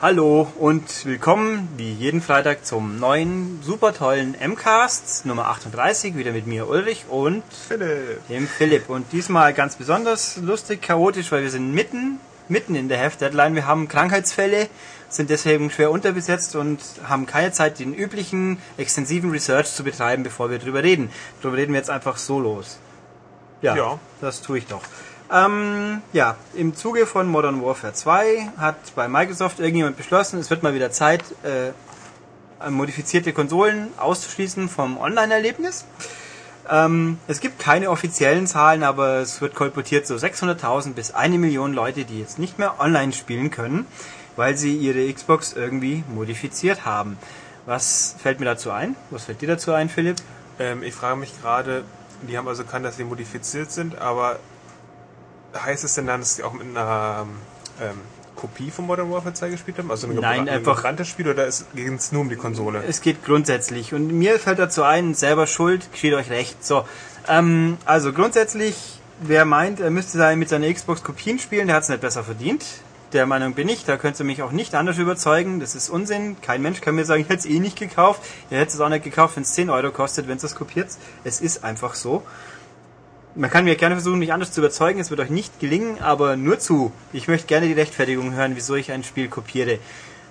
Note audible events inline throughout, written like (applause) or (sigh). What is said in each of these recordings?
Hallo und willkommen wie jeden Freitag zum neuen super tollen MCAST Nummer 38, wieder mit mir Ulrich und Philipp. dem Philipp. Und diesmal ganz besonders lustig, chaotisch, weil wir sind mitten, mitten in der Heft-Deadline. Wir haben Krankheitsfälle, sind deswegen schwer unterbesetzt und haben keine Zeit, den üblichen extensiven Research zu betreiben, bevor wir drüber reden. Darüber reden wir jetzt einfach so los. Ja, Ja. das tue ich doch. Ähm, ja, im Zuge von Modern Warfare 2 hat bei Microsoft irgendjemand beschlossen, es wird mal wieder Zeit, äh, modifizierte Konsolen auszuschließen vom Online-Erlebnis. Ähm, es gibt keine offiziellen Zahlen, aber es wird kolportiert so 600.000 bis eine Million Leute, die jetzt nicht mehr online spielen können, weil sie ihre Xbox irgendwie modifiziert haben. Was fällt mir dazu ein? Was fällt dir dazu ein, Philipp? Ähm, ich frage mich gerade, die haben also erkannt, dass sie modifiziert sind, aber heißt es denn dann, dass sie auch mit einer ähm, Kopie von Modern Warfare 2 gespielt haben? Also ein Nein, ein einfach- gebranntes Spiel oder ging es nur um die Konsole? Es geht grundsätzlich. Und mir fällt dazu ein, selber schuld, steht euch recht. So, ähm, also grundsätzlich, wer meint, er müsste sein mit seiner Xbox Kopien spielen, der hat es nicht besser verdient. Der Meinung bin ich, da könnt ihr mich auch nicht anders überzeugen. Das ist Unsinn. Kein Mensch kann mir sagen, ich hätte es eh nicht gekauft. Ihr hättet es auch nicht gekauft, wenn es 10 Euro kostet, wenn es das kopiert. Es ist einfach so. Man kann mir gerne versuchen, mich anders zu überzeugen. Es wird euch nicht gelingen, aber nur zu. Ich möchte gerne die Rechtfertigung hören, wieso ich ein Spiel kopiere.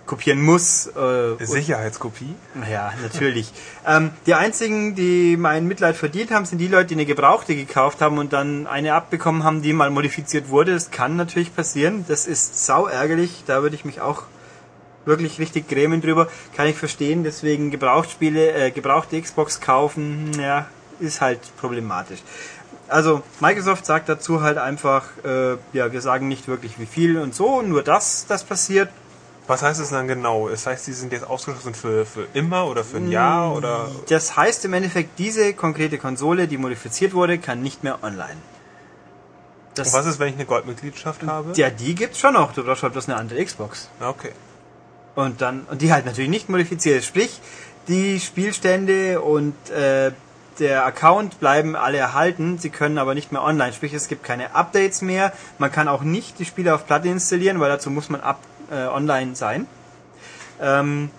Kopieren muss. Äh, Sicherheitskopie? ja, natürlich. (laughs) ähm, die einzigen, die mein Mitleid verdient haben, sind die Leute, die eine Gebrauchte gekauft haben und dann eine abbekommen haben, die mal modifiziert wurde. Das kann natürlich passieren. Das ist sau ärgerlich. Da würde ich mich auch wirklich richtig grämen drüber. Kann ich verstehen. Deswegen Gebrauchtspiele, äh, gebrauchte Xbox kaufen, ja, ist halt problematisch. Also Microsoft sagt dazu halt einfach, äh, ja, wir sagen nicht wirklich wie viel und so, nur das, das passiert. Was heißt es dann genau? Das heißt, die sind jetzt ausgeschlossen für, für immer oder für ein Jahr oder Das heißt im Endeffekt, diese konkrete Konsole, die modifiziert wurde, kann nicht mehr online. Das, Und was ist, wenn ich eine Goldmitgliedschaft habe? ja, die gibt's schon noch. Du brauchst halt bloß eine andere Xbox. Okay. Und dann, und die halt natürlich nicht modifiziert. Sprich, die Spielstände und äh, der Account bleiben alle erhalten. Sie können aber nicht mehr online. Sprich, es gibt keine Updates mehr. Man kann auch nicht die Spiele auf Platte installieren, weil dazu muss man ab, äh, online sein. Ähm,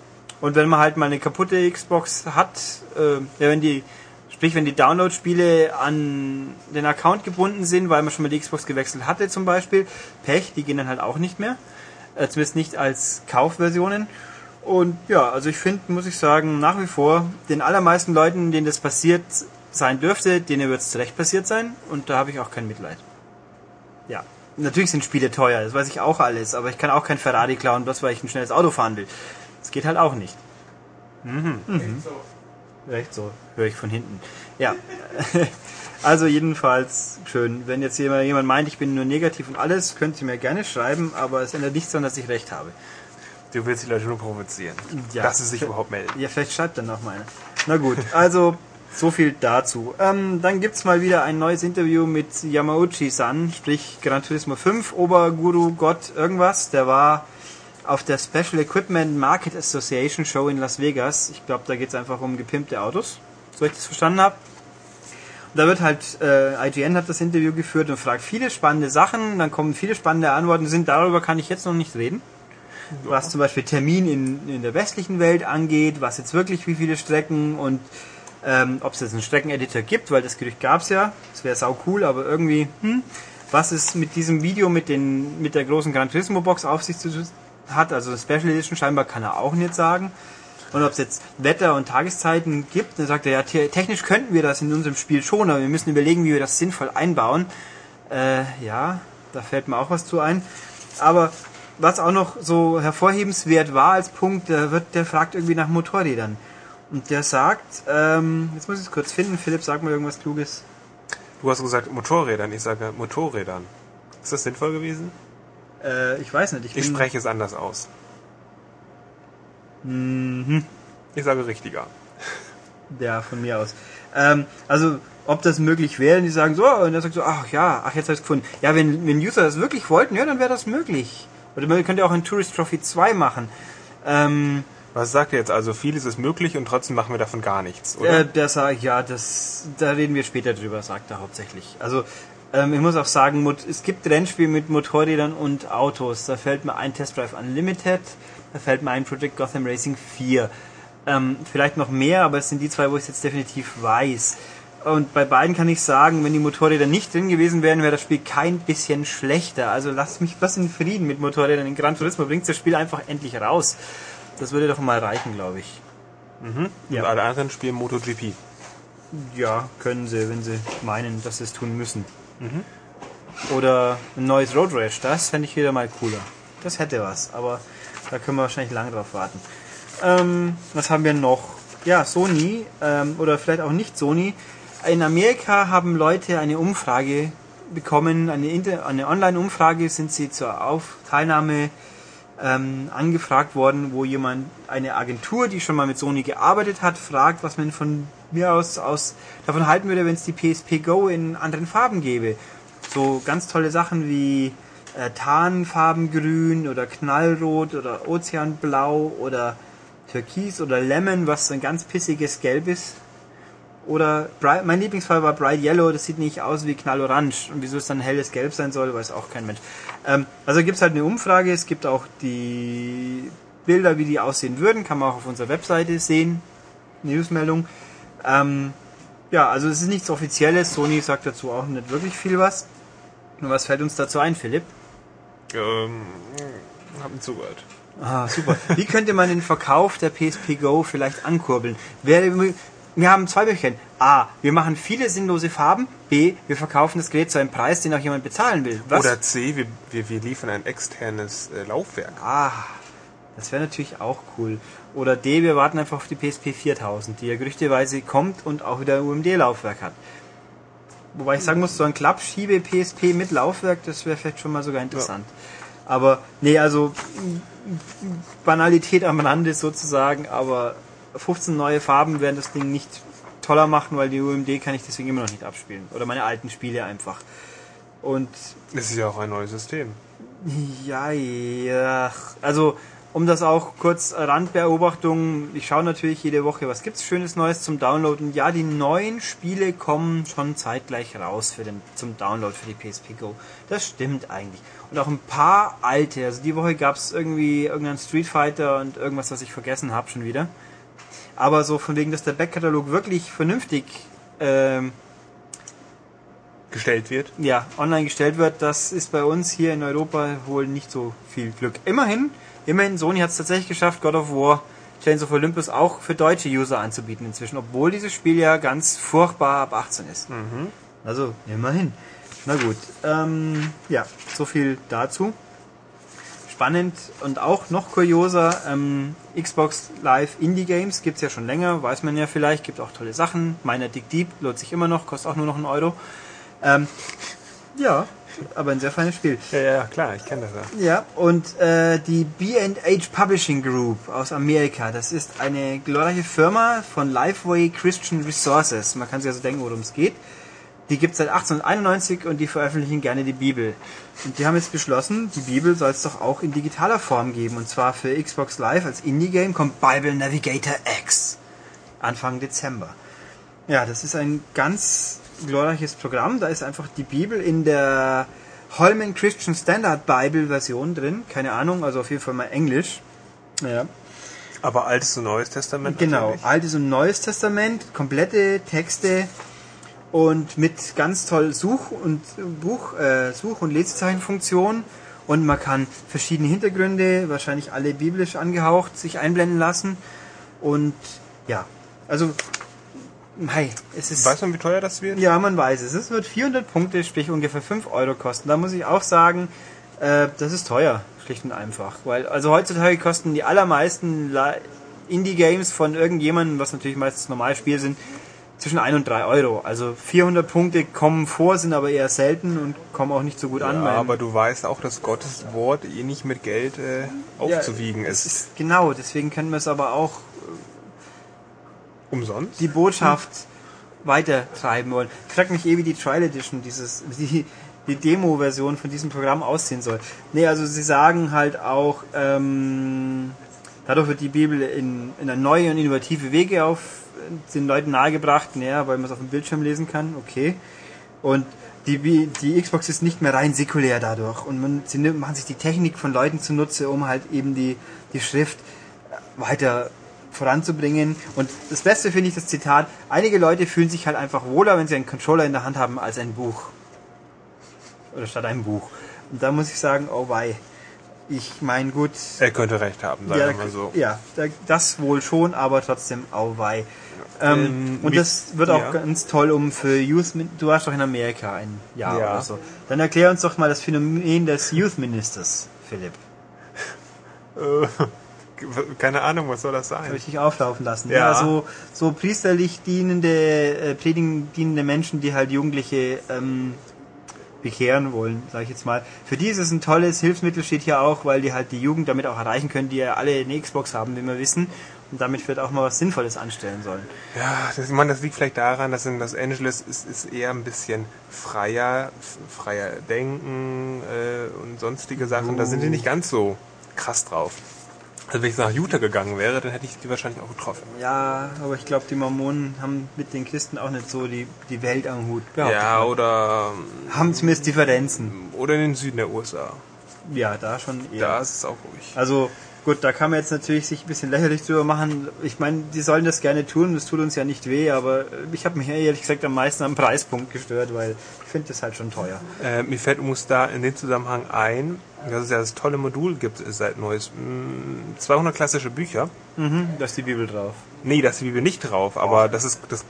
und wenn man halt mal eine kaputte Xbox hat, äh, ja, wenn die, sprich, wenn die Download-Spiele an den Account gebunden sind, weil man schon mal die Xbox gewechselt hatte zum Beispiel, Pech, die gehen dann halt auch nicht mehr. Äh, zumindest nicht als Kaufversionen. Und ja, also ich finde, muss ich sagen, nach wie vor, den allermeisten Leuten, denen das passiert sein dürfte, denen wird es zurecht passiert sein. Und da habe ich auch kein Mitleid. Ja. Natürlich sind Spiele teuer, das weiß ich auch alles, aber ich kann auch kein Ferrari klauen, bloß weil ich ein schnelles Auto fahren will. Das geht halt auch nicht. Mhm. Recht so, höre ich von hinten. Ja. (laughs) Also jedenfalls schön. Wenn jetzt jemand, jemand meint, ich bin nur negativ und alles, könnt ihr mir gerne schreiben, aber es ändert nichts daran, dass ich recht habe. Du willst die Leute nur provozieren. Ja. Dass sie sich überhaupt melden. Ja, vielleicht schreibt dann noch mal. Na gut, also so viel dazu. Ähm, dann gibt's mal wieder ein neues Interview mit Yamauchi-san, sprich Gran Turismo 5, Oberguru Gott irgendwas. Der war auf der Special Equipment Market Association Show in Las Vegas. Ich glaube, da geht's einfach um gepimpte Autos, so ich das verstanden habe. Da wird halt, äh, IGN hat das Interview geführt und fragt viele spannende Sachen, dann kommen viele spannende Antworten, sind darüber kann ich jetzt noch nicht reden was zum Beispiel Termin in, in der westlichen Welt angeht, was jetzt wirklich wie viele Strecken und ähm, ob es jetzt einen Streckeneditor gibt, weil das Gerücht gab es ja, das wäre sau cool, aber irgendwie, hm, was es mit diesem Video mit den mit der großen Gran Turismo Box auf sich zu hat, also Special Edition scheinbar kann er auch nicht sagen. Und ob es jetzt Wetter und Tageszeiten gibt, dann sagt er, ja, te- technisch könnten wir das in unserem Spiel schon, aber wir müssen überlegen, wie wir das sinnvoll einbauen. Äh, ja, da fällt mir auch was zu ein. Aber was auch noch so hervorhebenswert war als Punkt, der wird, der fragt irgendwie nach Motorrädern. Und der sagt, ähm, jetzt muss ich es kurz finden, Philipp, sag mal irgendwas Kluges. Du hast gesagt Motorrädern, ich sage Motorrädern. Ist das sinnvoll gewesen? Äh, ich weiß nicht, ich, Ich spreche es anders aus. Mhm. Ich sage richtiger. Ja, von mir aus. Ähm, also, ob das möglich wäre, und die sagen so, und er sagt so, ach ja, ach, jetzt habe ich gefunden. Ja, wenn, wenn User das wirklich wollten, ja, dann wäre das möglich. Oder man könnte auch ein Tourist Trophy 2 machen. Ähm, Was sagt er jetzt? Also vieles ist möglich und trotzdem machen wir davon gar nichts, oder? Äh, der sagt, ja, das, da reden wir später drüber, sagt er hauptsächlich. Also, Ähm, ich muss auch sagen, es gibt Rennspiele mit Motorrädern und Autos. Da fällt mir ein Test Drive Unlimited, da fällt mir ein Project Gotham Racing 4. Ähm, vielleicht noch mehr, aber es sind die zwei, wo ich es jetzt definitiv weiß. Und bei beiden kann ich sagen, wenn die Motorräder nicht drin gewesen wären, wäre das Spiel kein bisschen schlechter. Also lasst mich was in Frieden mit Motorrädern. In Gran Turismo bringt das Spiel einfach endlich raus. Das würde doch mal reichen, glaube ich. Ja. Und alle anderen spielen MotoGP. Ja, können sie, wenn sie meinen, dass sie es tun müssen. Oder ein neues Road Rash, das fände ich wieder mal cooler. Das hätte was, aber da können wir wahrscheinlich lange drauf warten. Ähm, was haben wir noch? Ja, Sony, ähm, oder vielleicht auch nicht Sony. In Amerika haben Leute eine Umfrage bekommen, eine, eine Online-Umfrage sind sie zur Auf Teilnahme ähm, angefragt worden, wo jemand, eine Agentur, die schon mal mit Sony gearbeitet hat, fragt, was man von mir aus, aus davon halten würde, wenn es die PSP Go in anderen Farben gäbe. So ganz tolle Sachen wie äh, Tarnfarbengrün oder Knallrot oder Ozeanblau oder Türkis oder Lemon, was ein ganz pissiges Gelb ist. Oder Bright, mein Lieblingsfall war Bright Yellow, das sieht nicht aus wie Knallorange. Und wieso es dann helles Gelb sein soll, weiß auch kein Mensch. Ähm, also gibt es halt eine Umfrage, es gibt auch die Bilder, wie die aussehen würden, kann man auch auf unserer Webseite sehen. Newsmeldung. Ähm, ja, also es ist nichts Offizielles, Sony sagt dazu auch nicht wirklich viel was. Nur was fällt uns dazu ein, Philipp? Ähm, hab mir zugehört. Ah, super. Wie könnte man den Verkauf der PSP Go vielleicht ankurbeln? Wäre, wir haben zwei Möglichkeiten. A, wir machen viele sinnlose Farben. B, wir verkaufen das Gerät zu einem Preis, den auch jemand bezahlen will. Was? Oder C, wir, wir, wir liefern ein externes äh, Laufwerk. Ah, das wäre natürlich auch cool. Oder D, wir warten einfach auf die PSP 4000, die ja gerüchteweise kommt und auch wieder ein UMD-Laufwerk hat. Wobei ich sagen muss, so ein Klappschiebe-PSP mit Laufwerk, das wäre vielleicht schon mal sogar interessant. Aber, nee, also Banalität am Rande sozusagen, aber 15 neue Farben werden das Ding nicht toller machen, weil die UMD kann ich deswegen immer noch nicht abspielen. Oder meine alten Spiele einfach. Und Es ist ja auch ein neues System. ja, ja. Also, um das auch kurz Randbeobachtung, ich schaue natürlich jede Woche, was gibt's Schönes Neues zum Downloaden. Ja, die neuen Spiele kommen schon zeitgleich raus für den, zum Download für die PSP Go. Das stimmt eigentlich. Und auch ein paar alte. Also die Woche gab's irgendwie irgendeinen Street Fighter und irgendwas, was ich vergessen habe schon wieder. Aber so von wegen, dass der Backkatalog wirklich vernünftig ähm, Gestellt wird. ja, online gestellt wird, das ist bei uns hier in Europa wohl nicht so viel Glück. Immerhin, immerhin, Sony hat es tatsächlich geschafft, God of War Chains of Olympus auch für deutsche User anzubieten inzwischen, obwohl dieses Spiel ja ganz furchtbar ab 18 ist. Also, immerhin. Na gut, ähm, ja, so viel dazu. Spannend und auch noch kurioser, ähm, Xbox Live Indie Games gibt's ja schon länger, weiß man ja vielleicht, gibt auch tolle Sachen. Meiner Dick Deep lohnt sich immer noch, kostet auch nur noch einen Euro. Ähm, ja, aber ein sehr feines Spiel. Ja, ja, klar, ich kenne das ja. Ja, und äh, die B&H Publishing Group aus Amerika, das ist eine glorreiche Firma von Lifeway Christian Resources. Man kann sich also denken, worum es geht. Die gibt es seit 1891 und die veröffentlichen gerne die Bibel. Und die haben jetzt beschlossen, die Bibel soll es doch auch in digitaler Form geben. Und zwar für Xbox Live als Indie-Game kommt Bible Navigator X. Anfang Dezember. Ja, das ist ein ganz glorreiches Programm. Da ist einfach die Bibel in der Holman Christian Standard Bible Version drin. Keine Ahnung, also auf jeden Fall mal Englisch. Ja. Aber Altes und Neues Testament Genau, natürlich. Altes und Neues Testament, komplette Texte und mit ganz toll Such- und Buch, äh, Such- und Lesezeichenfunktion. Und man kann verschiedene Hintergründe, wahrscheinlich alle biblisch angehaucht, sich einblenden lassen. Und ja, also, hey, es ist. Weiß man, wie teuer das wird? Ja, man weiß es. Es wird 400 Punkte, sprich ungefähr 5 Euro kosten. Da muss ich auch sagen, äh, das ist teuer, schlicht und einfach. Weil, also heutzutage kosten die allermeisten Indie-Games von irgendjemandem, was natürlich meistens normale Spiele sind, zwischen 1 und 3 Euro. Also 400 Punkte kommen vor, sind aber eher selten und kommen auch nicht so gut an. Ja, weil- aber du weißt auch, dass Gottes Wort eh nicht mit Geld äh, aufzuwiegen es ist. ist. Genau, deswegen können wir es aber auch Umsonst? die Botschaft weitertreiben wollen. Ich frag mich eh, wie die Trial Edition, dieses, (laughs) die, die Demo-Version von diesem Programm aussehen soll. Nee, also sie sagen halt auch, ähm, dadurch wird die Bibel in, in eine neue und innovative Wege auf den Leuten nahegebracht, naja, weil man es auf dem Bildschirm lesen kann, okay. Und die, die Xbox ist nicht mehr rein säkulär dadurch und man, sie machen sich die Technik von Leuten zunutze, um halt eben die, die Schrift weiter voranzubringen. Und das Beste finde ich das Zitat, einige Leute fühlen sich halt einfach wohler, wenn sie einen Controller in der Hand haben, als ein Buch. Oder statt einem Buch. Und da muss ich sagen, oh wei. Ich meine, gut, Er könnte recht haben, sagen ja, wir mal so. ja, da- das wohl schon, aber trotzdem auweih. Ähm, Ähm, und das wird auch ja. ganz toll, um für Youth, du warst doch in Amerika ein Jahr Ja. oder so. Dann erklär uns doch mal das Phänomen des Youth Ministers, Philipp. Äh, (laughs) keine Ahnung, was soll das Habe sein? ich dich auflaufen lassen. Ja. Ja, so, so priesterlich dienende, äh, predigen dienende Menschen, die halt Jugendliche ähm, bekehren wollen, sage ich jetzt mal. Für die ist es ein tolles Hilfsmittel, steht hier auch, weil die halt die Jugend damit auch erreichen können, die ja alle eine Xbox haben, wie wir wissen. Und damit wird auch mal was Sinnvolles anstellen sollen. Ja, das, ich meine, das liegt vielleicht daran, dass in Los Angeles ist, ist eher ein bisschen freier, freier Denken äh, und sonstige Sachen. Da sind die nicht ganz so krass drauf. Also wenn ich nach Utah gegangen wäre, dann hätte ich die wahrscheinlich auch getroffen. Ja, aber ich glaube, die Mormonen haben mit den Christen auch nicht so die, die Welt am Hut. Ja, oder, Haben zumindest Differenzen. oder in den Süden der USA. Ja, da schon eher. Da ist es auch ruhig. Also gut, da kann man jetzt natürlich sich ein bisschen lächerlich drüber machen. Ich meine, die sollen das gerne tun, das tut uns ja nicht weh, aber ich habe mich ehrlich gesagt am meisten am Preispunkt gestört, weil ich finde das halt schon teuer. Äh, mir fällt uns da in dem Zusammenhang ein, dass es ja das tolle Modul gibt seit neues. mm, 200 klassische Bücher. Mhm, da ist die Bibel drauf. Nee, da ist die Bibel nicht drauf, aber das ist das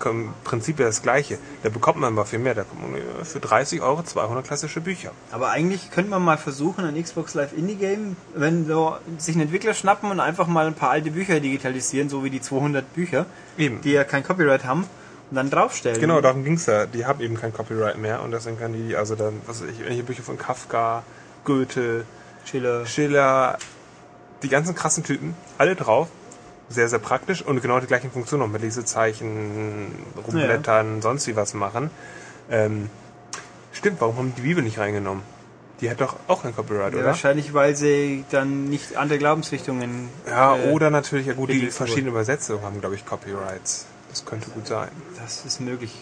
Prinzip ja das gleiche. Da bekommt man aber viel mehr. Da kommt man für 30 Euro 200 klassische Bücher. Aber eigentlich könnte man mal versuchen, ein Xbox Live Indie Game, wenn so sich einen Entwickler schnappen und einfach mal ein paar alte Bücher digitalisieren, so wie die 200 Bücher, Eben. die ja kein Copyright haben, und dann draufstellen. Genau, darum ging's ja. Die haben eben kein Copyright mehr und deswegen kann die, also dann, was weiß ich, irgendwelche Bücher von Kafka, Goethe, Schiller. Schiller, die ganzen krassen Typen, alle drauf. Sehr, sehr praktisch und genau die gleichen Funktionen noch mit Lesezeichen, rumblättern, sonst wie was machen. Ähm, stimmt, warum haben die Bibel nicht reingenommen? Die hat doch auch kein Copyright, Ja, oder? wahrscheinlich, weil sie dann nicht andere Glaubensrichtungen. Ja, äh, oder natürlich, ja gut, die verschiedenen Übersetzungen haben, glaube ich, Copyrights. Das könnte gut sein. Das ist möglich.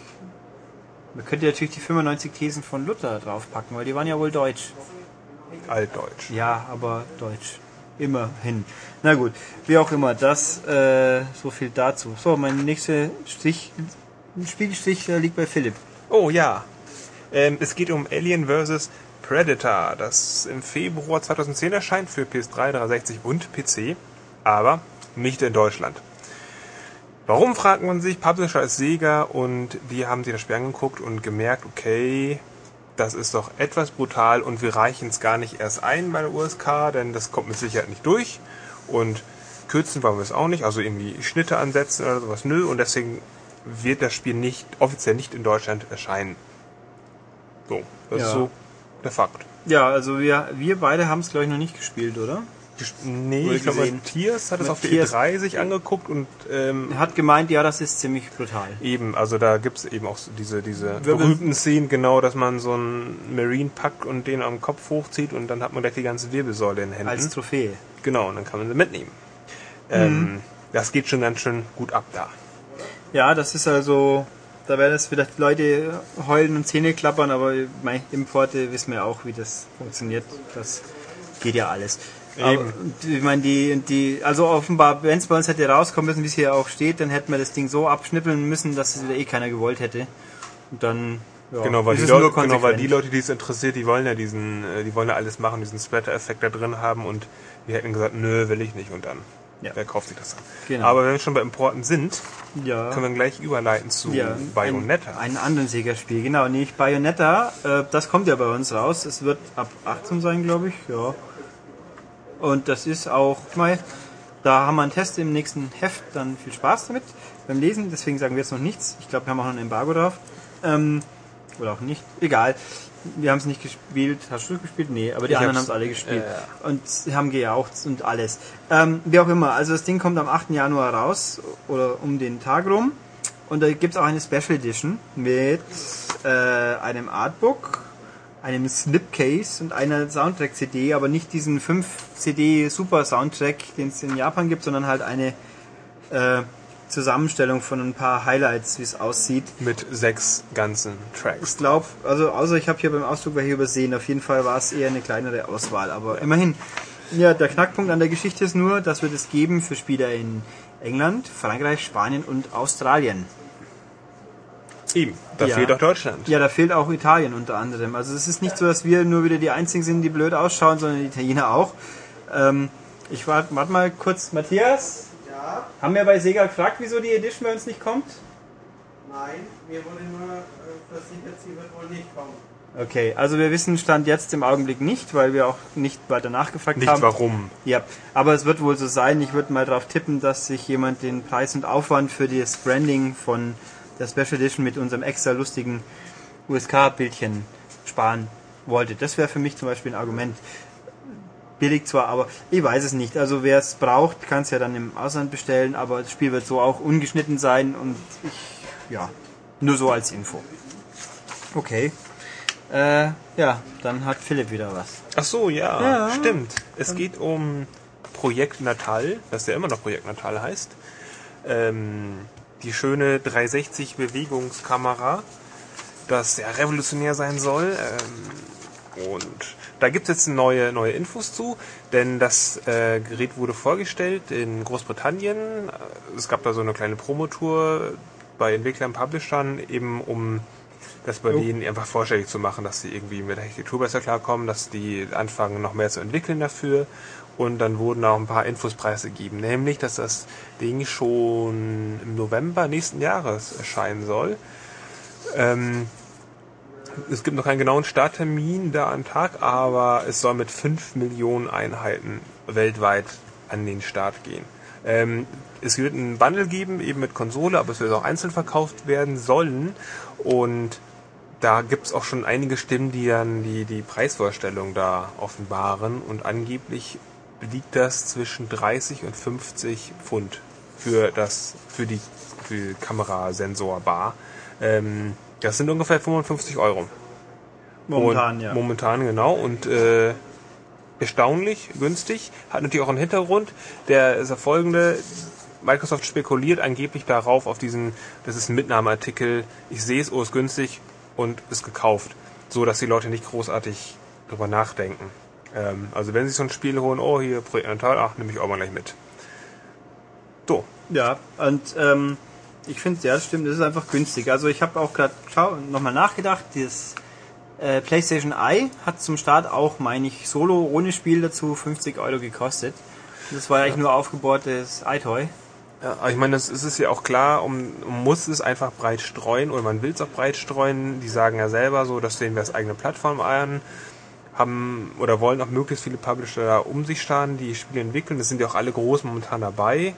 Man könnte natürlich die 95 Thesen von Luther draufpacken, weil die waren ja wohl deutsch. Altdeutsch. Ja, aber deutsch. Immerhin. Na gut, wie auch immer, das äh, so viel dazu. So, mein nächster Strich, Spielstrich äh, liegt bei Philipp. Oh ja. Ähm, es geht um Alien vs. Predator, das im Februar 2010 erscheint für PS3, 360 und PC, aber nicht in Deutschland. Warum fragt man sich? Publisher ist Sega und die haben sich das Spiel angeguckt und gemerkt, okay, das ist doch etwas brutal und wir reichen es gar nicht erst ein bei der USK, denn das kommt mit Sicherheit nicht durch und kürzen wollen wir es auch nicht, also irgendwie Schnitte ansetzen oder sowas, nö und deswegen wird das Spiel nicht offiziell nicht in Deutschland erscheinen. So, das Ja. ist so der Fakt. Ja, also wir, wir beide haben es, glaube ich, noch nicht gespielt, oder? Nee, ich glaube. Matthias hat es auf der Matthias- E3 sich angeguckt und ähm, Er hat gemeint, ja, das ist ziemlich brutal. Eben, also da gibt's eben auch so diese, diese berühmten Szenen, genau, dass man so einen Marine packt und den am Kopf hochzieht und dann hat man gleich die ganze Wirbelsäule in den Händen. Als Trophäe. genau, und dann kann man sie mitnehmen. Ähm, das geht schon ganz schön gut ab da. Ja, das ist also, da werden es vielleicht Leute heulen und Zähne klappern, aber mei, Importe wissen wir auch, wie das funktioniert. Das geht ja alles. Eben. ich meine, die, die, also offenbar, wenn es bei uns hätte rauskommen müssen, wie es hier auch steht, dann hätten wir das Ding so abschnippeln müssen, dass es eh keiner gewollt hätte. Und dann, ja, Genau, weil die, Leute, genau, weil die Leute, die es interessiert, die wollen ja diesen, äh, die wollen ja alles machen, diesen Splatter-Effekt da drin haben und die hätten gesagt, nö, will ich nicht und dann. Ja. Wer kauft sich das dann? Genau. Aber wenn wir schon bei Importen sind, ja. können wir gleich überleiten zu Ja, Bayonetta. Ein, ein anderen Sega-Spiel, genau, nämlich Bayonetta. Äh, das kommt ja bei uns raus. Es wird ab 18 sein, glaube ich. Ja. Und das ist auch, mal, da haben wir einen Test im nächsten Heft. Dann viel Spaß damit beim Lesen. Deswegen sagen wir jetzt noch nichts. Ich glaube, wir haben auch noch ein Embargo drauf. Ähm, oder auch nicht. Egal. Wir haben es nicht gespielt. Hast du es gespielt? Nee, aber die Ich anderen haben es alle gespielt. äh, Und sie haben gejaucht und alles. Ähm, wie auch immer. Also das Ding kommt am 8. Januar raus. Oder um den Tag rum. Und da gibt es auch eine Special Edition mit äh, einem Artbook, einem Slipcase und einer Soundtrack-CD, aber nicht diesen 5 CD Super Soundtrack, den es in Japan gibt, sondern halt eine äh, Zusammenstellung von ein paar Highlights, wie es aussieht. Mit sechs ganzen Tracks. Ich glaube, also außer ich habe hier beim Ausdruck welche übersehen. Auf jeden Fall war es eher eine kleinere Auswahl, aber immerhin. Ja, der Knackpunkt an der Geschichte ist nur, dass wir das geben für Spieler in England, Frankreich, Spanien und Australien. Eben, da Ja. fehlt auch Deutschland. Ja, da fehlt auch Italien unter anderem. Also es ist nicht so, dass wir nur wieder die Einzigen sind, die blöd ausschauen, sondern die Italiener auch. Ähm, ich warte wart mal kurz, Matthias. Ja, Haben wir bei Sega gefragt, wieso die Edition bei uns nicht kommt? nein, mir wurde nur äh, versichert, sie wird wohl nicht kommen. Okay, also wir wissen Stand jetzt im Augenblick nicht, weil wir auch nicht weiter nachgefragt Nicht haben. warum. Ja, aber es wird wohl so sein. Ich würde mal darauf tippen, dass sich jemand den Preis und Aufwand für das Branding von der Special Edition mit unserem extra lustigen USK-Bildchen sparen wollte. Das wäre für mich zum Beispiel ein Argument. Billig zwar, aber ich weiß es nicht. Also wer es braucht, kann es ja dann im Ausland bestellen, aber das Spiel wird so auch ungeschnitten sein und ich, ja, nur so als Info. Okay. Äh, ja, dann hat Philipp wieder was. Ach so, ja, Ja. stimmt. Es geht um Projekt Natal, das ja immer noch Projekt Natal heißt. Ähm, die schöne 360 Bewegungskamera, das sehr revolutionär sein soll. Ähm, und da gibt es jetzt neue, neue Infos zu, denn das äh, Gerät wurde vorgestellt in Großbritannien. Es gab da so eine kleine Promotour bei Entwicklern, Publishern, eben um das bei denen einfach vorstellig zu machen, dass sie irgendwie mit der Architektur besser klarkommen, dass die anfangen noch mehr zu entwickeln dafür. Und dann wurden auch ein paar Infos preisgegeben, nämlich, dass das Ding schon im November nächsten Jahres erscheinen soll. Ähm, es gibt noch keinen genauen Starttermin da am Tag, aber es soll mit 5 Millionen Einheiten weltweit an den Start gehen. Ähm, es wird einen Bundle geben, eben mit Konsole, aber es wird auch einzeln verkauft werden sollen. Und da gibt es auch schon einige Stimmen, die dann die, die Preisvorstellung da offenbaren. Und angeblich liegt das zwischen 30 und 50 Pfund für das, für die, für die Kamerasensorbar. Ähm, das sind ungefähr 55 Euro. Momentan, und ja. Momentan, genau. Und äh, erstaunlich günstig. Hat natürlich auch einen Hintergrund. Der ist der folgende. Microsoft spekuliert angeblich darauf, auf diesen, das ist ein Mitnahmeartikel, ich sehe es, oh, ist günstig und ist gekauft. So, dass die Leute nicht großartig drüber nachdenken. Ähm, also wenn sie so ein Spiel holen, oh, hier, Projekt Natal, ach, nehme ich auch mal gleich mit. So, Ja, und ähm, ich finde, ja, das stimmt, das ist einfach günstig. Also ich habe auch gerade nochmal nachgedacht, das äh, PlayStation Eye hat zum Start auch, meine ich, solo ohne Spiel dazu 50 Euro gekostet. Das war ja eigentlich nur aufgebohrtes iToy. Ja, ich meine, das ist es ja auch klar, um, man muss es einfach breit streuen oder man will es auch breit streuen. Die sagen ja selber so, das sehen wir als eigene Plattform an, haben oder wollen auch möglichst viele Publisher um sich starren, die Spiele entwickeln. Das sind ja auch alle groß momentan dabei.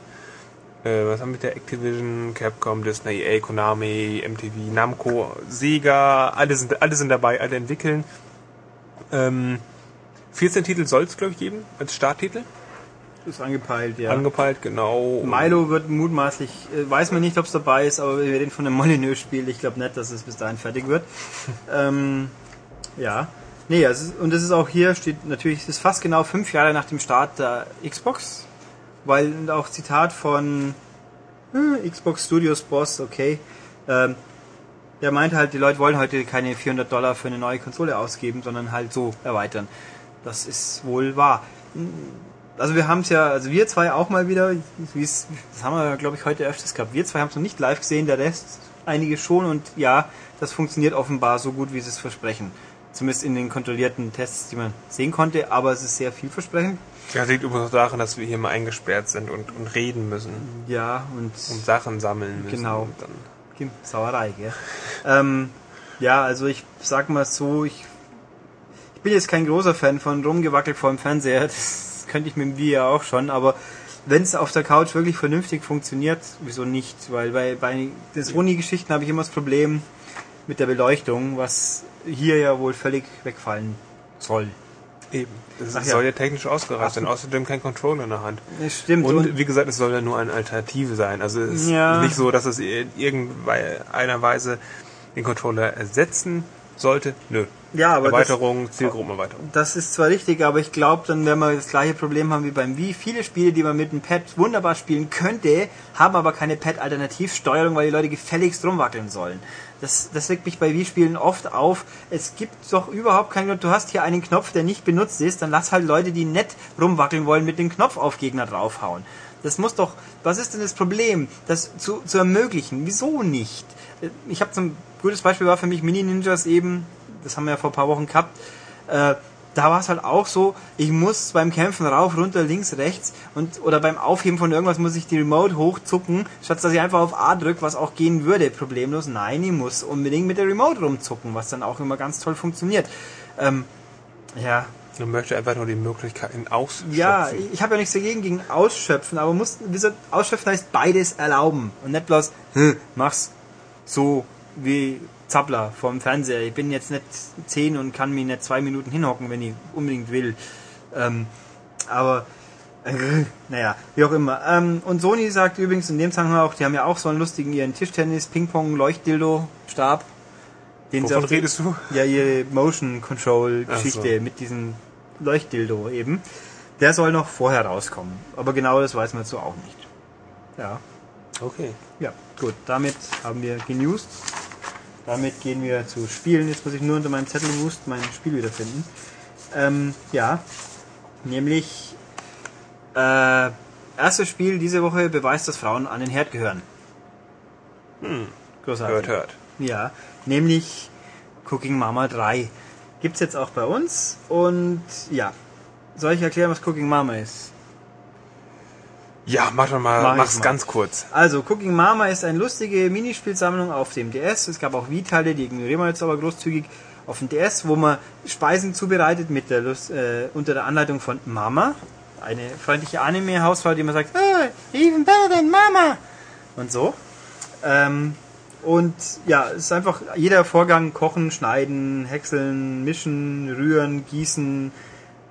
Äh, was haben wir mit der Activision, Capcom, Disney, EA, Konami, MTV, Namco, Sega, alle sind, alle sind dabei, alle entwickeln. Ähm, 14 Titel soll es, glaube ich, geben, als Starttitel. Ist angepeilt, ja. Angepeilt, genau. Milo wird mutmaßlich, äh, weiß man nicht, ob es dabei ist, aber wir reden von einem Molyneux-Spiel. Ich glaube nicht, dass es bis dahin fertig wird. (laughs) ähm, ja. Nee, es ist, und es ist auch hier, steht natürlich, es ist fast genau fünf Jahre nach dem Start der Xbox, weil auch Zitat von äh, Xbox Studios Boss, okay, ähm, der meint halt, die Leute wollen heute keine 400 Dollar für eine neue Konsole ausgeben, sondern halt so erweitern. Das ist wohl wahr. Also wir haben es ja, also wir zwei auch mal wieder, das haben wir glaube ich heute öfters gehabt. Wir zwei haben es noch nicht live gesehen, der Rest einige schon und ja, das funktioniert offenbar so gut, wie sie es versprechen. Zumindest in den kontrollierten Tests, die man sehen konnte, aber es ist sehr vielversprechend. Ja, liegt übrigens auch daran, dass wir hier mal eingesperrt sind und, und reden müssen Ja, und und Sachen sammeln müssen. Genau. Kim, Sauerei, gell? ähm, ja, also ich sag mal so, ich, ich bin jetzt kein großer Fan von rumgewackelt vor dem Fernseher, das könnte ich mit dem Wii ja auch schon, aber wenn es auf der Couch wirklich vernünftig funktioniert, wieso nicht? Weil bei, bei den Sony-Geschichten habe ich immer das Problem mit der Beleuchtung, was hier ja wohl völlig wegfallen soll. eben. Das Ach ja. soll ja technisch ausgereift sein. Außerdem kein Controller in der Hand. Das stimmt. Und, wie gesagt, es soll ja nur eine Alternative sein. Also es ist Ja. nicht so, dass es in irgendeiner Weise den Controller ersetzen sollte? Nö. Ja, aber das, Erweiterung, Zielgruppenerweiterung. das ist zwar richtig, aber ich glaube, dann werden wir das gleiche Problem haben wie beim Wii. Viele Spiele, die man mit dem Pad wunderbar spielen könnte, haben aber keine Pad-Alternativsteuerung, weil die Leute gefälligst rumwackeln sollen. Das, das regt mich bei Wii-Spielen oft auf. Es gibt doch überhaupt keinen Grund. Du hast hier einen Knopf, der nicht benutzt ist, dann lass halt Leute, die nett rumwackeln wollen, mit dem Knopf auf Gegner draufhauen. Das muss doch, was ist denn das Problem, das zu, zu ermöglichen? Wieso nicht? Ich habe zum gutes Beispiel war für mich Mini Ninjas eben, das haben wir ja vor ein paar Wochen gehabt. Äh, da war es halt auch so, ich muss beim Kämpfen rauf, runter, links, rechts und oder beim Aufheben von irgendwas muss ich die Remote hochzucken, statt dass ich einfach auf A drücke, was auch gehen würde, problemlos. Nein, ich muss unbedingt mit der Remote rumzucken, was dann auch immer ganz toll funktioniert. Ähm, ja, Du möchtest einfach nur die Möglichkeiten ausschöpfen. ja, ich habe ja nichts dagegen gegen Ausschöpfen, aber muss, Ausschöpfen heißt beides erlauben und nicht bloß, hm, mach's so wie Zappler vom Fernseher. Ich bin jetzt nicht zehn und kann mich nicht zwei Minuten hinhocken, wenn ich unbedingt will. Ähm, aber äh, naja, wie auch immer. Ähm, und Sony sagt übrigens in dem Zusammenhang auch, die haben ja auch so einen lustigen ihren Tischtennis, Ping-Pong, Leuchtdildo, Stab. Den sie Wovon die- redest du? Ja, ihre Motion Control Geschichte so. mit diesem Leuchtdildo eben. Der soll noch vorher rauskommen. Aber genau das weiß man so auch nicht. Ja. Okay. Ja, gut, damit haben wir genused. Damit gehen wir zu Spielen. Jetzt muss ich nur unter meinem Zettel wust mein Spiel wiederfinden. Ähm, ja, nämlich äh, erstes Spiel diese Woche beweist, dass Frauen an den Herd gehören. Hm. Großartig. Hört, hört. Ja, nämlich Cooking Mama 3. Gibt's jetzt auch bei uns und ja. Soll ich erklären, was Cooking Mama ist? Ja, mach doch mal, Mach mach's mal. ganz kurz. Also, Cooking Mama ist eine lustige Minispielsammlung auf dem DS. Es gab auch Wii-Teile, die ignorieren wir jetzt aber großzügig auf dem DS, wo man Speisen zubereitet mit der Lust, äh, unter der Anleitung von Mama. Eine freundliche Anime-Hausfrau, die immer sagt, oh, even better than Mama. Und so. Ähm, und ja, es ist einfach jeder Vorgang, kochen, schneiden, häckseln, mischen, rühren, gießen,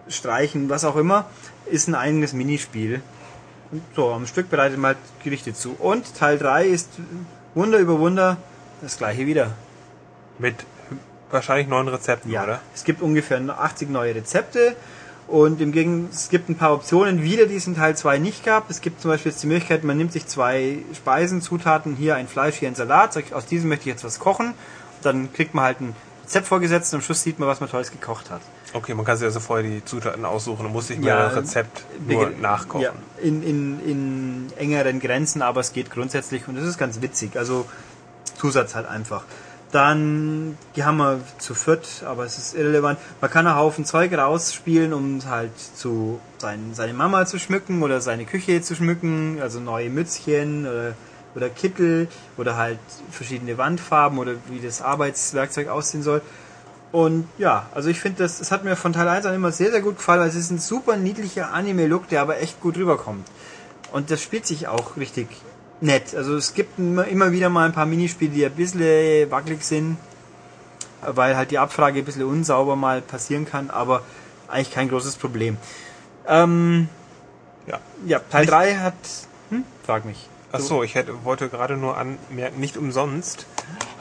streichen, was auch immer, ist ein eigenes Minispiel. So, am Stück bereitet man halt Gerichte zu. Und Teil 3 ist Wunder über Wunder das gleiche wieder. Mit wahrscheinlich neuen Rezepten, oder? Es gibt ungefähr 80 neue Rezepte und im Gegenteil, es gibt ein paar Optionen wieder, die es in Teil 2 nicht gab. Es gibt zum Beispiel jetzt die Möglichkeit, man nimmt sich zwei Speisen, Zutaten, hier ein Fleisch, hier ein Salat, sagt, aus diesem möchte ich jetzt was kochen. Dann kriegt man halt ein Rezept vorgesetzt und am Schluss sieht man, was man Tolles gekocht hat. Okay, man kann sich also vorher die Zutaten aussuchen und muss nicht mehr Ja, das Rezept nur nachkochen. Ja, in, in, in engeren Grenzen, aber es geht grundsätzlich und das ist ganz witzig. Also Zusatz halt einfach. Dann die haben wir zu viert, aber es ist irrelevant. Man kann einen Haufen Zeug rausspielen, um halt zu sein, seine Mama zu schmücken oder seine Küche zu schmücken, also neue Mützchen oder, oder Kittel oder halt verschiedene Wandfarben oder wie das Arbeitswerkzeug aussehen soll. Und ja, also ich finde das, es hat mir von Teil 1 an immer sehr, sehr gut gefallen, weil es ist ein super niedlicher Anime-Look, der aber echt gut rüberkommt. Und das spielt sich auch richtig nett. Also es gibt immer, wieder mal ein paar Minispiele, die ein bisschen wackelig sind, weil halt die Abfrage ein bisschen unsauber mal passieren kann, aber eigentlich kein großes Problem. Ähm, Ja. ja, Teil Nicht- 3 hat... Hm? Frag mich. Ach so, ich hätte, wollte gerade nur anmerken, nicht umsonst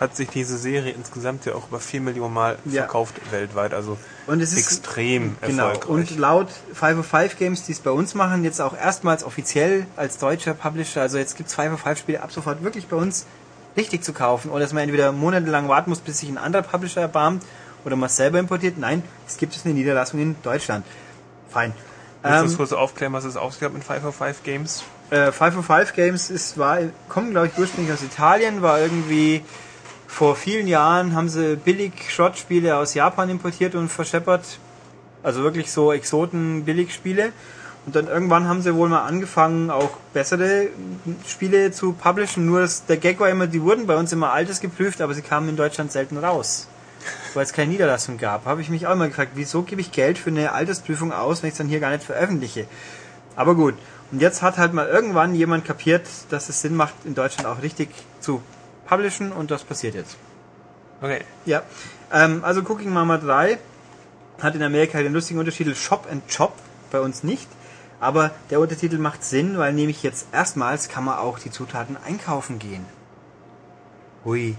hat sich diese Serie insgesamt ja auch über 4 Millionen Mal Ja. verkauft weltweit. Also Und es ist extrem Genau. erfolgreich. Und laut 505 Games, die es bei uns machen, jetzt auch erstmals offiziell als deutscher Publisher, also jetzt gibt es 505 Spiele ab sofort wirklich bei uns richtig zu kaufen oder dass man entweder monatelang warten muss, bis sich ein anderer Publisher erbarmt oder man es selber importiert. Nein, es gibt es eine Niederlassung in Deutschland. Fein. Willst du uns Ähm, kurz aufklären, was es ausgab mit 505 Games? Äh, 505 Games ist, war, kommen glaube ich ursprünglich aus Italien, war irgendwie vor vielen Jahren haben sie billig Schrottspiele aus Japan importiert und verscheppert. Also wirklich so Exoten Billigspiele. Und dann irgendwann haben sie wohl mal angefangen, auch bessere Spiele zu publishen. Nur das, der Gag war immer, die wurden bei uns immer altes geprüft, aber sie kamen in Deutschland selten raus. Weil es keine Niederlassung gab. Habe ich mich auch immer gefragt, wieso gebe ich Geld für eine Altersprüfung aus, wenn ich es dann hier gar nicht veröffentliche? Aber gut. Und jetzt hat halt mal irgendwann jemand kapiert, dass es Sinn macht, in Deutschland auch richtig zu publishen und das passiert jetzt. Okay. Ja. Ähm, also Cooking Mama 3 hat in Amerika den lustigen Untertitel Shop and Chop, bei uns nicht. Aber der Untertitel macht Sinn, weil nämlich jetzt erstmals kann man auch die Zutaten einkaufen gehen. Hui.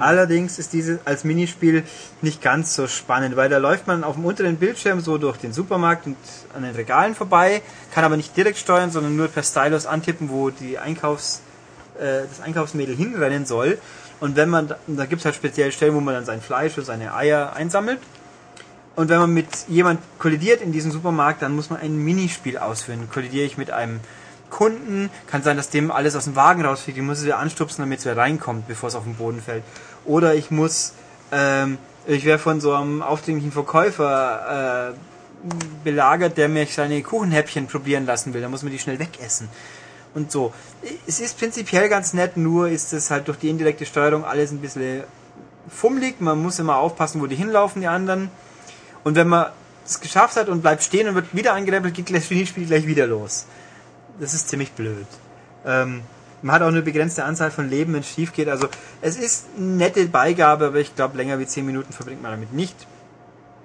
Allerdings ist dieses als Minispiel nicht ganz so spannend, weil da läuft man auf dem unteren Bildschirm so durch den Supermarkt und an den Regalen vorbei, kann aber nicht direkt steuern, sondern nur per Stylus antippen, wo die Einkaufs, äh, das Einkaufsmädel hinrennen soll. Und wenn man, da, gibt es halt spezielle Stellen, wo man dann sein Fleisch und seine Eier einsammelt. Und wenn man mit jemand kollidiert in diesem Supermarkt, dann muss man ein Minispiel ausführen. Kollidiere ich mit einem Kunden, kann sein, dass dem alles aus dem Wagen rausfliegt, ich muss es wieder anstupsen, damit es wieder reinkommt, bevor es auf den Boden fällt. Oder ich muss, ähm, ich wäre von so einem aufdringlichen Verkäufer äh, belagert, der mich seine Kuchenhäppchen probieren lassen will. Da muss man die schnell wegessen. Und so. Es ist prinzipiell ganz nett, nur ist es halt durch die indirekte Steuerung alles ein bisschen fummelig. Man muss immer aufpassen, wo die hinlaufen, die anderen. Und wenn man es geschafft hat und bleibt stehen und wird wieder angerempelt, geht das (laughs) Spiel gleich wieder los. Das ist ziemlich blöd. Ähm, man hat auch eine begrenzte Anzahl von Leben, wenn es schief geht. Also es ist eine nette Beigabe, aber ich glaube, länger wie 10 Minuten verbringt man damit nicht.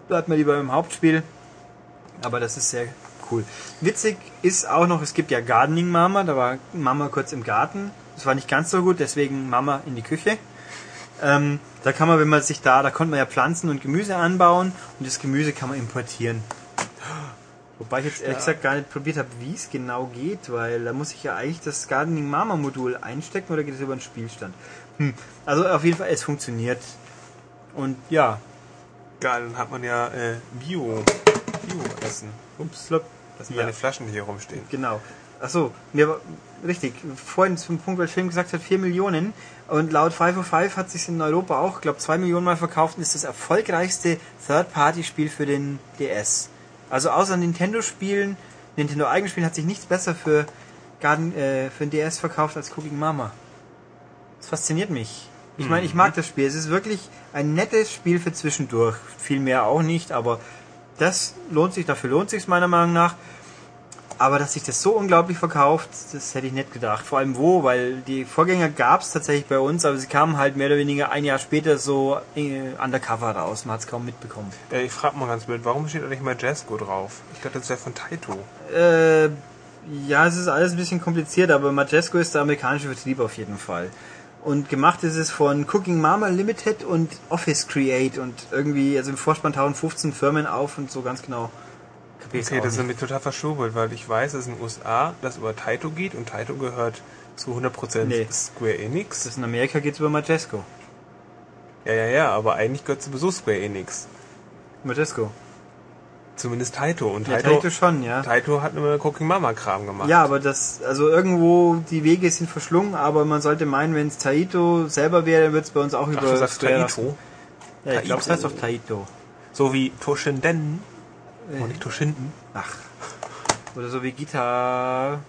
Bleibt man lieber im Hauptspiel. Aber das ist sehr cool. Witzig ist auch noch, es gibt ja Gardening Mama, da war Mama kurz im Garten. Das war nicht ganz so gut, deswegen Mama in die Küche. Ähm, da kann man, wenn man sich da, da konnte man ja Pflanzen und Gemüse anbauen und das Gemüse kann man importieren. Wobei ich jetzt ehrlich gesagt gar nicht probiert habe, wie es genau geht, weil da muss ich ja eigentlich das Gardening Mama Modul einstecken oder geht es über den Spielstand? Hm. Also auf jeden Fall, es funktioniert. Und ja, Geil, dann hat man ja äh, Bio, Bio-Essen. ups, slop, Das sind Ja. meine Flaschen, die hier rumstehen. genau. Achso, mir war, richtig, vorhin zum Punkt, weil Film gesagt hat, 4 Millionen und laut 505 hat sich in Europa auch, glaube 2 Millionen Mal verkauft und ist das erfolgreichste Third-Party-Spiel für den DS. Also außer Nintendo-Spielen, Nintendo-Eigenspielen hat sich nichts besser für, Garden, äh, für den DS verkauft als Cooking Mama. Das fasziniert mich. Ich meine, ich mag das Spiel. Es ist wirklich ein nettes Spiel für zwischendurch. Viel mehr auch nicht, aber das lohnt sich, dafür lohnt sich meiner Meinung nach. Aber dass sich das so unglaublich verkauft, das hätte ich nicht gedacht. Vor allem wo, weil die Vorgänger gab es tatsächlich bei uns, aber sie kamen halt mehr oder weniger ein Jahr später so äh, undercover raus. Man hat es kaum mitbekommen. Äh, ich frage mal ganz blöd, warum steht da nicht mal Jazzco drauf? Ich dachte, das wäre von Taito. Äh, ja, es ist alles ein bisschen kompliziert, aber Majesco ist der amerikanische Vertrieb auf jeden Fall. Und gemacht ist es von Cooking Mama Limited und Office Create und irgendwie, also im Vorspann tauchen 15 Firmen auf und so ganz genau. Okay, auch das ist nämlich total verschwurbelt, weil ich weiß, dass in den USA das über Taito geht und Taito gehört zu 100% Nee. Square Enix. Das in Amerika geht's über Majesco. Ja, ja, ja, aber eigentlich gehört sowieso Square Enix. Majesco. Zumindest Taito. Und Ja, Taito, Taito schon, ja. Taito hat immer Cooking Mama Kram gemacht. Ja, aber das, also irgendwo, die Wege sind verschlungen, aber man sollte meinen, wenn es Taito selber wäre, dann wird es bei uns auch Ach, über du sagst Square Taito. Ja, ich glaube, es Taito. heißt doch Taito. So wie Toshinden. Und nicht Toshinden. Ach. Oder so wie Guitar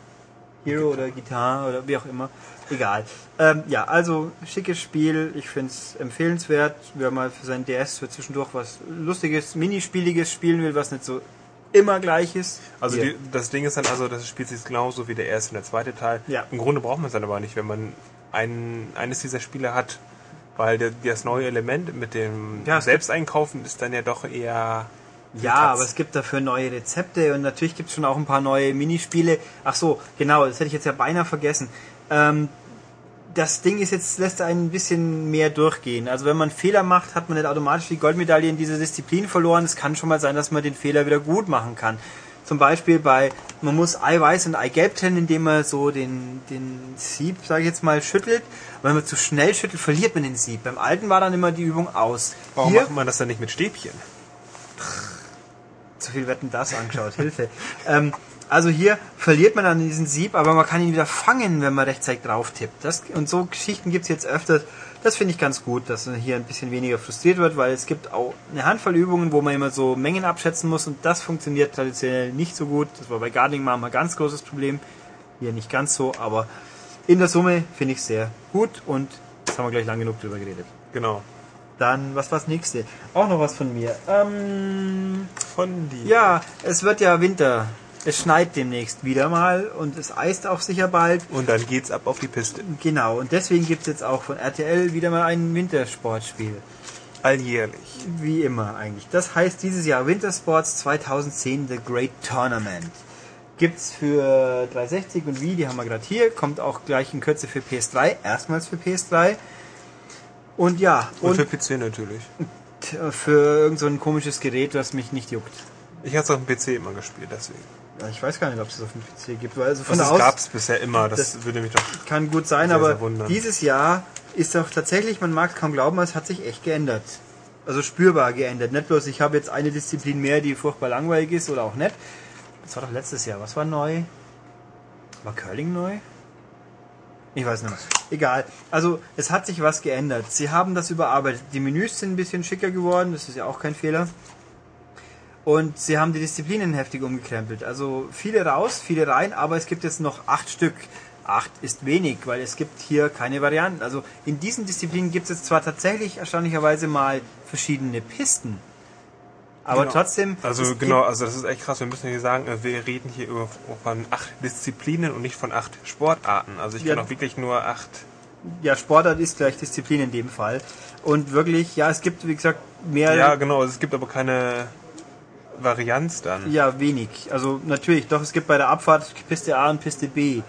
Hero oder Guitar oder wie auch immer. Egal. Ähm, ja, also schickes Spiel. Ich finde es empfehlenswert, wer mal für sein DS für zwischendurch was Lustiges, Minispieliges spielen will, was nicht so immer gleich ist. Also die, das Ding ist dann also, das spielt sich genauso wie der erste und der zweite Teil. Ja. Im Grunde braucht man es dann aber nicht, wenn man ein, eines dieser Spiele hat, weil der, das neue Element mit dem Ja, Selbsteinkaufen ist dann ja doch eher... Ja, aber es gibt dafür neue Rezepte und natürlich gibt es schon auch ein paar neue Minispiele. Ach so, genau, das hätte ich jetzt ja beinahe vergessen. Ähm, das Ding ist jetzt, lässt einen ein bisschen mehr durchgehen. Also wenn man Fehler macht, hat man nicht automatisch die Goldmedaille in dieser Disziplin verloren. Es kann schon mal sein, dass man den Fehler wieder gut machen kann. Zum Beispiel bei, man muss Eiweiß und Eigelb trennen, indem man so den, den Sieb, sage ich jetzt mal, schüttelt. Und wenn man zu schnell schüttelt, verliert man den Sieb. Beim alten war dann immer die Übung aus. Warum Hier, macht man das dann nicht mit Stäbchen? Zu viel Wetten das angeschaut, (laughs) Hilfe. Ähm, also hier verliert man dann diesen Sieb, aber man kann ihn wieder fangen, wenn man rechtzeitig drauf tippt. Das, und so Geschichten gibt's jetzt öfter. Das finde ich ganz gut, dass man hier ein bisschen weniger frustriert wird, weil es gibt auch eine Handvoll Übungen, wo man immer so Mengen abschätzen muss und das funktioniert traditionell nicht so gut. Das war bei Gardening mal ein ganz großes Problem. Hier nicht ganz so, aber in der Summe finde ich sehr gut und jetzt haben wir gleich lang genug drüber geredet. Genau. Dann, was war das nächste? Auch noch was von mir. Ähm, Von dir. ja, es wird ja Winter. Es schneit demnächst wieder mal und es eist auch sicher bald. Und dann geht's ab auf die Piste. Genau, und deswegen gibt es jetzt auch von RTL wieder mal ein Wintersportspiel. Alljährlich. Wie immer eigentlich. Das heißt dieses Jahr Wintersports 2010 The Great Tournament. Gibt's für 360 und Wii, die haben wir gerade hier. Kommt auch gleich in Kürze für PS3. Erstmals für PS3. Und ja, Und, und, für PC natürlich. (laughs) t- für irgend so ein komisches Gerät, das mich nicht juckt. Ich hatte es auf dem PC immer gespielt, deswegen. Ja, Ich weiß gar nicht, ob es das auf dem PC gibt. Weil also von Das gab es bisher immer, das, das- würde mich doch... kann gut sein, Sehr, aber sehr dieses Jahr ist doch tatsächlich, man mag es kaum glauben, es hat sich echt geändert. Also spürbar geändert. Nicht bloß, ich habe jetzt eine Disziplin mehr, die furchtbar langweilig ist oder auch nicht. Das war doch letztes Jahr. Was war neu? War Curling neu? Ich weiß nicht. Egal. Also, es hat sich was geändert. Sie haben das überarbeitet. Die Menüs sind ein bisschen schicker geworden, das ist ja auch kein Fehler. Und sie haben die Disziplinen heftig umgekrempelt. Also viele raus, viele rein, aber es gibt jetzt noch acht Stück. Acht ist wenig, weil es gibt hier keine Varianten. Also in diesen Disziplinen gibt es jetzt zwar tatsächlich erstaunlicherweise mal verschiedene Pisten, aber Genau. trotzdem. Also genau, also das ist echt krass. Wir müssen hier sagen, äh, wir reden hier über, von acht Disziplinen und nicht von acht Sportarten. Also ich Ja. kann auch wirklich nur acht... Ja, Sportart ist gleich Disziplin in dem Fall. Und wirklich, ja, es gibt, wie gesagt, mehr. Ja, genau. Es gibt aber keine Varianz dann. Ja, wenig. Also natürlich, doch, es gibt bei der Abfahrt Piste A und Piste B.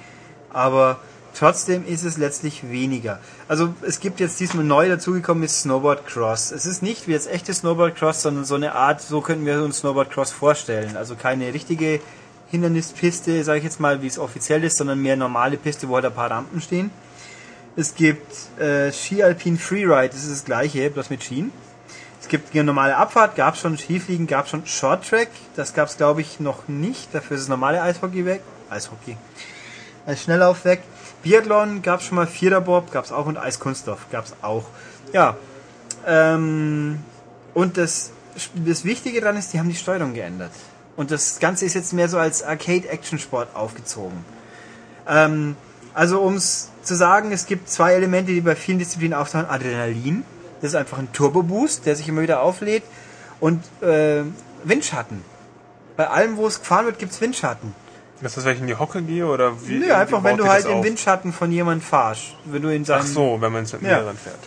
Aber trotzdem ist es letztlich weniger. Also es gibt jetzt diesmal neu dazugekommen ist Snowboard Cross. Es ist nicht wie jetzt echte Snowboard Cross, sondern so eine Art, so könnten wir uns Snowboard Cross vorstellen. Also keine richtige Hindernispiste, sage ich jetzt mal, wie es offiziell ist, sondern mehr normale Piste, wo halt ein paar Rampen stehen. Es gibt äh, Ski Alpine Freeride, das ist das gleiche, bloß mit Skien. Es gibt eine normale Abfahrt, gab schon Skifliegen, gab schon Short Track. Das gab es, glaube ich, noch nicht. Dafür ist das normale Eishockey weg. Eishockey. Als Schnelllauf weg. Biathlon gab es schon mal, Viererbob gab es auch und Eiskunstlauf gab es auch. Ja. Ähm, und das, das Wichtige daran ist, die haben die Steuerung geändert. Und das Ganze ist jetzt mehr so als Arcade-Action-Sport aufgezogen. Ähm, also um es zu sagen, es gibt zwei Elemente, die bei vielen Disziplinen auftauchen. Adrenalin, das ist einfach ein Turbo-Boost, der sich immer wieder auflädt. Und äh, Windschatten. Bei allem, wo es gefahren wird, gibt es Windschatten. Ist das, wenn ich in die Hocke gehe oder wie? Nö, einfach wenn du halt im? Windschatten von jemand fahrst. Wenn du in Ach so, wenn man es mit Ja. mehreren fährt.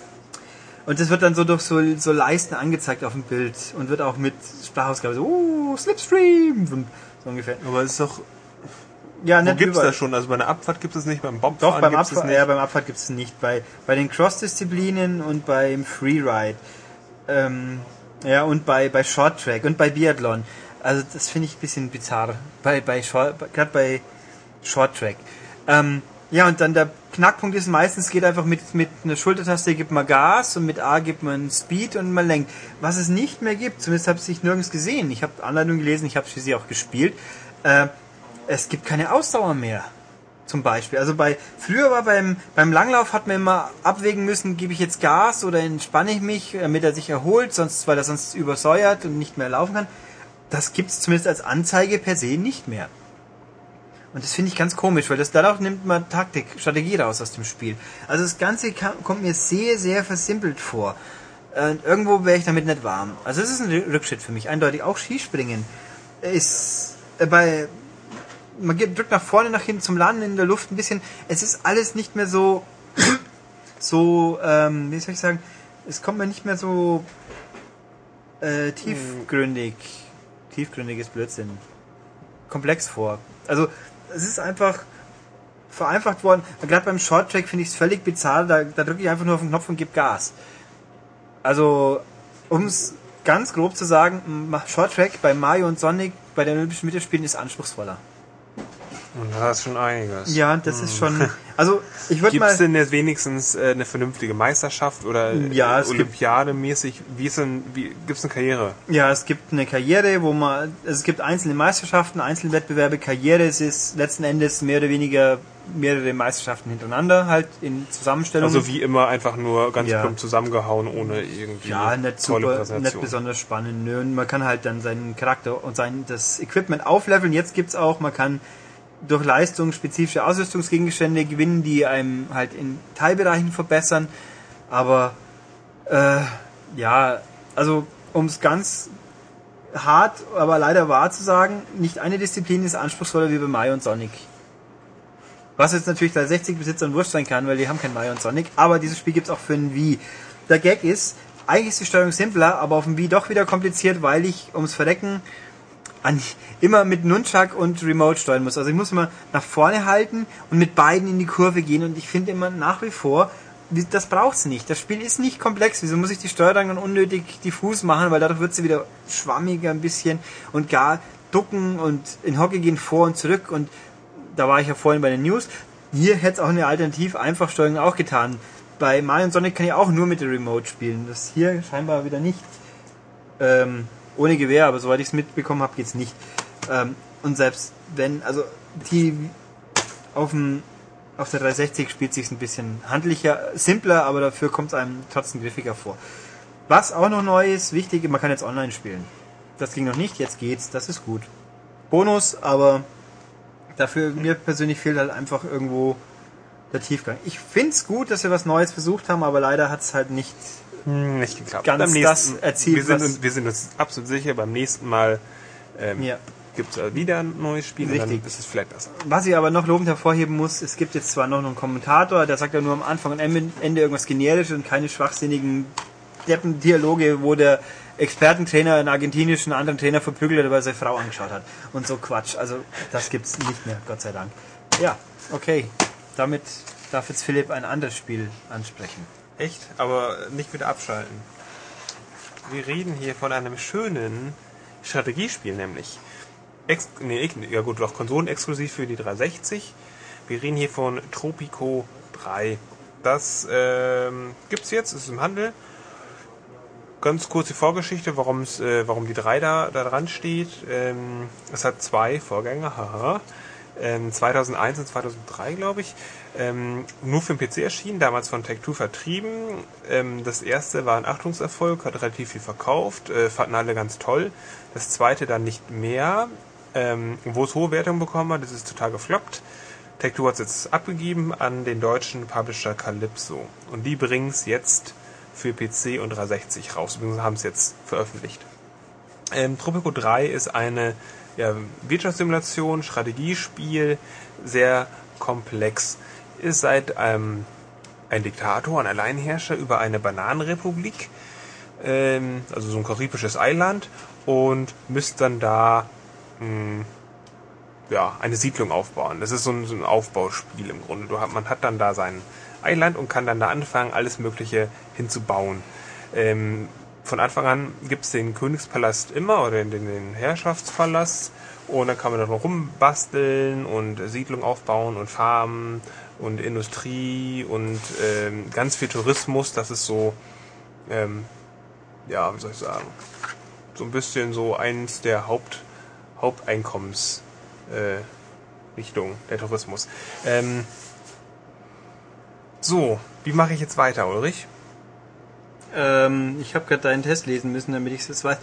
Und das wird dann so durch so, so Leisten angezeigt auf dem Bild und wird auch mit Sprachausgabe so, uh, Slipstream, so ungefähr. Aber es ist doch. Ja, Wo nicht gibt's überall. das schon? Also bei einer Abfahrt gibt es nicht, beim Bob Doch, beim gibt's Abfahrt, nicht. ja, beim Abfahrt gibt es nicht. Bei, bei den Cross-Disziplinen und beim Freeride. Ähm, ja, und bei, bei Short Track und bei Biathlon. Also das finde ich ein bisschen bizarr. Bei, bei gerade bei Short Track. Ähm, ja, und dann der Knackpunkt ist meistens geht einfach mit, mit einer Schultertaste gibt man Gas und mit A gibt man Speed und man lenkt. Was es nicht mehr gibt, zumindest habe ich nirgends gesehen. Ich habe Anleitungen gelesen, ich habe schließlich auch gespielt. Äh, es gibt keine Ausdauer mehr. Zum Beispiel. Also bei früher war beim, beim Langlauf hat man immer abwägen müssen, gebe ich jetzt Gas oder entspanne ich mich, damit er sich erholt, sonst, weil er sonst übersäuert und nicht mehr laufen kann. Das gibt es zumindest als Anzeige per se nicht mehr. Und das finde ich ganz komisch, weil das dadurch nimmt man Taktik, Strategie raus aus dem Spiel. Also das Ganze kam, kommt mir sehr, sehr versimpelt vor. Und irgendwo wäre ich damit nicht warm. Also es ist ein Rückschritt für mich, eindeutig. Auch Skispringen ist äh, bei man geht, drückt nach vorne, nach hinten zum Landen in der Luft ein bisschen. Es ist alles nicht mehr so, (coughs) so, ähm, wie soll ich sagen, es kommt mir nicht mehr so äh, tiefgründig, tiefgründiges Blödsinn, komplex vor. Also es ist einfach vereinfacht worden. Gerade beim Shorttrack finde ich es völlig bizarr. Da, da drücke ich einfach nur auf den Knopf und gebe Gas. Also, um es ganz grob zu sagen, Shorttrack bei Mario und Sonic bei den Olympischen Mittelspielen ist anspruchsvoller. Und das ist schon einiges. Ja, das ist schon. Also ich würde Gibt mal. es denn jetzt wenigstens äh, eine vernünftige Meisterschaft oder äh, Ja, es gibt- Olympiademäßig? Wie ist denn, wie gibt's eine Karriere? Ja, es gibt eine Karriere, wo man. Es gibt einzelne Meisterschaften, Einzelwettbewerbe, Karriere. Es ist letzten Endes mehr oder weniger mehrere Meisterschaften hintereinander, halt in Zusammenstellung. Also wie immer einfach nur ganz Ja. plump zusammengehauen, ohne irgendwie ja, nicht tolle super, nicht besonders spannend. Nö, und man kann halt dann seinen Charakter und sein das Equipment aufleveln. Jetzt gibt's auch, man kann durch Leistung spezifische Ausrüstungsgegenstände gewinnen, die einem halt in Teilbereichen verbessern. Aber äh, ja, also um es ganz hart, aber leider wahr zu sagen, nicht eine Disziplin ist anspruchsvoller wie bei Mario und Sonic. Was jetzt natürlich bei 60 Besitzern wurscht sein kann, weil die haben kein Mario und Sonic, aber dieses Spiel gibt's auch für ein Wii. Der Gag ist, eigentlich ist die Steuerung simpler, aber auf dem Wii doch wieder kompliziert, weil ich ums Verrecken an, immer mit Nunchuck und Remote steuern muss. Also ich muss immer nach vorne halten und mit beiden in die Kurve gehen und ich finde immer nach wie vor, das braucht's nicht. Das Spiel ist nicht komplex. Wieso muss ich die Steuerung dann unnötig diffus machen, weil dadurch wird sie wieder schwammiger ein bisschen und gar ducken und in Hockey gehen vor und zurück und da war ich ja vorhin bei den News. Hier hätte es auch eine alternativ Einfachsteuerung auch getan. Bei Mario und Sonic kann ich auch nur mit der Remote spielen. Das hier scheinbar wieder nicht. Ähm, ohne Gewehr, aber soweit ich es mitbekommen habe, geht's nicht. Ähm, und selbst wenn, also die auf dem auf der 360 spielt sich ein bisschen handlicher, simpler, aber dafür kommt es einem trotzdem griffiger vor. Was auch noch neu ist, wichtig, man kann jetzt online spielen. Das ging noch nicht, jetzt geht's, das ist gut. Bonus, aber dafür mir persönlich fehlt halt einfach irgendwo der Tiefgang. Ich find's gut, dass wir was Neues versucht haben, aber leider hat's halt nicht. Hm, Nicht geklappt. Ganz das erzielt, wir, sind uns, wir sind uns absolut sicher, beim nächsten Mal ähm, Ja. gibt es wieder ein neues Spiel und Richtig. dann ist es vielleicht besser. Was ich aber noch lobend hervorheben muss, es gibt jetzt zwar noch einen Kommentator, der sagt ja nur am Anfang und Ende Ende irgendwas Generisches und keine schwachsinnigen Deppen-Dialoge, wo der Expertentrainer einen argentinischen anderen Trainer verprügelt hat, weil er seine Frau angeschaut hat. Und so Quatsch. Also das gibt's nicht mehr, Gott sei Dank. Ja, okay. Damit darf jetzt Philipp ein anderes Spiel ansprechen. Echt? Aber nicht wieder abschalten. Wir reden hier von einem schönen Strategiespiel, nämlich. Ex nee, ja gut, doch konsolenexklusiv für die 360. Wir reden hier von Tropico 3. Das ähm, gibt's jetzt, ist im Handel. Ganz kurz die Vorgeschichte, äh, warum die 3 da, da dran steht. Ähm, es hat zwei Vorgänger, haha. Ähm, 2001 und 2003, glaube ich. Ähm, nur für den PC erschienen, damals von Tech2 vertrieben. Ähm, das erste war ein Achtungserfolg, hat relativ viel verkauft, äh, fanden alle ganz toll. Das zweite dann nicht mehr, ähm, wo es hohe Wertungen bekommen hat, das ist total gefloppt. Tech2 hat es jetzt abgegeben an den deutschen Publisher Calypso. Und die bringen es jetzt für PC und 360 raus. Übrigens haben es jetzt veröffentlicht. Ähm, Tropico 3 ist eine ja, Wirtschaftssimulation, Strategiespiel, sehr komplex. Ist seit ähm, ein Diktator, ein Alleinherrscher über eine Bananenrepublik, ähm, also so ein karibisches Eiland, und müsst dann da mh, ja, eine Siedlung aufbauen. Das ist so ein, so ein Aufbauspiel im Grunde. Du man hat dann da sein Eiland und kann dann da anfangen, alles Mögliche hinzubauen. Ähm, von Anfang an gibt's den Königspalast immer oder den, den Herrschaftspalast und dann kann man da noch rumbasteln und Siedlung aufbauen und Farmen und Industrie und ähm, ganz viel Tourismus. Das ist so, ähm, ja, wie soll ich sagen, so ein bisschen so eins der Haupt, Haupteinkommens äh, der Tourismus. Ähm, so, wie mache ich jetzt weiter, Ulrich? Ähm, ich habe gerade deinen Test lesen müssen, damit ich es jetzt weiß.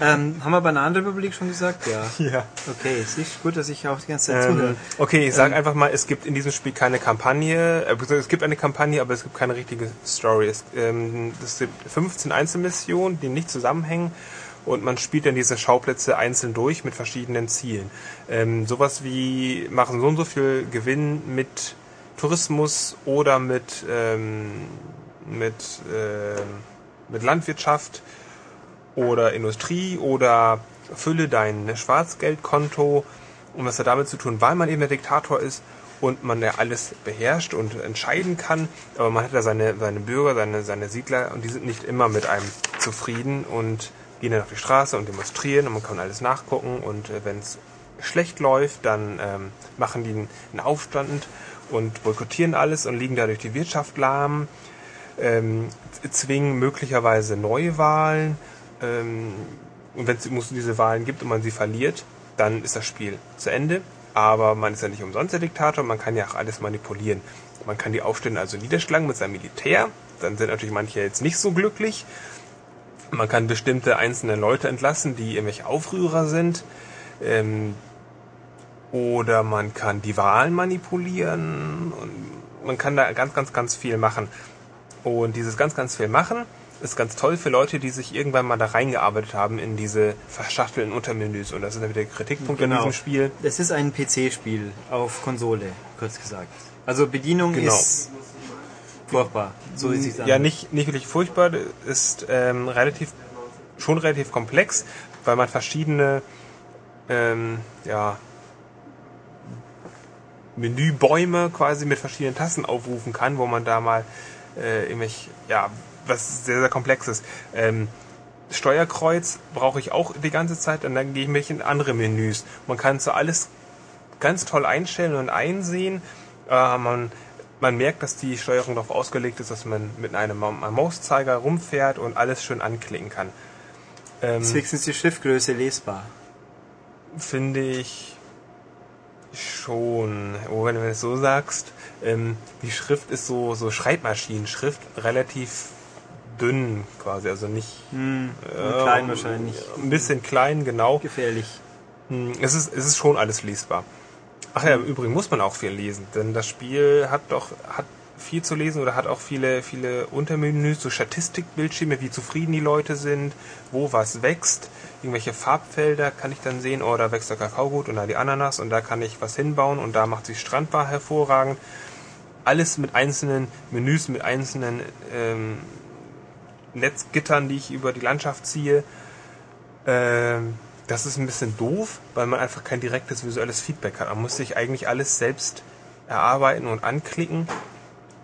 ähm, (laughs) haben wir Bananenrepublik schon gesagt? Ja. Ja. Okay, es ist gut, dass ich auch die ganze Zeit Ähm, zuhöre. okay, ich sage Ähm, einfach mal, es gibt in diesem Spiel keine Kampagne. Äh, es gibt eine Kampagne, aber es gibt keine richtige Story. Es, ähm, es sind 15 Einzelmissionen, die nicht zusammenhängen. Und man spielt dann diese Schauplätze einzeln durch mit verschiedenen Zielen. Ähm, sowas wie machen so und so viel Gewinn mit Tourismus oder mit, ähm, mit, ähm, mit Landwirtschaft oder Industrie oder fülle dein Schwarzgeldkonto und was hat damit zu tun, weil man eben der Diktator ist und man ja alles beherrscht und entscheiden kann, aber man hat ja seine, seine Bürger, seine, seine Siedler und die sind nicht immer mit einem zufrieden und gehen dann auf die Straße und demonstrieren und man kann alles nachgucken und äh, wenn es schlecht läuft, dann ähm, machen die einen Aufstand und boykottieren alles und liegen dadurch die Wirtschaft lahm. Ähm, zwingen möglicherweise neue Wahlen. Ähm, und wenn es diese Wahlen gibt und man sie verliert, dann ist das Spiel zu Ende. Aber man ist ja nicht umsonst der Diktator, man kann ja auch alles manipulieren. Man kann die Aufstände also niederschlagen mit seinem Militär. Dann sind natürlich manche jetzt nicht so glücklich. Man kann bestimmte einzelne Leute entlassen, die irgendwelche Aufrührer sind. Ähm, oder man kann die Wahlen manipulieren. Und man kann da ganz, ganz, ganz viel machen. Und dieses ganz, ganz viel machen ist ganz toll für Leute, die sich irgendwann mal da reingearbeitet haben in diese verschachtelten Untermenüs. Und das ist dann wieder der Kritikpunkt in Genau. diesem Spiel. Es ist ein PC-Spiel auf Konsole, kurz gesagt. Also Bedienung Genau. ist furchtbar. So ist es Ja, nicht, nicht wirklich furchtbar, ist ähm, relativ, schon relativ komplex, weil man verschiedene ähm, ja, Menübäume quasi mit verschiedenen Tasten aufrufen kann, wo man da mal äh, irgendwelche, ja, was sehr, sehr komplexes. Ähm, Steuerkreuz brauche ich auch die ganze Zeit und dann gehe ich mich in andere Menüs. Man kann so alles ganz toll einstellen und einsehen. Äh, man, man merkt, dass die Steuerung darauf ausgelegt ist, dass man mit einem, Mauszeiger rumfährt und alles schön anklicken kann. Ähm, ist die Schriftgröße lesbar. Finde ich schon. Oh, wenn du es so sagst, ähm, die Schrift ist so, so Schreibmaschinenschrift, relativ dünn quasi, also nicht Hm, äh, klein wahrscheinlich. Ein bisschen klein, genau. Gefährlich. Hm, Es ist, es ist schon alles lesbar. Ach ja, im Übrigen muss man auch viel lesen, denn das Spiel hat doch hat viel zu lesen oder hat auch viele viele Untermenüs, so Statistikbildschirme, wie zufrieden die Leute sind, wo was wächst, irgendwelche Farbfelder kann ich dann sehen, oh, da wächst der Kakao gut und da die Ananas und da kann ich was hinbauen und da macht sich Strandbar hervorragend. Alles mit einzelnen Menüs, mit einzelnen ähm, Netzgittern, die ich über die Landschaft ziehe. Ähm, das ist ein bisschen doof, weil man einfach kein direktes visuelles Feedback hat. Man muss sich eigentlich alles selbst erarbeiten und anklicken.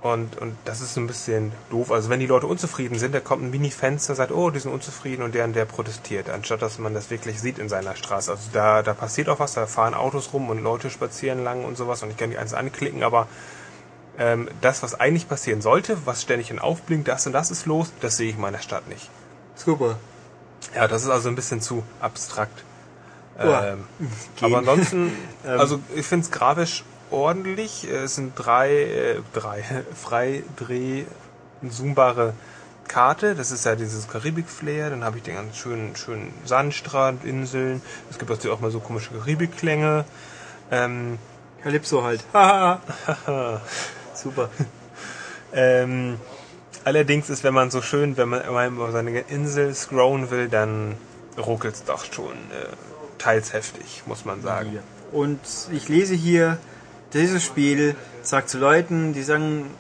Und, und das ist ein bisschen doof. Also wenn die Leute unzufrieden sind, da kommt ein Mini-Fenster, sagt, oh, die sind unzufrieden und der und der protestiert, anstatt dass man das wirklich sieht in seiner Straße. Also da, da passiert auch was, da fahren Autos rum und Leute spazieren lang und sowas und ich kann die eins anklicken, aber ähm, das, was eigentlich passieren sollte, was ständig in aufblinkt, das und das ist los, das sehe ich in meiner Stadt nicht. Super. Ja, das ist also ein bisschen zu abstrakt. Ähm, (laughs) aber ansonsten, (laughs) Ähm. also ich finde es grafisch ordentlich. Es sind drei, äh, drei (laughs) frei dreh zoombare Karte. Das ist ja dieses Karibik-Flair. Dann habe ich den ganz schönen, schönen Sandstrand, Inseln. Es gibt natürlich auch mal so komische Karibik-Klänge. Ähm, Calypso halt. (laughs) Super. Ähm, allerdings ist, wenn man so schön, wenn man immer über seine Insel scrollen will, dann ruckelt es doch schon äh, teils heftig, muss man sagen. Und ich lese hier, dieses Spiel sagt zu Leuten, die sagen,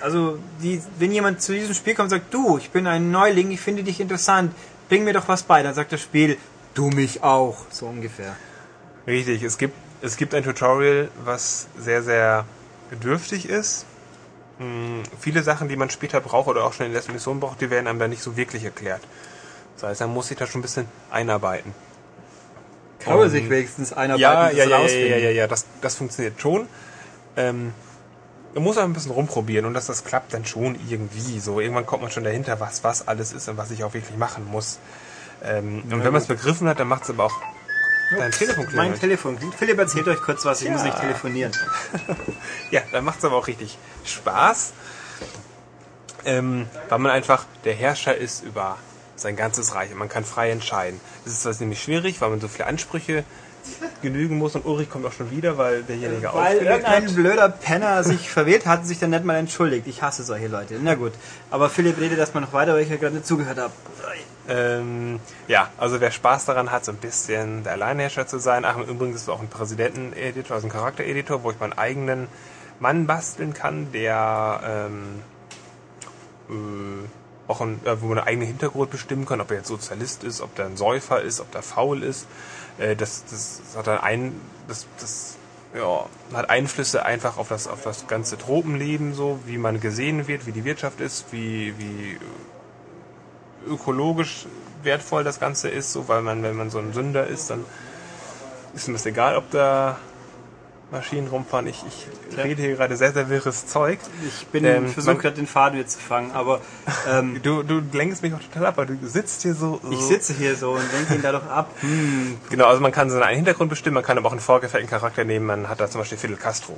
also die, wenn jemand zu diesem Spiel kommt und sagt, du, ich bin ein Neuling, ich finde dich interessant, bring mir doch was bei, dann sagt das Spiel, du mich auch, so ungefähr. Richtig, es gibt, es gibt ein Tutorial, was sehr, sehr dürftig ist. Hm, viele Sachen, die man später braucht oder auch schon in der letzten Mission braucht, die werden einem da nicht so wirklich erklärt. Das heißt, man muss sich da schon ein bisschen einarbeiten. Kann man sich wenigstens einarbeiten Ja, ja, ja, ja, ja, ja, das, das funktioniert schon. Ähm, man muss auch ein bisschen rumprobieren und dass das klappt dann schon irgendwie. So irgendwann kommt man schon dahinter, was was alles ist und was ich auch wirklich machen muss. Ähm, und wenn man es begriffen hat, dann macht es aber auch dein Telefon Mein klingelt. Telefon. Philipp erzählt euch kurz was, ich muss Ja. nicht telefonieren. (laughs) Ja, dann macht es aber auch richtig Spaß, ähm, weil man einfach der Herrscher ist über sein ganzes Reich und man kann frei entscheiden. Das ist das nämlich schwierig, weil man so viele Ansprüche genügen muss und Ulrich kommt auch schon wieder, weil derjenige Weil aufgelegt hat. irgendein blöder Penner sich verwählt hat und sich dann nicht mal entschuldigt. Ich hasse solche Leute. Na gut. Aber Philipp redet erstmal noch weiter, weil ich ja gerade nicht zugehört habe. Ähm, ja, also wer Spaß daran hat, so ein bisschen der Alleinherrscher zu sein. Ach, übrigens ist es auch ein Präsidenten-Editor, also ein Charakter-Editor, wo ich meinen eigenen Mann basteln kann, der ähm, äh, auch ein, äh, wo man einen eigenen Hintergrund bestimmen kann, ob er jetzt Sozialist ist, ob der ein Säufer ist, ob der faul ist. Äh, das, das, hat dann ein, das, das ja, hat Einflüsse einfach auf das, auf das ganze Tropenleben, so wie man gesehen wird, wie die Wirtschaft ist, wie, wie ökologisch wertvoll das Ganze ist, so weil man, wenn man so ein Sünder ist, dann ist mir das egal, ob da Maschinen rumfahren. Ich, ich Ja. rede hier gerade sehr, sehr wirres Zeug. Ich bin Ähm, versuche gerade den Faden wieder zu fangen, aber ähm, (laughs) Du, du lenkst mich auch total ab, weil du sitzt hier so. so ich sitze hier so und lenke ihn da doch ab. Hm, Genau, also man kann so einen Hintergrund bestimmen, man kann aber auch einen vorgefertigten Charakter nehmen. Man hat da zum Beispiel Fidel Castro.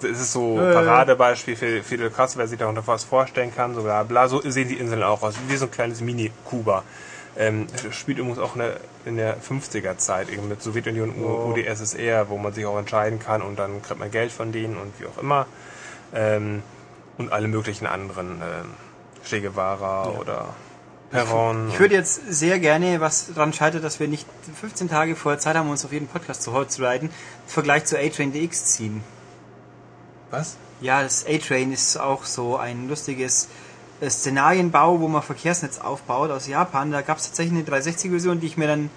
Das ist so Ja, ja, ja. Paradebeispiel für Fidel Castro, wer sich darunter was vorstellen kann, so bla bla. So sehen die Inseln auch aus, wie so ein kleines Mini-Kuba. Ähm, das spielt übrigens auch eine, in der 50er-Zeit, eben mit Sowjetunion, Oh. UdSSR, wo man sich auch entscheiden kann und dann kriegt man Geld von denen und wie auch immer. Ähm, und alle möglichen anderen, ähm, Che Guevara oder Perron. Ich würde jetzt sehr gerne, was daran scheitert, dass wir nicht 15 Tage vorher Zeit haben, uns auf jeden Podcast zu vorzubereiten, Vergleich zu A-Train DX ziehen. Was? Ja, das A-Train ist auch so ein lustiges äh, Szenarienbau, wo man Verkehrsnetz aufbaut aus Japan. Da gab es tatsächlich eine 360-Version, die ich mir dann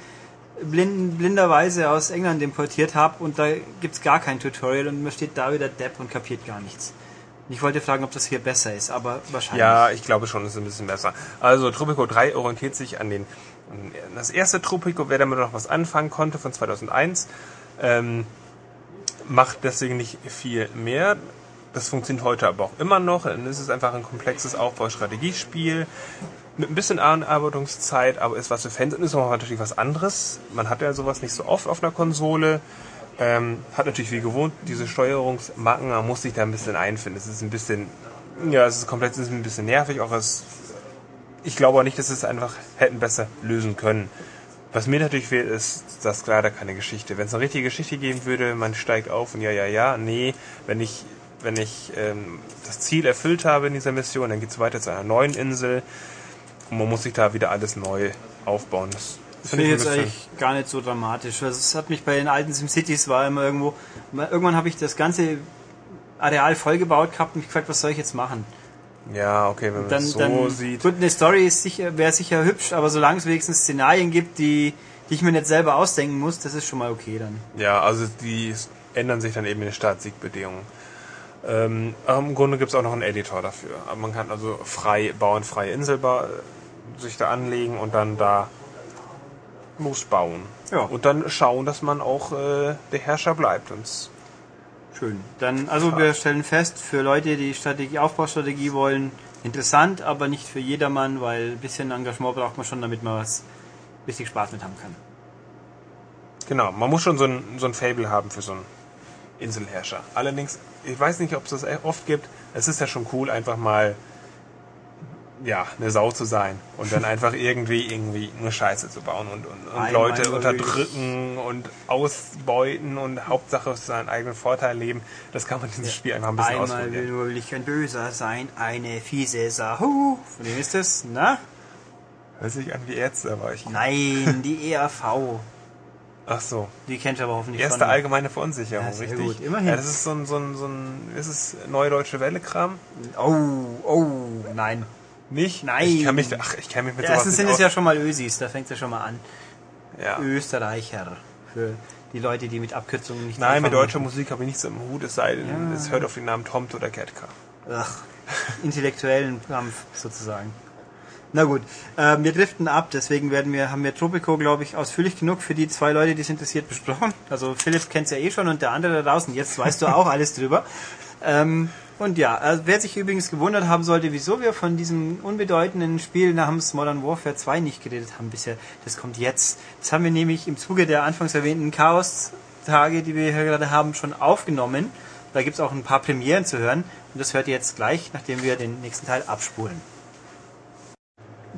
blind, blinderweise aus England importiert habe und da gibt's gar kein Tutorial und man steht da wieder Depp und kapiert gar nichts. Ich wollte fragen, ob das hier besser ist, aber wahrscheinlich. Ja, ich glaube schon, es ist ein bisschen besser. Also Tropico 3 orientiert sich an den an das erste Tropico, wer damit noch was anfangen konnte von 2001, ähm, macht deswegen nicht viel mehr. Das funktioniert heute aber auch immer noch. Dann ist es einfach ein komplexes Aufbaustrategiespiel mit ein bisschen Anarbeitungszeit, aber ist was für Fans und ist noch natürlich was anderes. Man hat ja sowas nicht so oft auf einer Konsole. Ähm, hat natürlich wie gewohnt diese Steuerungsmarken, man muss sich da ein bisschen einfinden. Es ist ein bisschen, ja, es ist komplett, es ist ein bisschen nervig, auch es, ich glaube auch nicht, dass es einfach hätten besser lösen können. Was mir natürlich fehlt, ist, dass leider keine Geschichte. Wenn es eine richtige Geschichte geben würde, man steigt auf und ja, ja, ja, nee, wenn ich, wenn ich ähm, das Ziel erfüllt habe in dieser Mission, dann geht es weiter zu einer neuen Insel und man muss sich da wieder alles neu aufbauen. Das Das finde ich jetzt eigentlich gar nicht so dramatisch. Also es hat mich bei den alten SimCities war immer irgendwo, irgendwann habe ich das ganze Areal vollgebaut gehabt und mich gefragt, was soll ich jetzt machen? Ja, okay, wenn man Dann, das so dann sieht. gut, eine Story ist sicher, wäre sicher hübsch, aber solange es wenigstens Szenarien gibt, die, die ich mir nicht selber ausdenken muss, das ist schon mal okay dann. Ja, also die ändern sich dann eben in den Startsiegbedingungen. Ähm, Im Grunde gibt es auch noch einen Editor dafür. Aber man kann also frei bauen, freie Insel ba sich da anlegen und dann da losbauen. Ja. Und dann schauen, dass man auch äh, der Herrscher bleibt. Und Schön. Dann, also wir stellen fest, für Leute, die Strategie, Aufbaustrategie wollen, interessant, aber nicht für jedermann, weil ein bisschen Engagement braucht man schon, damit man was richtig Spaß mit haben kann. genau, man muss schon so ein, so ein Fable haben für so einen Inselherrscher. Allerdings, ich weiß nicht, ob es das oft gibt. Es ist ja schon cool, einfach mal ja, eine Sau zu sein und dann einfach irgendwie irgendwie nur Scheiße zu bauen und, und, und Einmal Leute unterdrücken und ausbeuten und Hauptsache seinen eigenen Vorteil leben. Das kann man in diesem Spiel einfach ein bisschen Einmal will ausprobieren. nur will ich ein Böser sein, eine fiese Sahu. Von wem ist das? Na? Hört sich an wie Ärzte, aber ich. Nein, die ERV. Ach so. Die kennt ihr aber hoffentlich Erste schon. allgemeine Verunsicherung, Ja, richtig. gut, immerhin. Ja, das ist so ein, so ein, so ein, ist es Neue Deutsche Welle-Kram? Oh, oh, nein. Nicht? Nein. Ich kann mich, ach, ich kann mich mit Ja, sowas erstens sind es ja schon mal Ösis, da fängt es ja schon mal an. ja. Österreicher. Für die Leute, die mit Abkürzungen nicht Nein, mit deutscher Musik habe ich nichts im Hut, es sei denn, Ja. es hört auf den Namen Tomt oder Ketka. Ach, intellektuellen Kampf sozusagen. Na gut, ähm, wir driften ab, deswegen werden wir, haben wir Tropico, glaube ich, ausführlich genug für die zwei Leute, die es interessiert, besprochen. Also Philipp kennt es ja eh schon und der andere da draußen, jetzt weißt du auch (laughs) alles drüber. Ähm, und ja, also wer sich übrigens gewundert haben sollte, wieso wir von diesem unbedeutenden Spiel namens Modern Warfare 2 nicht geredet haben bisher, das kommt jetzt. Das haben wir nämlich im Zuge der anfangs erwähnten Chaos-Tage, die wir hier gerade haben, schon aufgenommen. Da gibt es auch ein paar Premieren zu hören und das hört ihr jetzt gleich, nachdem wir den nächsten Teil abspulen.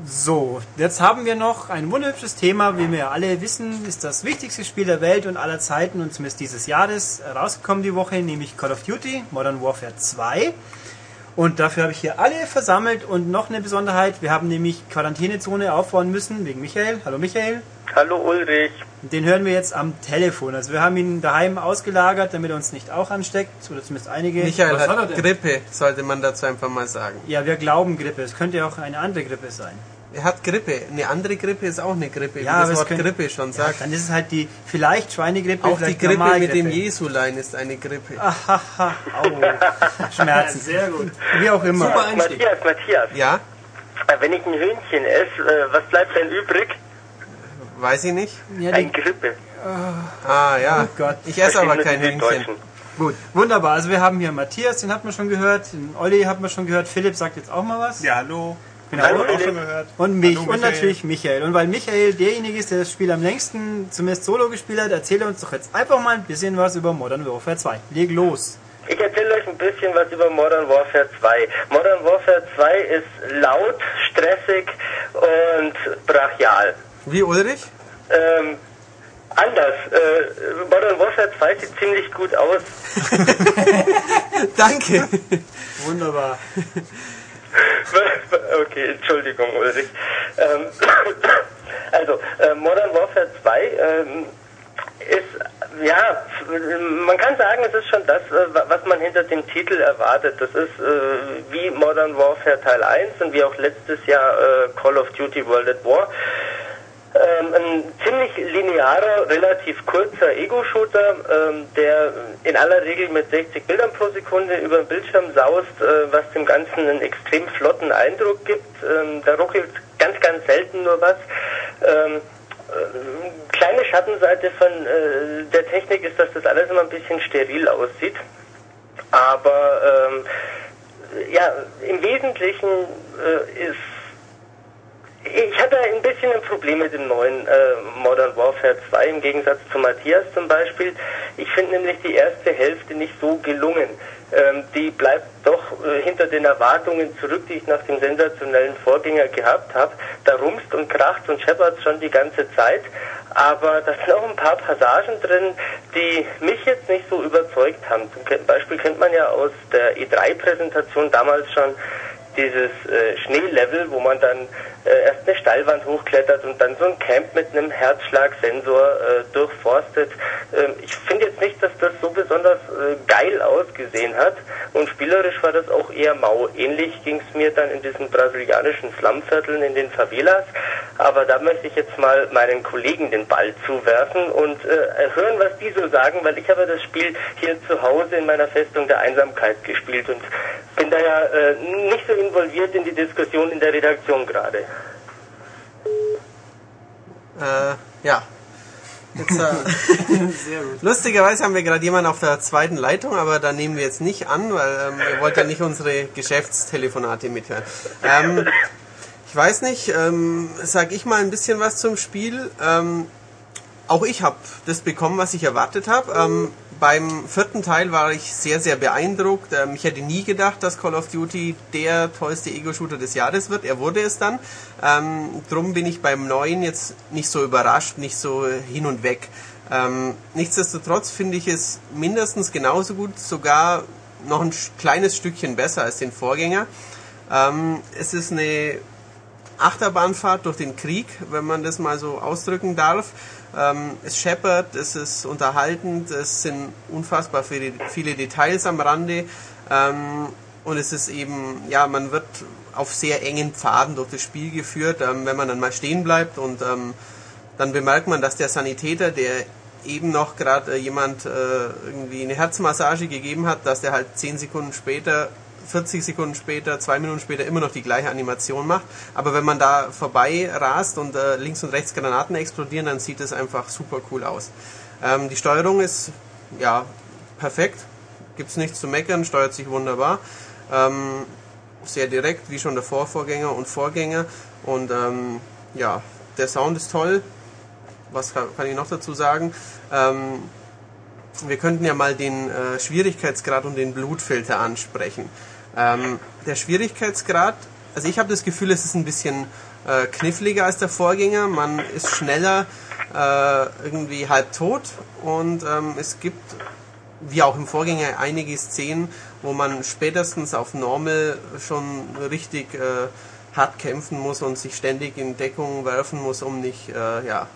So, jetzt haben wir noch ein wunderhübsches Thema. Wie wir alle wissen, ist das wichtigste Spiel der Welt und aller Zeiten und zumindest dieses Jahres rausgekommen die Woche, nämlich Call of Duty Modern Warfare 2. Und dafür habe ich hier alle versammelt und noch eine Besonderheit. Wir haben nämlich Quarantänezone aufbauen müssen wegen Michael. Hallo Michael. Hallo Ulrich. Den hören wir jetzt am Telefon. Also wir haben ihn daheim ausgelagert, damit er uns nicht auch ansteckt. Oder zumindest einige. Michael Was hat, er denn? Grippe, sollte man dazu einfach mal sagen. Ja, wir glauben Grippe. Es könnte ja auch eine andere Grippe sein. Er hat Grippe. Eine andere Grippe ist auch eine Grippe, wie aber das Wort könnte- Grippe schon Ja, sagt. dann ist es halt die vielleicht Schweinegrippe, auch die vielleicht Grippe mit dem. Jesulein ist eine Grippe. Ahaha, au. (laughs) Schmerzen. Sehr gut. Wie auch immer. Super Einstieg. Matthias, Matthias, Ja, äh, wenn ich ein Hühnchen esse, äh, was bleibt denn übrig? weiß ich nicht. Ja, Ein die, Grippe. Ah ja, Oh Gott. ich esse aber kein die Hühnchen. Gut, wunderbar. Also wir haben hier Matthias, den hat man schon gehört. Den Olli hat man schon gehört. Philipp sagt jetzt auch mal was. Ja, hallo. Genau. Hallo, Auch schon gehört. Und mich Hallo, und natürlich Michael. Und weil Michael derjenige ist, der das Spiel am längsten, zumindest solo gespielt hat, erzähle uns doch jetzt einfach mal ein bisschen was über Modern Warfare 2. Leg los. Ich erzähle euch ein bisschen was über Modern Warfare 2. Modern Warfare 2 ist laut, stressig und brachial. Wie Ulrich? Ähm, anders. Äh, Modern Warfare 2 sieht ziemlich gut aus. (laughs) Danke. Wunderbar. (laughs) Okay, Entschuldigung, Ulrich. Ähm, (coughs) also, äh, Modern Warfare 2 ähm, ist, ja, man kann sagen, es ist schon das, äh, was man hinter dem Titel erwartet. Das ist äh, wie Modern Warfare Teil 1 und wie auch letztes Jahr äh, Call of Duty World at War. Äh, Ähm, ein ziemlich linearer, relativ kurzer Ego-Shooter, ähm, der in aller Regel mit 60 Bildern pro Sekunde über den Bildschirm saust, äh, was dem Ganzen einen extrem flotten Eindruck gibt. Ähm, da ruckelt ganz, ganz selten nur was. Ähm, äh, kleine Schattenseite von äh, der Technik ist, dass das alles immer ein bisschen steril aussieht. Aber ähm, ja, im Wesentlichen äh, ist ich hatte ein bisschen ein Problem mit dem neuen äh, Modern Warfare 2 im Gegensatz zu Matthias zum Beispiel. Ich finde nämlich die erste Hälfte nicht so gelungen. Ähm, die bleibt doch äh, hinter den Erwartungen zurück, die ich nach dem sensationellen Vorgänger gehabt habe. Da rumst und kracht und scheppert schon die ganze Zeit. Aber (laughs) da sind auch ein paar Passagen drin, die mich jetzt nicht so überzeugt haben. Zum Beispiel kennt man ja aus der E3-Präsentation damals schon dieses äh, Schneelevel, wo man dann äh, erst eine Steilwand hochklettert und dann so ein Camp mit einem Herzschlagsensor äh, durchforstet. Ähm, ich finde jetzt nicht, dass das so besonders äh, geil ausgesehen hat und spielerisch war das auch eher mau. Ähnlich ging es mir dann in diesen brasilianischen Slumvierteln in den Favelas, aber da möchte ich jetzt mal meinen Kollegen den Ball zuwerfen und äh, hören, was die so sagen, weil ich habe das Spiel hier zu Hause in meiner Festung der Einsamkeit gespielt und bin da ja äh, nicht so involviert in die Diskussion in der Redaktion gerade. Äh, ja. Jetzt, äh, (laughs) lustigerweise haben wir gerade jemanden auf der zweiten Leitung, aber da nehmen wir jetzt nicht an, weil ähm, ihr wollt ja nicht unsere Geschäftstelefonate mithören. Ähm, ich weiß nicht, ähm, sag ich mal ein bisschen was zum Spiel. Ähm, auch ich habe das bekommen, was ich erwartet habe. Ähm, beim vierten Teil war ich sehr, sehr beeindruckt. Ähm, ich hätte nie gedacht, dass Call of Duty der tollste Ego-Shooter des Jahres wird. Er wurde es dann. Ähm, drum bin ich beim neuen jetzt nicht so überrascht, nicht so hin und weg. Ähm, nichtsdestotrotz finde ich es mindestens genauso gut, sogar noch ein kleines Stückchen besser als den Vorgänger. Ähm, es ist eine Achterbahnfahrt durch den Krieg, wenn man das mal so ausdrücken darf. Ähm, es scheppert, es ist unterhaltend, es sind unfassbar viele, viele Details am Rande ähm, und es ist eben, ja, man wird auf sehr engen Pfaden durch das Spiel geführt, ähm, wenn man dann mal stehen bleibt und ähm, dann bemerkt man, dass der Sanitäter, der eben noch gerade äh, jemand äh, irgendwie eine Herzmassage gegeben hat, dass der halt zehn Sekunden später 40 Sekunden später, zwei Minuten später immer noch die gleiche Animation macht. Aber wenn man da vorbei rast und äh, links und rechts Granaten explodieren, dann sieht es einfach super cool aus. Ähm, die Steuerung ist ja perfekt, gibt es nichts zu meckern, steuert sich wunderbar. Ähm, sehr direkt, wie schon der Vorvorgänger und Vorgänger. Und ähm, ja, der Sound ist toll. Was kann, kann ich noch dazu sagen? Ähm, wir könnten ja mal den äh, Schwierigkeitsgrad und den Blutfilter ansprechen. Ähm, der Schwierigkeitsgrad, also ich habe das Gefühl, es ist ein bisschen äh, kniffliger als der Vorgänger. Man ist schneller äh, irgendwie halb tot und ähm, es gibt, wie auch im Vorgänger, einige Szenen, wo man spätestens auf Normal schon richtig äh, hart kämpfen muss und sich ständig in Deckung werfen muss, um nicht äh, ja,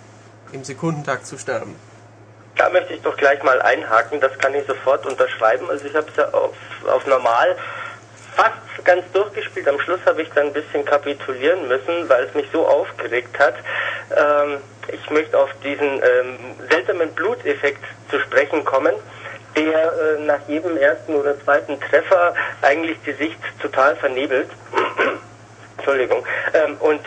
im Sekundentakt zu sterben. Da möchte ich doch gleich mal einhaken, das kann ich sofort unterschreiben. Also ich habe es ja auf, auf normal fast ganz durchgespielt. Am Schluss habe ich dann ein bisschen kapitulieren müssen, weil es mich so aufgeregt hat. Ähm, ich möchte auf diesen ähm, seltsamen Bluteffekt zu sprechen kommen, der äh, nach jedem ersten oder zweiten Treffer eigentlich die Sicht total vernebelt. (clears throat) Entschuldigung. Ähm, und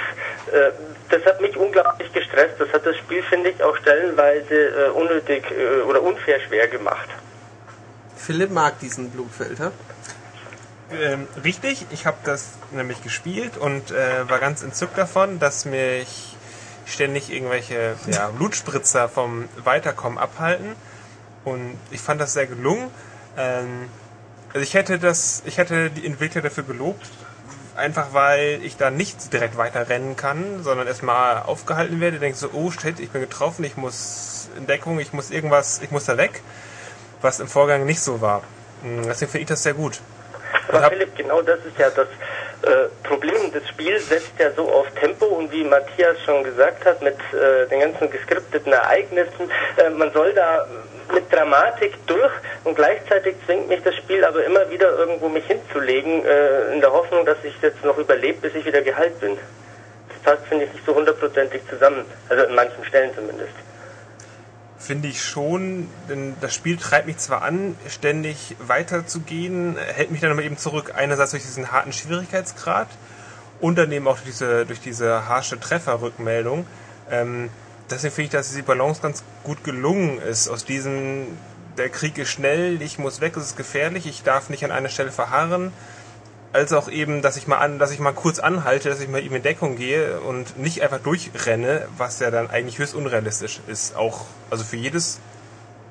äh, das hat mich unglaublich gestresst. Das hat das Spiel, finde ich, auch stellenweise äh, unnötig äh, oder unfair schwer gemacht. Philipp mag diesen Blutfilter. Ähm, richtig, ich habe das nämlich gespielt und äh, war ganz entzückt davon, dass mich ständig irgendwelche ja, (laughs) Blutspritzer vom Weiterkommen abhalten. Und ich fand das sehr gelungen. Ähm, also ich hätte das, ich hätte die Entwickler dafür gelobt, einfach weil ich da nicht direkt weiter rennen kann, sondern erstmal aufgehalten werde, denke so, oh shit, ich bin getroffen, ich muss in Deckung, ich muss irgendwas, ich muss da weg, was im Vorgang nicht so war. Hm, deswegen finde ich das sehr gut. Aber Philipp, genau das ist ja das äh, Problem. Das Spiel setzt ja so auf Tempo und wie Matthias schon gesagt hat, mit äh, den ganzen geskripteten Ereignissen, äh, man soll da mit Dramatik durch und gleichzeitig zwingt mich das Spiel aber immer wieder irgendwo mich hinzulegen, äh, in der Hoffnung, dass ich jetzt noch überlebe, bis ich wieder geheilt bin. passt, finde ich, nicht so hundertprozentig zusammen. Also in manchen Stellen zumindest. Finde ich schon, denn das Spiel treibt mich zwar an, ständig weiterzugehen, hält mich dann aber eben zurück. Einerseits durch diesen harten Schwierigkeitsgrad und dann eben auch durch diese, durch diese harsche Trefferrückmeldung. Ähm, deswegen finde ich, dass diese Balance ganz gut gelungen ist. Aus diesem, der Krieg ist schnell, ich muss weg, es ist gefährlich, ich darf nicht an einer Stelle verharren als auch eben, dass ich mal an, dass ich mal kurz anhalte, dass ich mal eben in Deckung gehe und nicht einfach durchrenne, was ja dann eigentlich höchst unrealistisch ist. Auch also für jedes,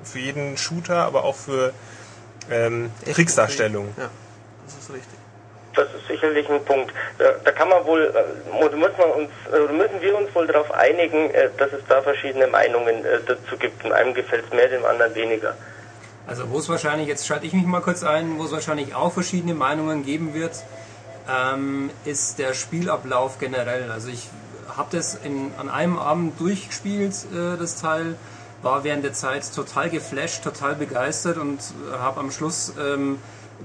für jeden Shooter, aber auch für ähm, Kriegsdarstellung. Ja, das ist richtig. Das ist sicherlich ein Punkt. Da, da kann man wohl, äh, muss man uns, äh, müssen wir uns wohl darauf einigen, äh, dass es da verschiedene Meinungen äh, dazu gibt. Und einem gefällt es mehr, dem anderen weniger. Also wo es wahrscheinlich, jetzt schalte ich mich mal kurz ein, wo es wahrscheinlich auch verschiedene Meinungen geben wird, ähm, ist der Spielablauf generell. Also ich habe das in, an einem Abend durchgespielt, äh, das Teil, war während der Zeit total geflasht, total begeistert und habe am Schluss ähm,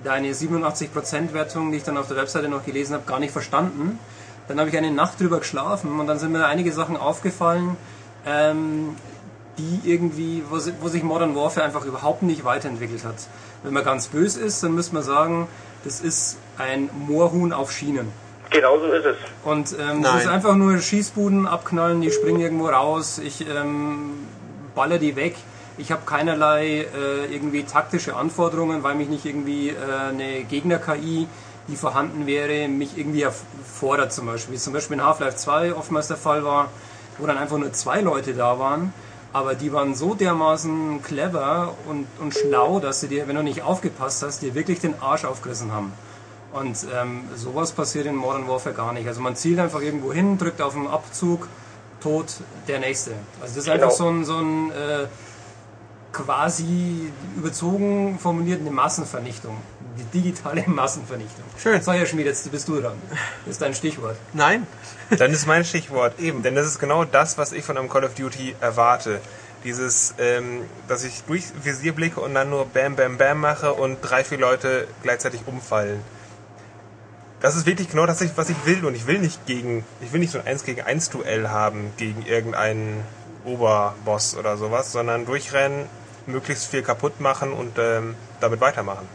deine 87% Wertung, die ich dann auf der Webseite noch gelesen habe, gar nicht verstanden. Dann habe ich eine Nacht drüber geschlafen und dann sind mir einige Sachen aufgefallen, ähm, die irgendwie, wo, wo sich Modern Warfare einfach überhaupt nicht weiterentwickelt hat. Wenn man ganz böse ist, dann müsste man sagen, das ist ein Moorhuhn auf Schienen. Genau so ist es. Und ähm, es ist einfach nur Schießbuden abknallen, die springen irgendwo raus, ich ähm, baller die weg. Ich habe keinerlei äh, irgendwie taktische Anforderungen, weil mich nicht irgendwie äh, eine Gegner-KI, die vorhanden wäre, mich irgendwie erfordert zum Beispiel. Wie es zum Beispiel in Half-Life 2 oftmals der Fall war, wo dann einfach nur zwei Leute da waren, aber die waren so dermaßen clever und, und schlau, dass sie dir, wenn du nicht aufgepasst hast, dir wirklich den Arsch aufgerissen haben. Und ähm, sowas passiert in Modern Warfare gar nicht. Also man zielt einfach irgendwo hin, drückt auf den Abzug, tot, der nächste. Also das ist einfach Genau. so ein, so ein äh, quasi überzogen formuliert eine Massenvernichtung. Die digitale (laughs) Massenvernichtung. Schön. So, Herr Schmied, jetzt bist du dran. Das ist dein Stichwort. Nein, Dann ist mein Stichwort eben, denn das ist genau das, was ich von einem Call of Duty erwarte. Dieses, ähm, dass ich durch Visier blicke und dann nur Bam Bam Bam mache und drei, vier Leute gleichzeitig umfallen. Das ist wirklich genau das, was ich will und ich will nicht gegen, ich will nicht so ein 1 gegen 1 Duell haben gegen irgendeinen Oberboss oder sowas, sondern durchrennen, möglichst viel kaputt machen und ähm, damit weitermachen.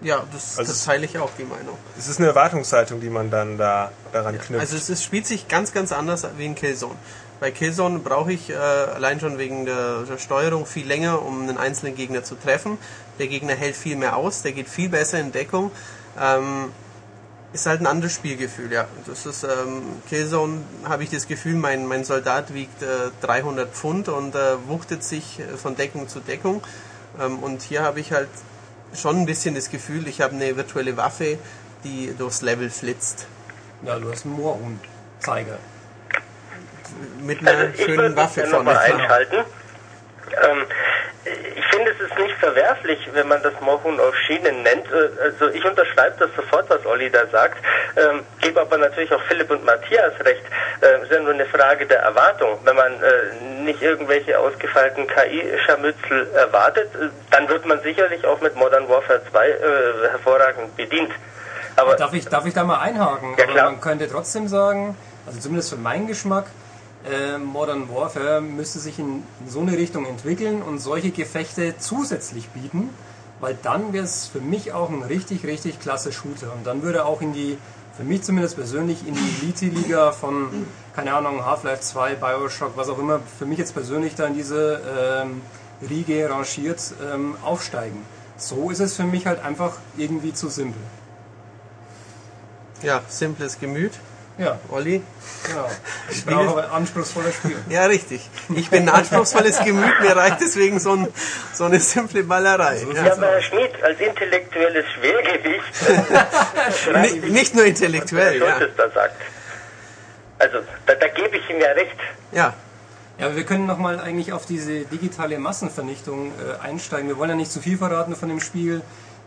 Ja, das, Also das es- teile ich auch die Meinung. Es ist eine Erwartungshaltung, die man dann da daran knüpft. Also es, ist, spielt sich ganz, ganz anders wie in Killzone. Bei Killzone brauche ich äh, allein schon wegen der, der Steuerung viel länger, um einen einzelnen Gegner zu treffen. Der Gegner hält viel mehr aus, der geht viel besser in Deckung. Ähm, ist halt ein anderes Spielgefühl, ja. Das ist ähm, Killzone habe ich das Gefühl, mein, mein Soldat wiegt äh, 300 Pfund und äh, wuchtet sich äh, von Deckung zu Deckung. Ähm, und hier habe ich halt schon ein bisschen das Gefühl, ich habe eine virtuelle Waffe, die durchs Level flitzt. Ja, du hast einen Moorhuhn-Zeiger. Mit einer Also schönen Waffe vorne. einschalten. Ähm, ich finde, es ist nicht verwerflich, wenn man das Moorhuhn auf Schienen nennt. Äh, Also ich unterschreibe das sofort, was Olli da sagt, ähm, gebe aber natürlich auch Philipp und Matthias recht. Äh, es ist ja nur eine Frage der Erwartung. Wenn man äh, nicht irgendwelche ausgefeilten KI-Scharmützel erwartet, äh, dann wird man sicherlich auch mit Modern Warfare 2 äh, hervorragend bedient. Aber Darf ich, darf ich da mal einhaken? Ja, Aber man könnte trotzdem sagen, also zumindest für meinen Geschmack, äh, Modern Warfare müsste sich in, so eine Richtung entwickeln und solche Gefechte zusätzlich bieten, weil dann wäre es für mich auch ein richtig, richtig klasse Shooter. Und dann würde auch in die, für mich zumindest persönlich, in die Elite-Liga von, keine Ahnung, Half-Life 2, Bioshock, was auch immer, für mich jetzt persönlich da in diese ähm, Riege rangiert, ähm, aufsteigen. So ist es für mich halt einfach irgendwie zu simpel. Ja, simples Gemüt. Ja, Olli? genau. (laughs) Ich brauche aber ein anspruchsvolles Spiel. Ja, richtig. Ich bin ein anspruchsvolles Gemüt, mir reicht deswegen so, ein, so eine simple Ballerei. ja, Ja. aber Herr Schmid, als intellektuelles Schwergewicht, (laughs) Nicht, nicht nur intellektuell, was ja. Da sagt. Also, da, da gebe ich ihm ja recht. ja. Ja, aber wir können nochmal eigentlich auf diese digitale Massenvernichtung äh, einsteigen. Wir wollen ja nicht zu viel verraten von dem Spiel,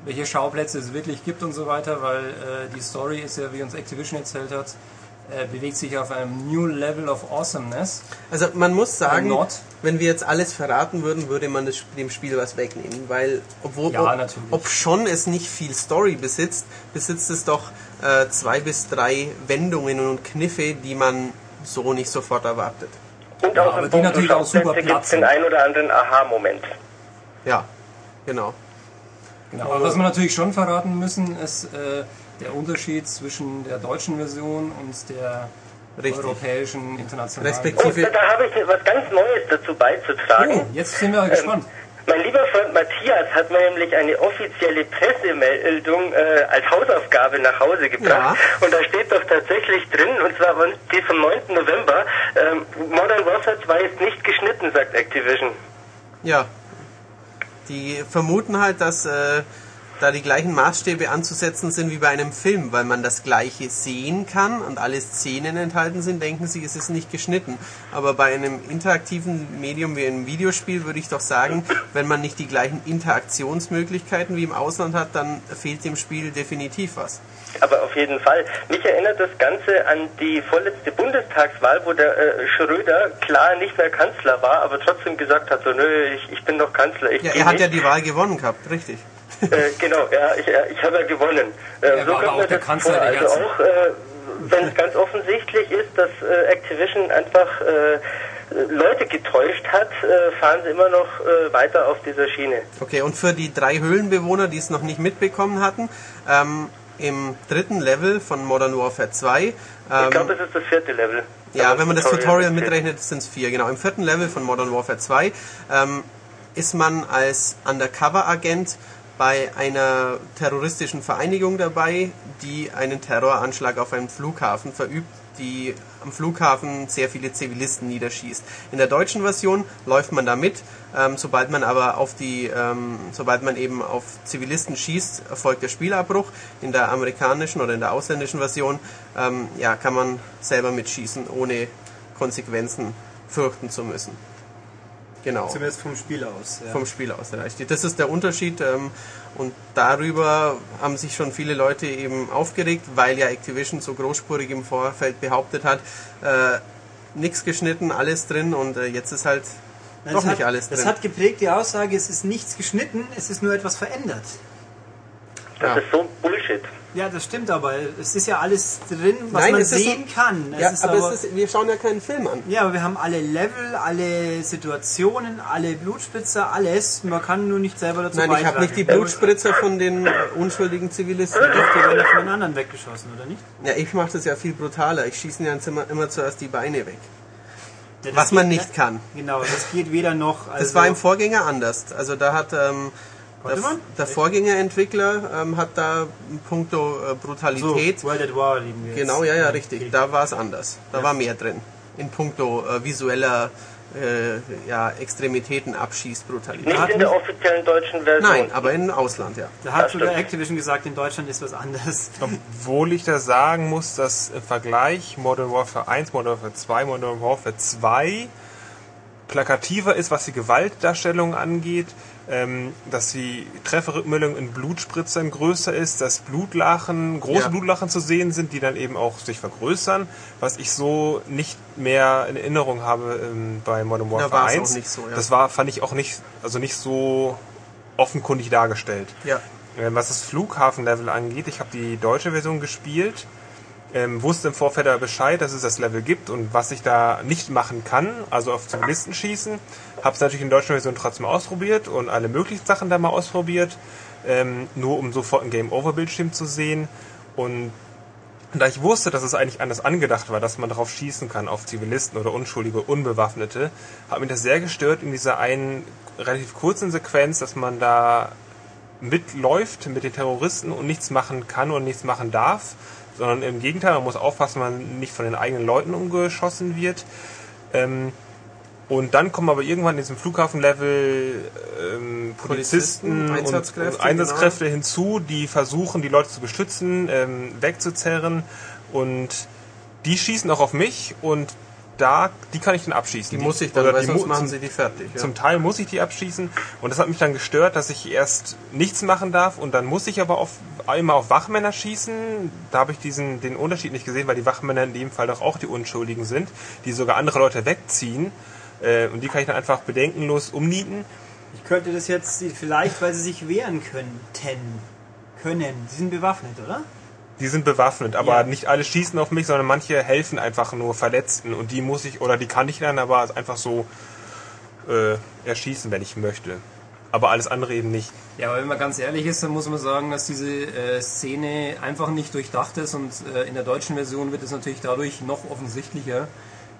welche Schauplätze es wirklich gibt und so weiter, weil äh, die Story ist ja, wie uns Activision erzählt hat, äh, bewegt sich auf einem New Level of Awesomeness. Also man muss sagen, wenn wir jetzt alles verraten würden, würde man das, dem Spiel was wegnehmen, weil obwohl Ja, ob, ob schon es nicht viel Story besitzt, besitzt es doch äh, zwei bis drei Wendungen und Kniffe, die man so nicht sofort erwartet. Und Ja, auch aber im die natürlich auch super gibt es den ein oder anderen Aha-Moment. Ja, genau. Genau. Aber was wir natürlich schon verraten müssen, ist äh, der Unterschied zwischen der deutschen Version und der Richtig. europäischen internationalen. Und Respektive, da habe ich was ganz Neues dazu beizutragen. Oh, jetzt sind wir gespannt. Mein lieber Freund Matthias hat mir nämlich eine offizielle Pressemeldung äh, als Hausaufgabe nach Hause gebracht. Und da steht doch tatsächlich drin, und zwar die vom 9. November, ähm, Modern Warfare 2 ist nicht geschnitten, sagt Activision. ja, die vermuten halt, dass äh, da die gleichen Maßstäbe anzusetzen sind wie bei einem Film, weil man das Gleiche sehen kann und alle Szenen enthalten sind, denken sie, es ist nicht geschnitten. Aber bei einem interaktiven Medium wie einem Videospiel würde ich doch sagen, wenn man nicht die gleichen Interaktionsmöglichkeiten wie im Ausland hat, dann fehlt dem Spiel definitiv was. Aber auf jeden Fall. Mich erinnert das Ganze an die vorletzte Bundestagswahl, wo der äh, Schröder klar nicht mehr Kanzler war, aber trotzdem gesagt hat, so nö, ich, ich bin doch Kanzler. Ich Ja, er hat nicht. ja die Wahl gewonnen gehabt, richtig. Äh, genau, ja, ich, äh, ich habe ja gewonnen. Äh, Er war kommt aber auch der das Kanzler vor. der Also Herzen. auch, äh, wenn es ganz offensichtlich ist, dass äh, Activision einfach äh, Leute getäuscht hat, äh, fahren sie immer noch äh, weiter auf dieser Schiene. Okay, und für die drei Höhlenbewohner, die es noch nicht mitbekommen hatten, ähm, im dritten Level von Modern Warfare 2, Ich ähm, glaube, es ist das vierte Level. ja, wenn man das Tutorial mitrechnet, sind es vier, genau. Im vierten Level von Modern Warfare 2 ähm, ist man als Undercover-Agent bei einer terroristischen Vereinigung dabei, die einen Terroranschlag auf einen Flughafen verübt, die am Flughafen sehr viele Zivilisten niederschießt. In der deutschen Version läuft man da mit, ähm, sobald man aber auf die, ähm, sobald man eben auf Zivilisten schießt, erfolgt der Spielabbruch. In der amerikanischen oder in der ausländischen Version ähm, ja, kann man selber mitschießen, ohne Konsequenzen fürchten zu müssen. Genau Zumindest vom Spiel aus. Ja. vom Spiel aus erreicht. Das ist der Unterschied ähm, und darüber haben sich schon viele Leute eben aufgeregt, weil ja Activision so großspurig im Vorfeld behauptet hat, äh, nichts geschnitten, alles drin und äh, jetzt ist halt Nein, doch das nicht hat, alles Das drin. hat geprägt die Aussage, es ist nichts geschnitten, es ist nur etwas verändert. Das Ja. ist so Bullshit. Ja, das stimmt aber. Es ist ja alles drin, was Nein, man es ist sehen so- kann. Es ja, ist aber, aber, es ist, wir schauen ja keinen Film an. ja, aber wir haben alle Level, alle Situationen, alle Blutspritzer, alles. Man kann nur nicht selber dazu Nein, ich beitragen. habe nicht die Blutspritzer von den unschuldigen Zivilisten. Die werden von den anderen weggeschossen, oder nicht? Ja, ich mache das ja viel brutaler. Ich schieße ja immer, immer zuerst die Beine weg. Ja, Was geht- man nicht kann. Genau, das geht weder noch. Also, Das war im Vorgänger anders. Also da hat ähm, man? der Vorgängerentwickler ähm, hat da in puncto äh, so, Brutalität World at War lieben wir jetzt. Genau, ja, ja, richtig. Da war es anders. Da Ja. war mehr drin. In puncto äh, visueller äh, ja, Extremitäten, Abschießbrutalität. Nicht in der offiziellen deutschen Version. Nein, aber im Ausland, ja. Da hat Das sogar. Activision gesagt, in Deutschland ist was anderes. (laughs) Obwohl ich da sagen muss, dass im Vergleich Modern Warfare 1, Modern Warfare 2, Modern Warfare 2 plakativer ist, was die Gewaltdarstellung angeht, ähm, dass die Trefferrückmeldung in Blutspritzern größer ist, dass Blutlachen, große Ja. Blutlachen zu sehen sind, die dann eben auch sich vergrößern, was ich so nicht mehr in Erinnerung habe ähm, bei Modern Warfare auch 1. nicht so, ja. Das war, fand ich auch nicht, also nicht so offenkundig dargestellt. Ja. Ähm, Was das Flughafenlevel angeht, ich habe die deutsche Version gespielt, ähm, wusste im Vorfeld aber Bescheid, dass es das Level gibt und was ich da nicht machen kann, also auf Zivilisten schießen. Habe es natürlich in der deutschen Version trotzdem ausprobiert und alle möglichen Sachen da mal ausprobiert, ähm, nur um sofort ein Game-Over-Bildschirm zu sehen. Und da ich wusste, dass es eigentlich anders angedacht war, dass man darauf schießen kann, auf Zivilisten oder unschuldige, unbewaffnete, hat mich das sehr gestört in dieser einen relativ kurzen Sequenz, dass man da mitläuft mit den Terroristen und nichts machen kann und nichts machen darf, sondern im Gegenteil, man muss aufpassen, man nicht von den eigenen Leuten umgeschossen wird. Ähm, und dann kommen aber irgendwann in diesem Flughafenlevel ähm, Polizisten, Polizisten, und- Einsatzkräfte, und Einsatzkräfte hinzu, die versuchen, die Leute zu beschützen, ähm, wegzuzerren und die schießen auch auf mich und da, die kann ich dann abschießen. Die muss ich dann, oder weil die sonst machen zum- sie die fertig. Ja. zum Teil muss ich die abschießen und das hat mich dann gestört, dass ich erst nichts machen darf und dann muss ich aber auf, immer auf Wachmänner schießen. Da habe ich diesen, den Unterschied nicht gesehen, weil die Wachmänner in dem Fall doch auch die Unschuldigen sind, die sogar andere Leute wegziehen äh, und die kann ich dann einfach bedenkenlos umnieten. Ich könnte das jetzt vielleicht, weil sie sich wehren könnten. Können. Die sind bewaffnet, oder? Die sind bewaffnet, aber Ja. nicht alle schießen auf mich, sondern manche helfen einfach nur Verletzten und die muss ich oder die kann ich dann aber einfach so äh, erschießen, wenn ich möchte. Aber alles andere eben nicht. Ja, aber wenn man ganz ehrlich ist, dann muss man sagen, dass diese äh, Szene einfach nicht durchdacht ist und äh, in der deutschen Version wird es natürlich dadurch noch offensichtlicher,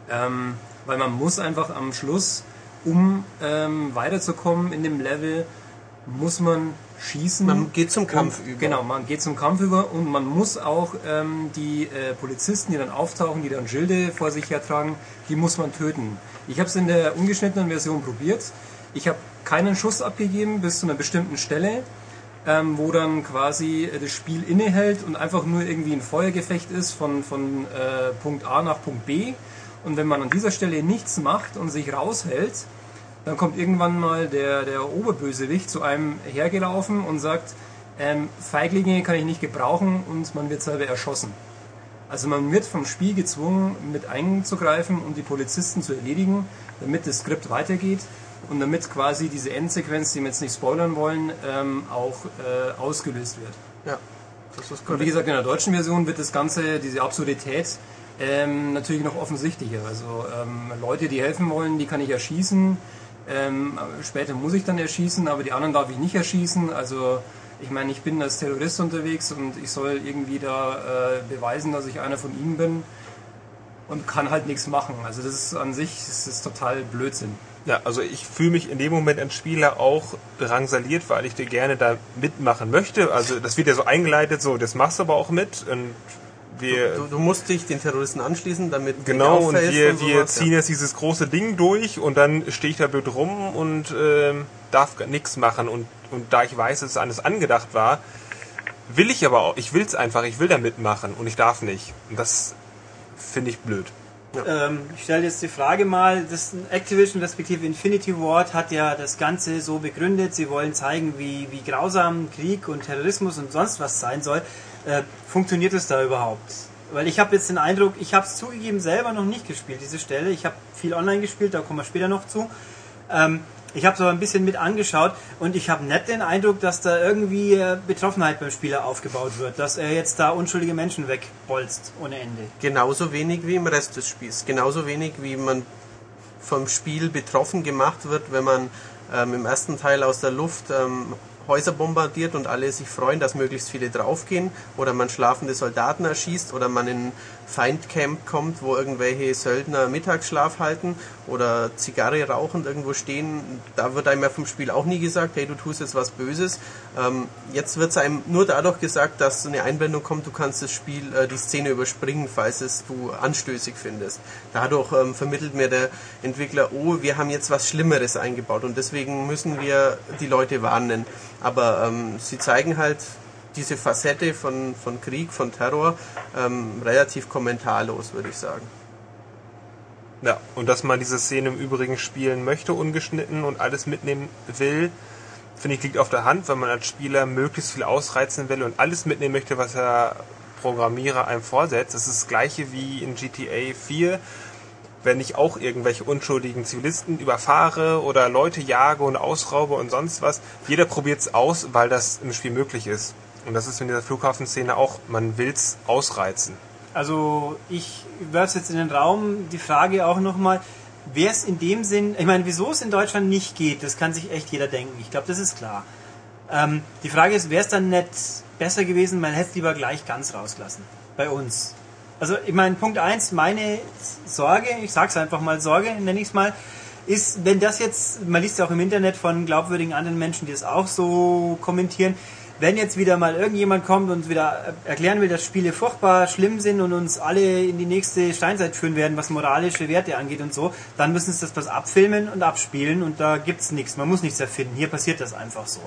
ähm, weil man muss einfach am Schluss, um ähm, weiterzukommen in dem Level, muss man schießen. Man geht zum Kampf und, über. Genau, man geht zum Kampf über und man muss auch ähm, die äh, Polizisten, die dann auftauchen, die dann Schilde vor sich hertragen, die muss man töten. Ich habe es in der ungeschnittenen Version probiert. Ich habe keinen Schuss abgegeben bis zu einer bestimmten Stelle, ähm, wo dann quasi äh, das Spiel innehält und einfach nur irgendwie ein Feuergefecht ist von, von äh, Punkt A nach Punkt B. Und wenn man an dieser Stelle nichts macht und sich raushält, dann kommt irgendwann mal der, der Oberbösewicht zu einem hergelaufen und sagt, ähm, Feiglinge kann ich nicht gebrauchen und man wird selber erschossen. Also man wird vom Spiel gezwungen, mit einzugreifen und die Polizisten zu erledigen, damit das Skript weitergeht und damit quasi diese Endsequenz, die wir jetzt nicht spoilern wollen, ähm, auch äh, ausgelöst wird. Ja, das ist Und wie gesagt, in der deutschen Version wird das Ganze, diese Absurdität, ähm, natürlich noch offensichtlicher. Also ähm, Leute, die helfen wollen, die kann ich erschießen. Ähm, später muss ich dann erschießen, aber die anderen darf ich nicht erschießen. Also ich meine, ich bin als Terrorist unterwegs und ich soll irgendwie da äh, beweisen, dass ich einer von ihnen bin und kann halt nichts machen. Also das ist an sich das ist total Blödsinn. Ja, also ich fühle mich in dem Moment als Spieler auch drangsaliert, weil ich dir gerne da mitmachen möchte. Also das wird ja so eingeleitet, so das machst du aber auch mit und wir Du, du musst dich den Terroristen anschließen, damit genau und wir, und wir sowas, ziehen jetzt dieses große Ding durch und dann stehe ich da blöd rum und ähm, darf nichts machen und und da ich weiß, dass es alles angedacht war, will ich aber auch, ich will es einfach, ich will da mitmachen und ich darf nicht. Und das finde ich blöd. Ähm, ich stelle jetzt die Frage mal, das Activision respektive Infinity Ward hat ja das Ganze so begründet, sie wollen zeigen, wie, wie grausam Krieg und Terrorismus und sonst was sein soll. Äh, funktioniert es da überhaupt? Weil ich habe jetzt den Eindruck, ich habe es zugegeben selber noch nicht gespielt, diese Stelle. Ich habe viel online gespielt, da kommen wir später noch zu. Ähm, ich habe es aber ein bisschen mit angeschaut und ich habe nicht den Eindruck, dass da irgendwie äh, Betroffenheit beim Spieler aufgebaut wird, dass er jetzt da unschuldige Menschen wegbolzt ohne Ende. Genauso wenig wie im Rest des Spiels. Genauso wenig wie man vom Spiel betroffen gemacht wird, wenn man ähm, im ersten Teil aus der Luft ähm, Häuser bombardiert und alle sich freuen, dass möglichst viele draufgehen oder man schlafende Soldaten erschießt oder man in Feindcamp kommt, wo irgendwelche Söldner Mittagsschlaf halten oder Zigarre rauchend irgendwo stehen. Da wird einem ja vom Spiel auch nie gesagt, hey, du tust jetzt was Böses. Ähm, jetzt wird es einem nur dadurch gesagt, dass eine Einblendung kommt, du kannst das Spiel, äh, die Szene überspringen, falls es du anstößig findest. Dadurch ähm, vermittelt mir der Entwickler, oh, wir haben jetzt was Schlimmeres eingebaut und deswegen müssen wir die Leute warnen. Aber ähm, sie zeigen halt diese Facette von, von Krieg, von Terror ähm, relativ kommentarlos, würde ich sagen. Ja, und dass man diese Szene im Übrigen spielen möchte, ungeschnitten und alles mitnehmen will, finde ich, liegt auf der Hand, weil man als Spieler möglichst viel ausreizen will und alles mitnehmen möchte, was der Programmierer einem vorsetzt. Das ist das gleiche wie in GTA 4, wenn ich auch irgendwelche unschuldigen Zivilisten überfahre oder Leute jage und ausraube und sonst was. Jeder probiert es aus, weil das im Spiel möglich ist. Und das ist in dieser Flughafenszene auch, man will es ausreizen. Also ich werfe jetzt in den Raum die Frage auch nochmal, wäre es in dem Sinn, ich meine, wieso es in Deutschland nicht geht, das kann sich echt jeder denken. Ich glaube, das ist klar. Ähm, die Frage ist, wäre es dann nicht besser gewesen, man hätte es lieber gleich ganz rausgelassen. Bei uns. Also ich meine, Punkt eins, meine Sorge, ich sag's einfach mal Sorge, nenne ich es mal, ist, wenn das jetzt, man liest ja auch im Internet von glaubwürdigen anderen Menschen, die es auch so kommentieren, wenn jetzt wieder mal irgendjemand kommt und wieder erklären will, dass Spiele furchtbar schlimm sind und uns alle in die nächste Steinzeit führen werden, was moralische Werte angeht und so, dann müssen sie das was abfilmen und abspielen und da gibt's nichts. Man muss nichts erfinden. Hier passiert das einfach so.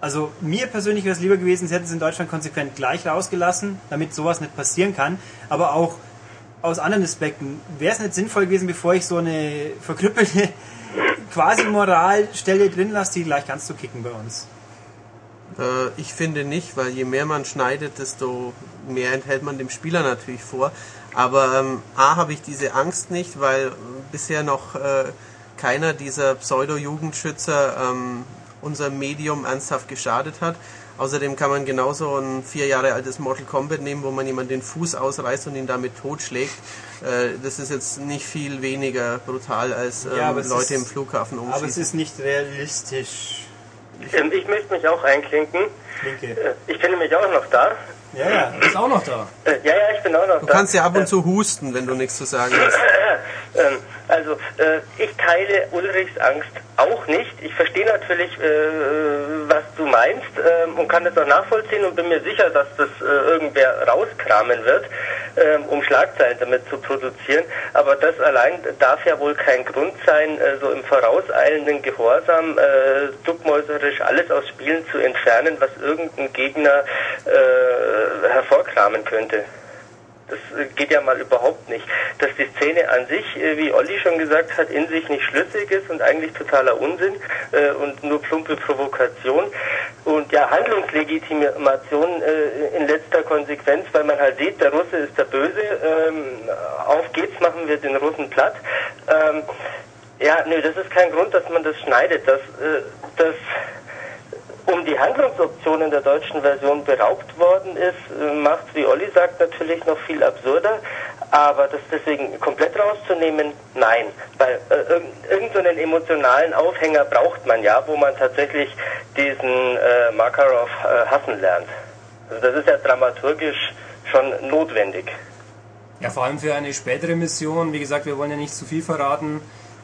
Also mir persönlich wäre es lieber gewesen, sie hätten es in Deutschland konsequent gleich rausgelassen, damit sowas nicht passieren kann. Aber auch aus anderen Aspekten wäre es nicht sinnvoll gewesen, bevor ich so eine verkrüppelte (laughs) Quasi-Moralstelle drin lasse, die gleich ganz zu kicken bei uns. Äh, ich finde nicht, weil je mehr man schneidet, desto mehr enthält man dem Spieler natürlich vor. Aber ähm, A habe ich diese Angst nicht, weil bisher noch äh, keiner dieser Pseudo-Jugendschützer ähm, unser Medium ernsthaft geschadet hat. Außerdem kann man genauso ein vier Jahre altes Mortal Kombat nehmen, wo man jemand den Fuß ausreißt und ihn damit totschlägt. Äh, das ist jetzt nicht viel weniger brutal als ähm, Ja, Leute ist- im Flughafen Aber es umschießen. ist nicht realistisch. Ähm, ich möchte mich auch einklinken. Linke. Äh, ich bin nämlich auch noch da. Ja, ja. Ist auch noch da. Äh, ja, ja, ich bin auch noch Du da. kannst ja ab und zu husten, wenn du nichts zu sagen hast. (laughs) Ähm, also, äh, ich teile Ulrichs Angst auch nicht. Ich verstehe natürlich, äh, was du meinst ähm, und kann das auch nachvollziehen und bin mir sicher, dass das äh, irgendwer rauskramen wird, ähm, um Schlagzeilen damit zu produzieren. Aber das allein darf ja wohl kein Grund sein, äh, so im vorauseilenden Gehorsam äh, duckmäuserisch alles aus Spielen zu entfernen, was irgendein Gegner hervorkramen könnte. Das äh, geht ja mal überhaupt nicht. Dass die Szene an sich, äh, wie Olli schon gesagt hat, in sich nicht schlüssig ist und eigentlich totaler Unsinn äh, und nur plumpe Provokation und ja Handlungslegitimation in letzter Konsequenz, weil man halt sieht, der Russe ist der Böse, ähm, auf geht's, machen wir den Russen platt. Ähm, ja, nö, das ist kein Grund, dass man das schneidet. Das, das um die Handlungsoption in der deutschen Version beraubt worden ist, macht, wie Olli sagt, natürlich noch viel absurder. Aber das deswegen komplett rauszunehmen, nein. Weil äh, irgend- irgendeinen emotionalen Aufhänger braucht man ja, wo man tatsächlich diesen äh, Makarov äh, hassen lernt. Also das ist ja dramaturgisch schon notwendig. Ja, vor allem für eine spätere Mission. Wie gesagt, wir wollen ja nicht zu viel verraten.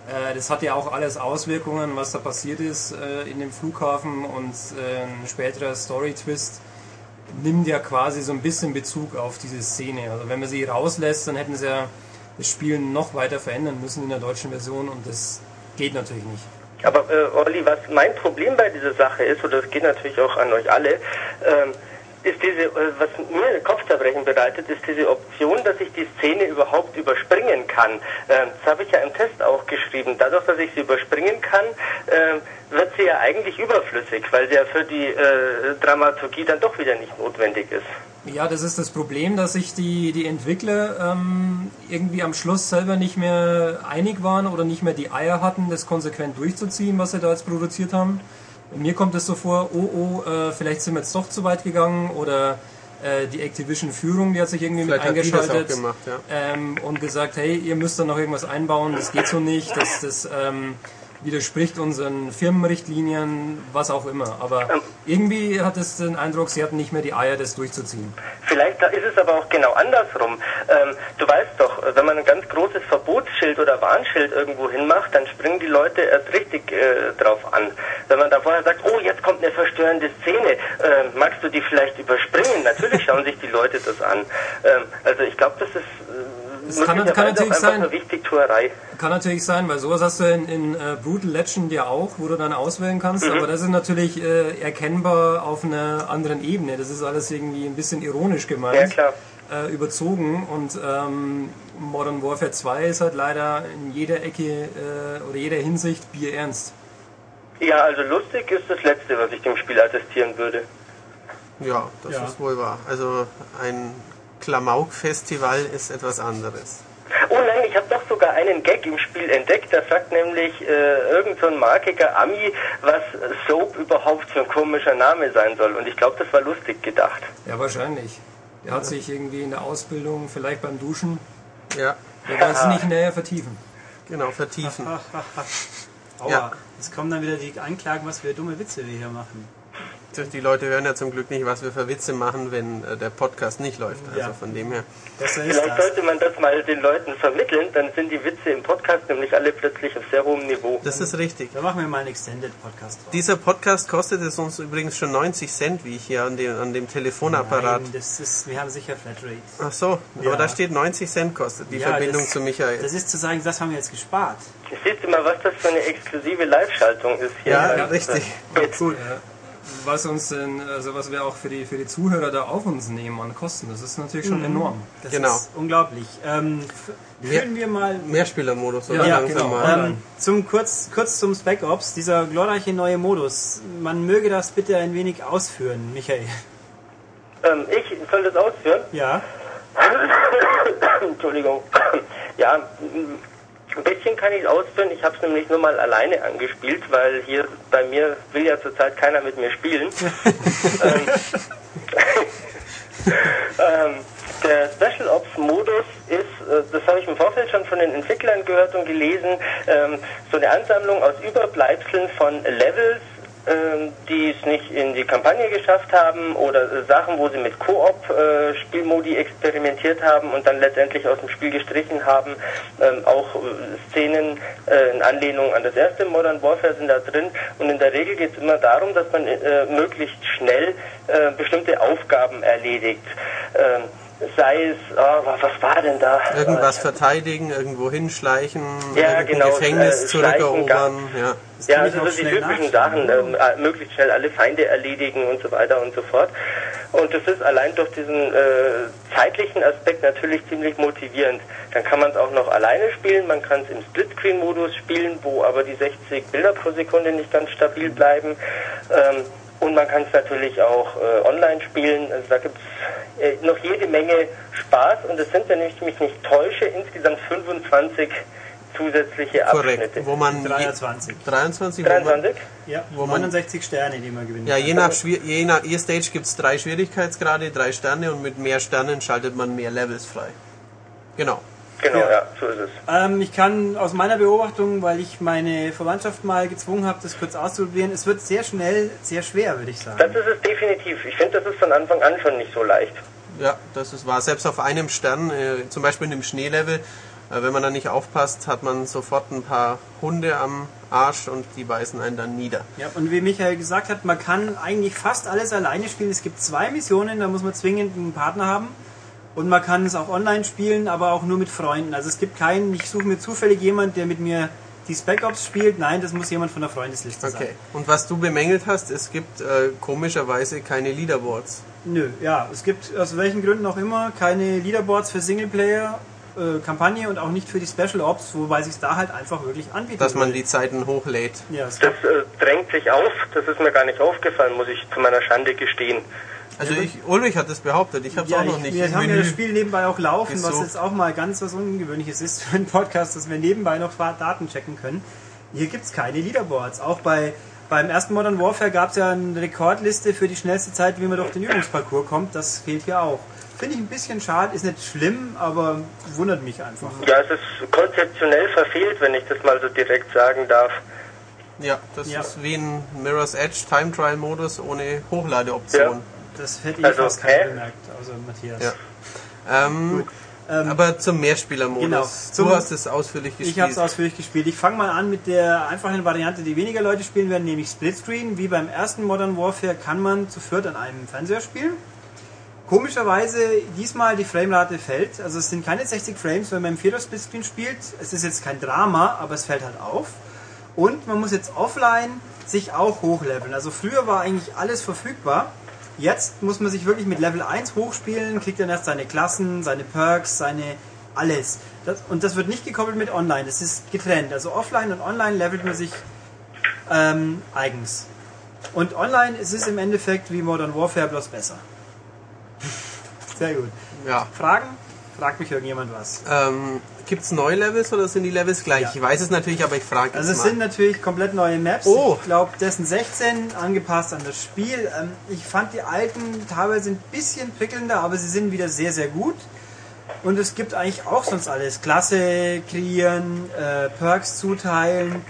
Äh, Das hat ja auch alles Auswirkungen, was da passiert ist äh, in dem Flughafen und äh, ein späterer Story-Twist nimmt ja quasi so ein bisschen Bezug auf diese Szene. Also wenn man sie rauslässt, dann hätten sie ja das Spiel noch weiter verändern müssen in der deutschen Version und das geht natürlich nicht. Aber äh, Olli, was mein Problem bei dieser Sache ist, und das geht natürlich auch an euch alle, ähm, ist diese, äh, was mir Kopfzerbrechen bereitet, ist diese Option, dass ich die Szene überhaupt überspringen kann. Ähm, das habe ich ja im Test auch geschrieben. Dadurch, dass ich sie überspringen kann, ähm, wird sie ja eigentlich überflüssig, weil sie ja für die äh, Dramaturgie dann doch wieder nicht notwendig ist. Ja, das ist das Problem, dass sich die, die Entwickler ähm, irgendwie am Schluss selber nicht mehr einig waren oder nicht mehr die Eier hatten, das konsequent durchzuziehen, was sie da jetzt produziert haben. Mir kommt es so vor, oh oh, äh, vielleicht sind wir jetzt doch zu weit gegangen oder äh, die Activision-Führung, die hat sich irgendwie Vielleicht mit eingeschaltet gemacht, ja. ähm, und gesagt, hey, ihr müsst da noch irgendwas einbauen, das geht so nicht, das, das ähm, widerspricht unseren Firmenrichtlinien, was auch immer. Aber irgendwie hat es den Eindruck, sie hatten nicht mehr die Eier, das durchzuziehen. Vielleicht ist es aber auch genau andersrum. Ähm, du weißt doch, wenn man ein ganz großes Verbotsschild oder Warnschild irgendwo hinmacht, dann springen die Leute erst richtig äh, drauf an. Wenn man da vorher sagt, oh, jetzt kommt eine verstörende Szene, äh, magst du die vielleicht überspringen? Natürlich schauen sich die Leute das an. Ähm, also ich glaube, das ist äh, Es kann- kann natürlich sein. Kann natürlich sein, weil sowas hast du in, in äh, Brutal Legend ja auch, wo du dann auswählen kannst, Mhm. aber das ist natürlich äh, erkennbar auf einer anderen Ebene. Das ist alles irgendwie ein bisschen ironisch Ja, gemeint, klar. äh, überzogen und ähm, Modern Warfare 2 ist halt leider in jeder Ecke äh, oder jeder Hinsicht bierernst. Ja, also lustig ist das Letzte, was ich dem Spiel attestieren würde. Ja, das Ja. ist wohl wahr. Also ein Klamauk-Festival ist etwas anderes. Oh nein, ich habe doch sogar einen Gag im Spiel entdeckt. Da sagt nämlich äh, irgend so ein markiger Ami, was Soap überhaupt für ein komischer Name sein soll. Und ich glaube, das war lustig gedacht. Ja, wahrscheinlich. Der hat sich irgendwie in der Ausbildung, vielleicht beim Duschen, Ja, wir wollen es nicht näher vertiefen. genau, vertiefen. (laughs) Aua. Ja. Es kommen dann wieder die Anklagen, was für dumme Witze wir hier machen. Die Leute hören ja zum Glück nicht, was wir für Witze machen, wenn äh, der Podcast nicht läuft. Also Ja. von dem her. Vielleicht das. sollte man das mal den Leuten vermitteln, dann sind die Witze im Podcast nämlich alle plötzlich auf sehr hohem Niveau. Das ist richtig. Da machen wir mal einen Extended Podcast draus. Dieser Podcast kostet es uns übrigens schon 90 Cent, wie ich hier an dem, an dem Telefonapparat. Nein, das ist, wir haben sicher Flatrate. Ach so, Ja. aber da steht 90 Cent kostet die Ja, Verbindung das- zu Michael. Das ist zu sagen, das haben wir jetzt gespart. Siehst du mal, was das für eine exklusive Live-Schaltung ist hier. ja, richtig. Jetzt, Gut. Was uns denn, also was wir auch für die, für die Zuhörer da auf uns nehmen an Kosten, das ist natürlich schon enorm. Das Genau. ist unglaublich. Ähm, führen wir mal Mehrspielermodus, oder? Ja, genau. mal. ähm, zum kurz, kurz zum Spec Ops, dieser glorreiche neue Modus. Man möge das bitte ein wenig ausführen, Michael. ähm, ich soll das ausführen? Ja, (coughs) Entschuldigung. (coughs) Ja, Ein bisschen kann ich es ausführen, ich habe es nämlich nur mal alleine angespielt, weil hier bei mir will ja zurzeit keiner mit mir spielen. (laughs) ähm, (laughs) ähm, der Special Ops Modus ist, äh, das habe ich im Vorfeld schon von den Entwicklern gehört und gelesen, ähm, so eine Ansammlung aus Überbleibseln von Levels, die es nicht in die Kampagne geschafft haben oder äh, Sachen, wo sie mit Koop-Spielmodi experimentiert haben und dann letztendlich aus dem Spiel gestrichen haben. Ähm, auch äh, Szenen äh, in Anlehnung an das erste Modern Warfare sind da drin und in der Regel geht es immer darum, dass man äh, möglichst schnell äh, bestimmte Aufgaben erledigt. Sei es, oh, was war denn da? Irgendwas verteidigen, irgendwo hinschleichen, Ja, genau, Gefängnis äh, zurückerobern. Ja. Das Ja, also so die typischen Sachen, ähm, äh, möglichst schnell alle Feinde erledigen und so weiter und so fort. Und das ist allein durch diesen äh, zeitlichen Aspekt natürlich ziemlich motivierend. Dann kann man es auch noch alleine spielen, man kann es im Splitscreen-Modus spielen, wo aber die 60 Bilder pro Sekunde nicht ganz stabil bleiben. Ähm, und man kann es natürlich auch äh, online spielen. Also da gibt es äh, noch jede Menge Spaß. Und es sind, wenn ich mich nicht täusche, insgesamt 25 zusätzliche Korrekt. Abschnitte. Wo man je, 23. 23, wo man, 23? Ja, Wo man- 69 Sterne, die man gewinnen ja, je nach, Schwier- je nach je Stage gibt es drei Schwierigkeitsgrade, drei Sterne und mit mehr Sternen schaltet man mehr Levels frei. Genau. Genau, Ja. ja, so ist es. Ähm, ich kann aus meiner Beobachtung, weil ich meine Verwandtschaft mal gezwungen habe, das kurz auszuprobieren, es wird sehr schnell sehr schwer, würde ich Das sagen. ist es definitiv. Ich finde, das ist von Anfang an schon nicht so leicht. Ja, das ist wahr. Selbst auf einem Stern, äh, zum Beispiel in dem Schneelevel, äh, wenn man da nicht aufpasst, hat man sofort ein paar Hunde am Arsch und die beißen einen dann nieder. Ja, und wie Michael gesagt hat, man kann eigentlich fast alles alleine spielen. Es gibt zwei Missionen, da muss man zwingend einen Partner haben. Und man kann es auch online spielen, aber auch nur mit Freunden. Also es gibt keinen, ich suche mir zufällig jemand, der mit mir die Spec Ops spielt. Nein, das muss jemand von der Freundesliste sein. Okay. Und was du bemängelt hast, es gibt äh, komischerweise keine Leaderboards. Nö, ja, es gibt aus welchen Gründen auch immer keine Leaderboards für Singleplayer. äh, Kampagne und auch nicht für die Special Ops, wobei sich da halt einfach wirklich anbietet. Dass man die Zeiten hochlädt. ja, es Das äh, drängt sich auf. Das ist mir gar nicht aufgefallen, muss ich zu meiner Schande gestehen. Also ich, Ulrich hat das behauptet, ich habe es Ja, auch noch ich, nicht wir im haben ja Menü. das Spiel nebenbei auch laufen, was gesucht. jetzt auch mal ganz was Ungewöhnliches ist für einen Podcast, dass wir nebenbei noch Daten checken können. Hier gibt es keine Leaderboards. Auch bei, beim ersten Modern Warfare gab es ja eine Rekordliste für die schnellste Zeit, wie man durch den Übungsparcours kommt. Das fehlt hier auch. Finde ich ein bisschen schade, ist nicht schlimm, aber wundert mich einfach. Ja, es ist konzeptionell verfehlt, wenn ich das mal so direkt sagen darf. Ja, das Ja. ist wie ein Mirror's Edge Time Trial Modus ohne Hochladeoption. Das hätte ich Also, fast keiner hä? bemerkt, außer Matthias. Ja. Ähm, Ähm, aber zum Mehrspielermodus. Genau. Du hast es ausführlich gespielt. Ich habe es ausführlich gespielt. Ich fange mal an mit der einfachen Variante, die weniger Leute spielen werden, nämlich Splitscreen. Wie beim ersten Modern Warfare kann man zu viert an einem Fernseher spielen. Komischerweise diesmal die Framerate fällt. Also es sind keine 60 Frames, wenn man im Vierer Splitscreen spielt. Es ist jetzt kein Drama, aber es fällt halt auf. Und man muss jetzt offline sich auch hochleveln. Also früher war eigentlich alles verfügbar. Jetzt muss man sich wirklich mit Level 1 hochspielen, kriegt dann erst seine Klassen, seine Perks, seine alles. Das, und das wird nicht gekoppelt mit online, das ist getrennt. Also offline und online levelt man sich ähm, eigens. Und online ist es im Endeffekt wie Modern Warfare, bloß besser. (laughs) Sehr gut. ja. Fragen? Fragt mich irgendjemand was. Ähm, Gibt es neue Levels oder sind die Levels gleich? Ja. Ich weiß es natürlich, aber ich frage Also es mal. sind natürlich komplett neue Maps. Oh. Ich glaube, dessen 16 angepasst an das Spiel. Ähm, ich fand die alten teilweise ein bisschen prickelnder, aber sie sind wieder sehr, sehr gut. Und es gibt eigentlich auch sonst alles. Klasse kreieren, äh, Perks zuteilen.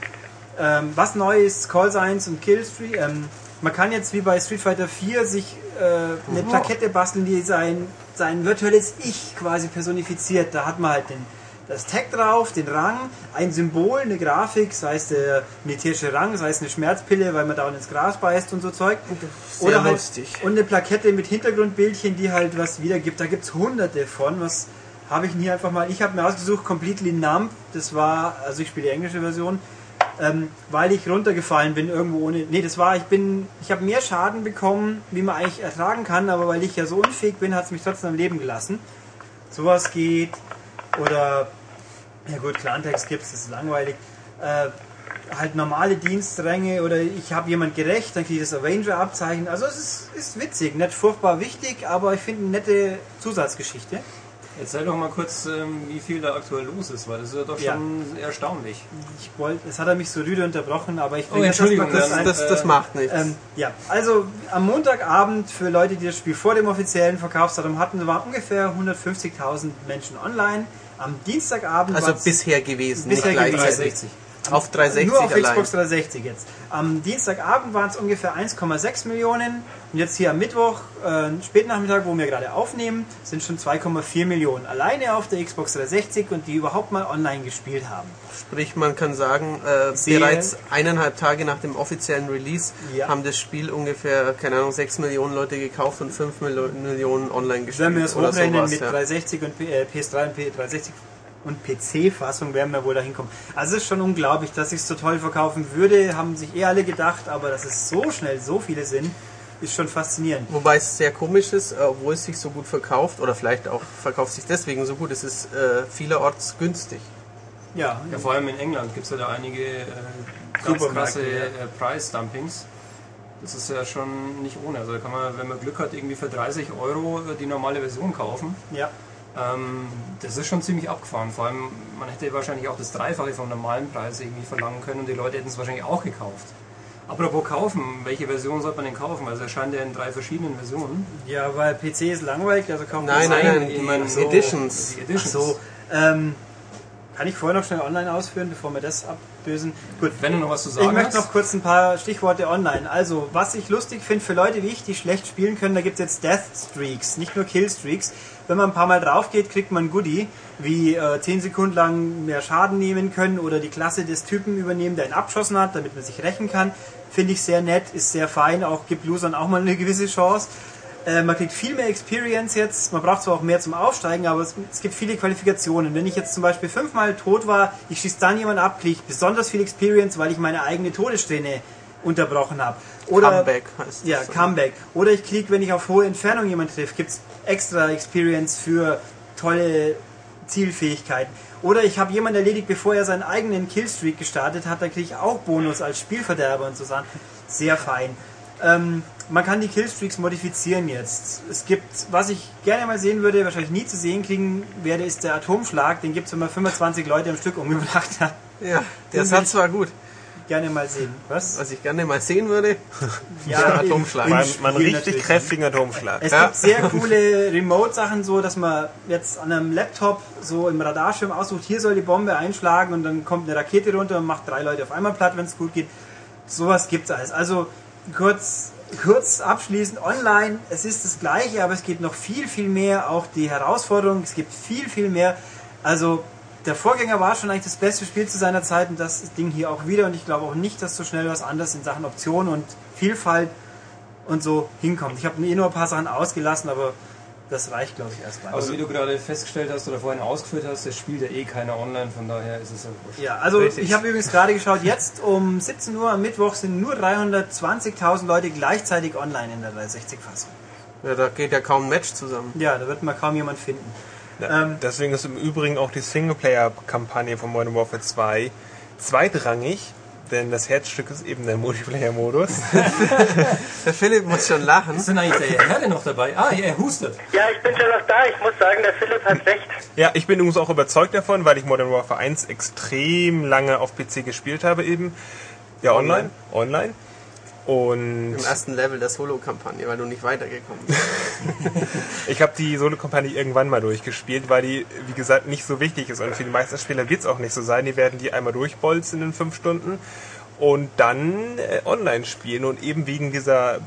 Ähm, was neu ist, Call Signs und Killstreak. Ähm, man kann jetzt wie bei Street Fighter 4 sich äh, eine Plakette basteln, die sein, sein virtuelles Ich quasi personifiziert. Da hat man halt den, das Tag drauf, den Rang, ein Symbol, eine Grafik, sei es der militärische Rang, sei es eine Schmerzpille, weil man da ins Gras beißt und so Zeug. Sehr Oder halt, lustig. und eine Plakette mit Hintergrundbildchen, die halt was wiedergibt. Da gibt es hunderte von. Was habe ich hier einfach mal. Ich habe mir ausgesucht, Completely Numb. Das war, also ich spiele die englische Version, ähm, weil ich runtergefallen bin irgendwo ohne. Nee, das war, ich bin, ich habe mehr Schaden bekommen, wie man eigentlich ertragen kann, aber weil ich ja so unfähig bin, hat es mich trotzdem am Leben gelassen. Sowas geht. Oder, ja gut, Klartext gibt's, das ist langweilig. Äh, halt normale Dienstränge oder ich habe jemand gerecht, dann kriege ich das Avenger-Abzeichen. Also es ist, ist witzig, nicht furchtbar wichtig, aber ich finde eine nette Zusatzgeschichte. Erzähl doch mal kurz, ähm, wie viel da aktuell los ist, weil das ist ja doch Ja. schon erstaunlich. Ich wollte, es hat er mich so rüde unterbrochen, aber ich Oh, bringe mal Entschuldigung, ein. Das, das äh, macht nichts. Ähm, ja, also am Montagabend für Leute, die das Spiel vor dem offiziellen Verkaufsdatum hatten, waren ungefähr 150.000 Menschen online. Am Dienstagabend also bisher gewesen, bisher nicht gleichzeitig. 360. Auf 360 nur auf allein. Xbox 360 jetzt. Am Dienstagabend waren es ungefähr 1,6 Millionen und jetzt hier am Mittwoch, äh, Spätnachmittag, wo wir gerade aufnehmen, sind schon 2,4 Millionen alleine auf der Xbox 360 und die überhaupt mal online gespielt haben. Sprich, man kann sagen, äh, bereits eineinhalb Tage nach dem offiziellen Release Ja. haben das Spiel ungefähr, keine Ahnung, 6 Millionen Leute gekauft und 5 Milo- Millionen online gespielt. Wenn wir es oder hochrechnen sowas, mit ja. 360 und äh, PS3 und P360 und PC-Fassung werden wir wohl dahin kommen. Also es ist schon unglaublich, dass ich es so toll verkaufen würde, haben sich eh alle gedacht, aber dass es so schnell so viele sind, ist schon faszinierend. Wobei es sehr komisch ist, äh, obwohl es sich so gut verkauft, oder vielleicht auch verkauft sich deswegen so gut, es ist äh, vielerorts günstig. Ja, Ja, vor allem in England gibt es ja da einige äh, ganz krasse ja. äh, Preisdumpings. Das ist ja schon nicht ohne. Also da kann man, wenn man Glück hat, irgendwie für 30 Euro äh, die normale Version kaufen. ja. Ähm, das ist schon ziemlich abgefahren. Vor allem, man hätte wahrscheinlich auch das Dreifache vom normalen Preis irgendwie verlangen können und die Leute hätten es wahrscheinlich auch gekauft. Apropos kaufen, welche Version sollte man denn kaufen? Weil es erscheint ja in drei verschiedenen Versionen. Ja, weil PC ist langweilig, also kauft Nein, man nein, nein, ich die meine so, Editions. Die Editions. Ach so, ähm, kann ich vorher noch schnell online ausführen, bevor wir das abbösen? Gut. Wenn du noch was zu sagen Ich möchte noch kurz ein paar Stichworte online. Also, was ich lustig finde für Leute wie ich, die schlecht spielen können, da gibt es jetzt Death Streaks, nicht nur Kill Streaks. Wenn man ein paar Mal drauf geht, kriegt man ein Goodie, wie äh, 10 Sekunden lang mehr Schaden nehmen können oder die Klasse des Typen übernehmen, der ihn abgeschossen hat, damit man sich rächen kann. Finde ich sehr nett, ist sehr fein, auch gibt Losern auch mal eine gewisse Chance. Äh, man kriegt viel mehr Experience jetzt. Man braucht zwar auch mehr zum Aufsteigen, aber es, es gibt viele Qualifikationen. Wenn ich jetzt zum Beispiel fünfmal tot war, ich schieße dann jemand ab, kriege ich besonders viel Experience, weil ich meine eigene Todessträhne unterbrochen habe. Oder Comeback heißt ja, das. Comeback. Oder ich kriege, wenn ich auf hohe Entfernung jemand trifft, gibt es extra Experience für tolle Zielfähigkeiten. Oder ich habe jemanden erledigt, bevor er seinen eigenen Killstreak gestartet hat, dann kriege ich auch Bonus als Spielverderber und so Sachen. Sehr fein. Ähm, man kann die Killstreaks modifizieren jetzt. Es gibt, was ich gerne mal sehen würde, wahrscheinlich nie zu sehen kriegen werde, ist der Atomschlag. Den gibt es, wenn man 25 Leute am Stück umgebracht hat. (laughs) Ja, der Den Satz war gut. Gerne mal sehen. Was? Was ich gerne mal sehen würde, Ja, der. Atomschlag. Im Man, man richtig natürlich. kräftigen Atomschlag. Es Ja. gibt sehr coole Remote-Sachen, so dass man jetzt an einem Laptop so im Radarschirm aussucht, hier soll die Bombe einschlagen und dann kommt eine Rakete runter und macht drei Leute auf einmal platt, wenn es gut geht. Sowas gibt's alles. Also kurz, kurz abschließend online, es ist das gleiche, aber es geht noch viel, viel mehr. Auch die Herausforderung, es gibt viel, viel mehr. Also der Vorgänger war schon eigentlich das beste Spiel zu seiner Zeit und das Ding hier auch wieder. Und ich glaube auch nicht, dass so schnell was anderes in Sachen Optionen und Vielfalt und so hinkommt. Ich habe eh nur ein paar Sachen ausgelassen, aber das reicht, glaube ich, erstmal. Aber wie du gerade festgestellt hast oder vorhin ausgeführt hast, das spielt ja eh keiner online, von daher ist es ja wurscht. ja, also Richtig. ich habe übrigens gerade geschaut, jetzt um 17 Uhr am Mittwoch sind nur 320.000 Leute gleichzeitig online in der 360-Fassung. Ja, da geht ja kaum ein Match zusammen. Ja, da wird man kaum jemand finden. Ja, Ähm, Deswegen ist im Übrigen auch die Singleplayer-Kampagne von Modern Warfare 2 zweitrangig, denn das Herzstück ist eben der Multiplayer-Modus. (laughs) Der Philipp muss schon lachen. Ist denn eigentlich der Herr noch dabei? Ah, er hustet. Ja, ich bin schon noch da. Ich muss sagen, der Philipp hat recht. ja, ich bin übrigens auch überzeugt davon, weil ich Modern Warfare 1 extrem lange auf PC gespielt habe eben. Ja, online. Online. Und Im ersten Level der Solo-Kampagne, weil du nicht weitergekommen bist. (laughs) ich habe die Solo-Kampagne irgendwann mal durchgespielt, weil die, wie gesagt, nicht so wichtig ist. Und für die meisten Spieler wird es auch nicht so sein. Die werden die einmal durchbolzen in fünf Stunden und dann äh, online spielen. Und eben wegen dieser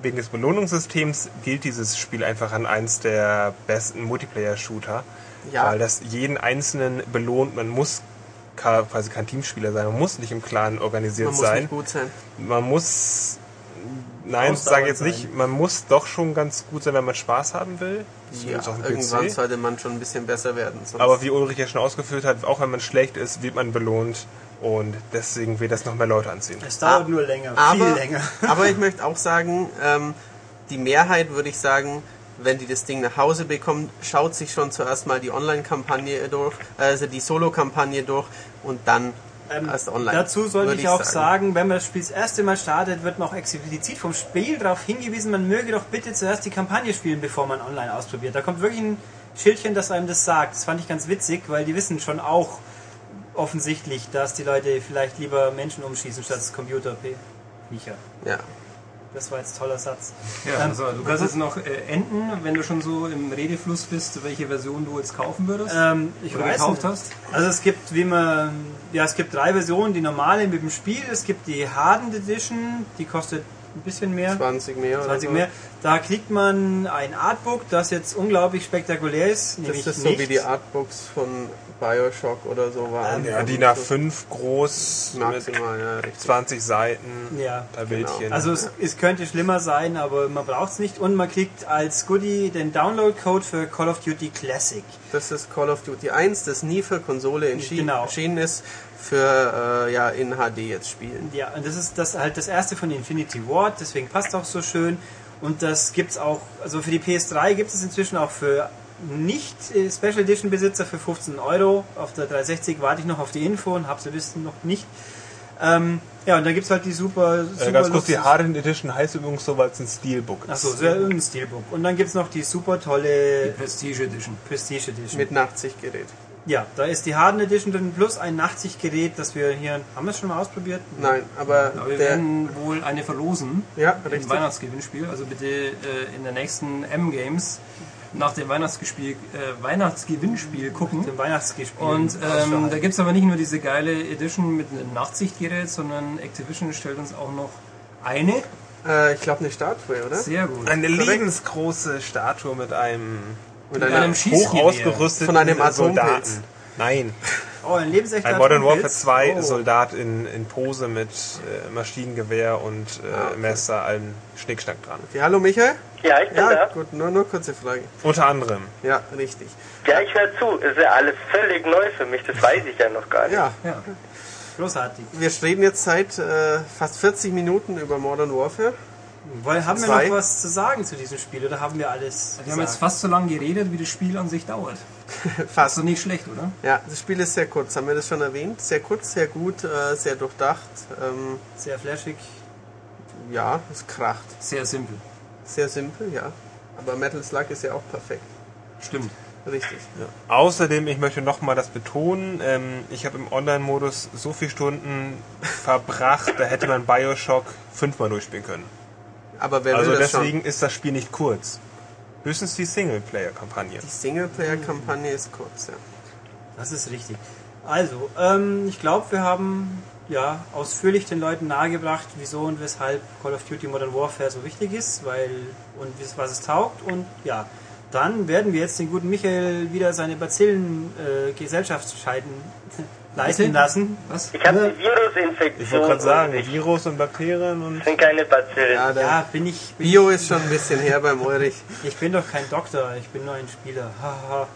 wegen des Belohnungssystems gilt dieses Spiel einfach an eins der besten Multiplayer-Shooter. Ja. Weil das jeden Einzelnen belohnt. Man muss quasi kein Teamspieler sein. Man muss nicht im Clan organisiert Man muss sein nicht gut sein. man muss. Nein, Ausdauernd sage ich jetzt sein. nicht. Man muss doch schon ganz gut sein, wenn man Spaß haben will. Ja, irgendwann PC. sollte man schon ein bisschen besser werden. Sonst Aber wie Ulrich ja schon ausgeführt hat, auch wenn man schlecht ist, wird man belohnt. Und deswegen wird das noch mehr Leute anziehen. Es dauert Ah, nur länger, aber, viel länger. (laughs) aber ich möchte auch sagen, ähm, die Mehrheit würde ich sagen, wenn die das Ding nach Hause bekommt, schaut sich schon zuerst mal die Online-Kampagne durch, also die Solo-Kampagne durch und dann Ähm, erst online. Dazu sollte würde ich auch sagen. wenn man das Spiel das erste Mal startet, wird auch explizit vom Spiel darauf hingewiesen, man möge doch bitte zuerst die Kampagne spielen, bevor man online ausprobiert. Da kommt wirklich ein Schildchen, das einem das sagt. Das fand ich ganz witzig, weil die wissen schon auch offensichtlich, dass die Leute vielleicht lieber Menschen umschießen statt Computer. Viecher. Ja. Das war jetzt ein toller Satz. Ja, Ähm, also du kannst jetzt noch äh, enden, wenn du schon so im Redefluss bist, welche Version du jetzt kaufen würdest. Ähm, ich oder weiß gekauft nicht. hast. Also es gibt, wie man, ja, es gibt drei Versionen, die normale mit dem Spiel, es gibt die Hardened Edition, die kostet ein bisschen mehr, 20 mehr oder 20 so. mehr. Da kriegt man ein Artbook, das jetzt unglaublich spektakulär ist, Das ist so wie die Artbooks von Bioshock oder so waren. Ja, DIN A5 groß mit Maximal, ja, richtig. 20 Seiten, Ja. paar Bildchen. Also es, es könnte schlimmer sein, aber man braucht es nicht. Und man kriegt als Goodie den Download-Code für Call of Duty Classic. Das ist Call of Duty 1, das nie für Konsole entschieden, Genau. erschienen ist, für äh, ja, in HD jetzt spielen. Ja, und das ist das halt das erste von Infinity Ward, deswegen passt auch so schön. Und das gibt's auch, also für die PS3 gibt es inzwischen auch für nicht äh, Special Edition Besitzer für 15 Euro. Auf der 360 warte ich noch auf die Info und habe sie wissen noch nicht. Ähm, ja, und dann gibt's halt die super, super äh, ganz kurz, die Hardened Edition heißt übrigens so, weil es ein Steelbook ist. Achso, so ein Steelbook. Und dann gibt's noch die super tolle Prestige Edition. Prestige Edition. Mit Nachtsichtgerät. Ja, da ist die Harden Edition drin plus ein Nachtsichtgerät, das wir hier, haben wir es schon mal ausprobiert? Nein, aber Aber wir der, werden wohl eine verlosen ja, im richtig. Weihnachtsgewinnspiel. Also bitte äh, in der nächsten M-Games nach dem Weihnachtsgespiel, äh, Weihnachtsgewinnspiel gucken. Dem Weihnachtsgespiel. Und ähm, da gibt es aber nicht nur diese geile Edition mit einem Nachtsichtgerät, sondern Activision stellt uns auch noch eine. Äh, ich glaube eine Statue, oder? Sehr gut. Eine lebensgroße Statue mit einem Mit einer, einem hoch Schießgewehr. ausgerüsteten Von einem Soldaten. Nein, oh, ein lebensechter ein Modern Warfare Atompilz. 2 Oh. Soldat in, in Pose mit äh, Maschinengewehr und äh, Ah, okay. Messer, allem Schnickschnack dran. Okay, hallo Michael? Ja, ich bin Ja, da. gut, nur, nur kurze Frage. Unter anderem. Ja, richtig. Ja, ich höre zu. Ist ja alles völlig neu für mich. Das weiß ich ja noch gar nicht. Ja, Ja. Großartig. wir reden jetzt seit äh, fast 40 Minuten über Modern Warfare. Weil, haben wir Zwei. noch was zu sagen zu diesem Spiel oder haben wir alles Wir haben jetzt gesagt? fast so lange geredet, wie das Spiel an sich dauert. (laughs) Fast. Also nicht schlecht, oder? Ja, das Spiel ist sehr kurz, haben wir das schon erwähnt? Sehr kurz, sehr gut, äh, sehr durchdacht. Ähm, Sehr flashig. ja, es kracht. Sehr simpel. Sehr simpel, ja. Aber Metal Slug ist ja auch perfekt. Stimmt. Richtig. Außerdem, ich möchte nochmal das betonen, ähm, ich habe im Online-Modus so viele Stunden verbracht, da hätte man Bioshock fünfmal durchspielen können. Aber wer Also will das deswegen schon? ist das Spiel nicht kurz. Höchstens die Singleplayer-Kampagne. Die Singleplayer-Kampagne ist kurz, ja. Das ist richtig. Also, ähm, ich glaube, wir haben ja ausführlich den Leuten nahegebracht, wieso und weshalb Call of Duty Modern Warfare so wichtig ist, weil und was es taugt und ja, dann werden wir jetzt den guten Michael wieder seine Bazillen äh, Gesellschaftsscheiden leisten lassen. Was? Ich habe eine Virusinfektion. Ich wollte gerade sagen, Virus und Bakterien und sind keine Bazillen. ja Ja, bin ich bin Bio ist schon ein bisschen her beim Ulrich. ich bin doch kein Doktor, ich bin nur ein Spieler. Haha.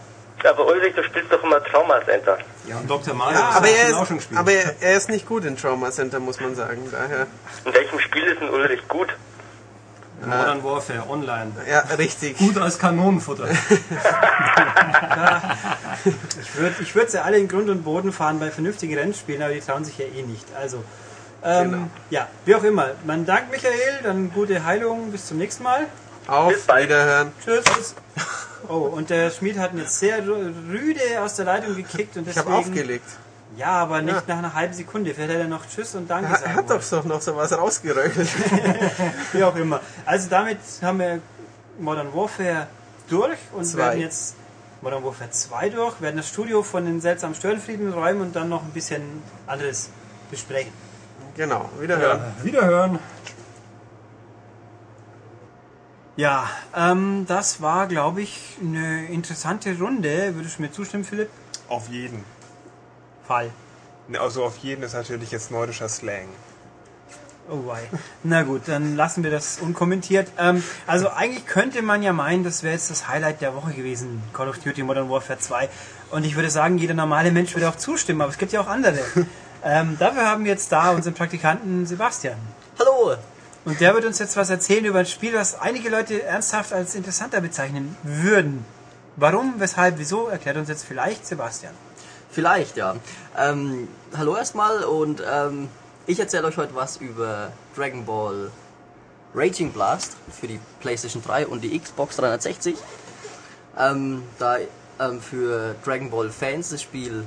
Aber Ulrich, du spielst doch immer Trauma Center. Ja, und Dr. Mario Ja, Aber er, auch schon ist, gespielt. aber er, er ist nicht gut in Trauma Center, muss man sagen. Daher, In welchem Spiel ist denn Ulrich gut? Modern Warfare online. ja, richtig. Gut als Kanonenfutter. Ich (laughs) würde ich würd sie alle in Grund und Boden fahren bei vernünftigen Rennspielen, aber die trauen sich ja eh nicht. Also, ähm, Genau. ja, wie auch immer. Man dankt Michael, dann gute Heilung, bis zum nächsten Mal. Bis Auf. Wiederhören. Tschüss. Oh, und der Schmied hat jetzt sehr rü- rüde aus der Leitung gekickt und Ich deswegen. habe aufgelegt. Ja, aber nicht Ja. nach einer halben Sekunde. Vielleicht hätte er noch Tschüss und Danke Er hat doch so noch sowas rausgeröchelt. (laughs) Wie auch immer. Also damit haben wir Modern Warfare durch und Zwei. werden jetzt Modern Warfare 2 durch, werden das Studio von den seltsamen Störenfrieden räumen und dann noch ein bisschen anderes besprechen. genau, Wiederhören. Wiederhören. Ja, ähm, das war, glaube ich, eine interessante Runde. Würdest du mir zustimmen, Philipp? auf jeden. Fall. Ne, Also auf jeden ist natürlich jetzt nordischer Slang. Oh wei. Na gut, dann lassen wir das unkommentiert. Ähm, also eigentlich könnte man ja meinen, das wäre jetzt das Highlight der Woche gewesen, Call of Duty Modern Warfare 2. Und ich würde sagen, jeder normale Mensch würde auch zustimmen, aber es gibt ja auch andere. (laughs) ähm, dafür haben wir jetzt da unseren Praktikanten Sebastian. Hallo! Und der wird uns jetzt was erzählen über ein Spiel, was einige Leute ernsthaft als interessanter bezeichnen würden. Warum, weshalb, wieso, erklärt uns jetzt vielleicht Sebastian. Vielleicht, ja. Ähm, hallo erstmal und ähm, ich erzähle euch heute was über Dragon Ball Raging Blast für die PlayStation 3 und die Xbox 360. ähm, da ähm, für Dragon Ball Fans das Spiel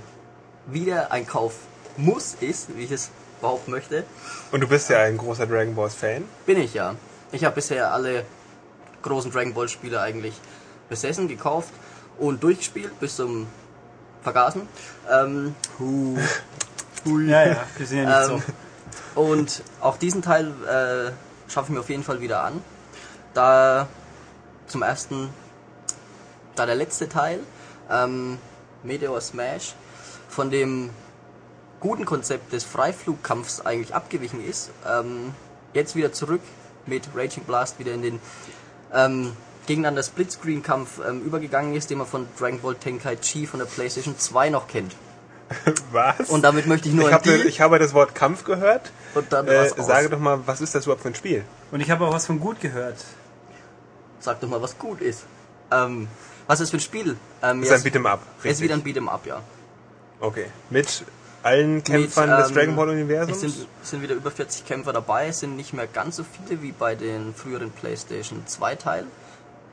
wieder ein Kauf muss ist, wie ich es behaupten möchte, Und du bist ja ein großer Dragon Balls Fan. bin ich ja. Ich habe bisher alle großen Dragon Ball Spiele eigentlich besessen, gekauft und durchgespielt bis zum Vergasen. Ähm, Ja, ja, wir sind ja nicht Ähm, so. Und auch diesen Teil äh, schaffe ich mir auf jeden Fall wieder an. Da zum ersten, da der letzte Teil, ähm, Meteor Smash, von dem guten Konzept des Freiflugkampfs eigentlich abgewichen ist, ähm, jetzt wieder zurück mit Raging Blast wieder in den ähm, gegeneinander Splitscreen-Kampf ähm, übergegangen ist, den man von Dragon Ball Tenkaichi von der PlayStation 2 noch kennt. (laughs) Was? Und damit möchte ich nur ich, die ich habe das Wort Kampf gehört. und dann Äh, sage doch mal, was ist das überhaupt für ein Spiel? Und ich habe auch was von gut gehört. Sag doch mal, was gut ist. Ähm, was ist für ein Spiel? Ähm, Das ist ja, ein Beat'em Up. es ist wieder ein Beat'em Up, ja. Okay. Mit allen Kämpfern Mit, des ähm, Dragon Ball Es Universums? sind, es sind wieder über 40 Kämpfer dabei, es sind nicht mehr ganz so viele wie bei den früheren PlayStation 2 Teilen.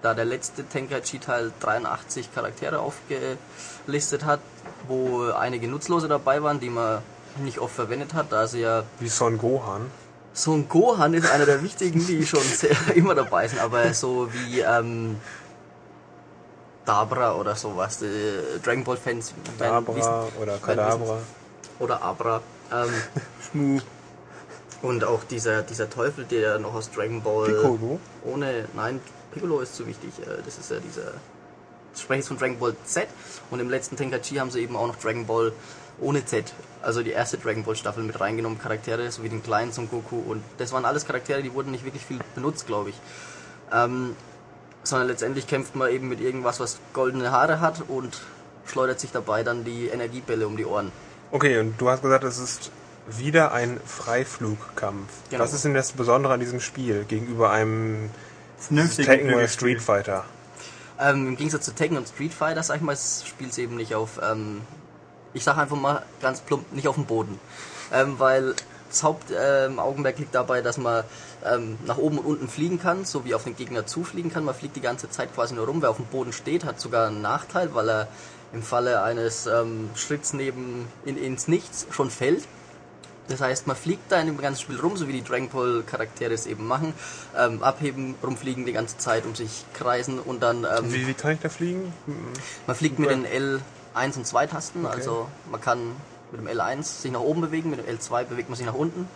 Da der letzte Tenkaichi-Teil 83 Charaktere aufgelistet hat, wo einige Nutzlose dabei waren, die man nicht oft verwendet hat, da sie ja Wie Son Gohan. So ein Gohan ist einer der wichtigen, die schon sehr, (laughs) immer dabei sind, aber so wie ähm, Dabra oder sowas. Die Dragon Ball Fans werden wissen- Dabra oder Kadabra. oder Abra. Ähm, Schmu. und auch dieser, dieser Teufel, der noch aus Dragon Ball Piccolo. ohne, nein, Piccolo ist zu wichtig. Äh, Das ist ja dieser, ich spreche jetzt von Dragon Ball Z und im letzten Tenkaichi haben sie eben auch noch Dragon Ball ohne Z, also die erste Dragon Ball Staffel mit reingenommen, Charaktere, so wie den kleinen Son Goku und das waren alles Charaktere, die wurden nicht wirklich viel benutzt, glaube ich. Ähm, sondern letztendlich kämpft man eben mit irgendwas, was goldene Haare hat und schleudert sich dabei dann die Energiebälle um die Ohren. Okay, und du hast gesagt, es ist wieder ein Freiflugkampf. Genau. Was ist denn das Besondere an diesem Spiel gegenüber einem Vernünftige Tekken oder. Street Fighter? Ähm, Im Gegensatz zu Tekken und Street Fighter, sag ich mal, spielt es eben nicht auf, ähm, ich sag einfach mal ganz plump, nicht auf dem Boden. Ähm, weil das Hauptaugenmerk ähm, liegt dabei, dass man ähm, nach oben und unten fliegen kann, so wie auf den Gegner zufliegen kann. Man fliegt die ganze Zeit quasi nur rum. Wer auf dem Boden steht, hat sogar einen Nachteil, weil er im Falle eines ähm, Schritts neben in, ins Nichts schon fällt. Das heißt, man fliegt da in dem ganzen Spiel rum, so wie die Dragon Ball Charaktere es eben machen. Ähm, abheben, rumfliegen die ganze Zeit, um sich kreisen und dann ähm, Wie, wie kann ich da fliegen? man fliegt mit den L1 und 2 Tasten, also man kann mit dem L1 sich nach oben bewegen, mit dem L2 bewegt man sich nach unten.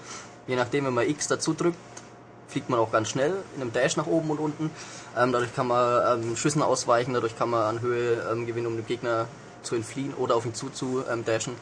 Je nachdem, wenn man X dazu drückt, fliegt man auch ganz schnell in einem Dash nach oben und unten. Ähm, dadurch kann man ähm, Schüssen ausweichen, dadurch kann man an Höhe ähm, gewinnen, um dem Gegner zu entfliehen oder auf ihn zu zu ähm, dashen.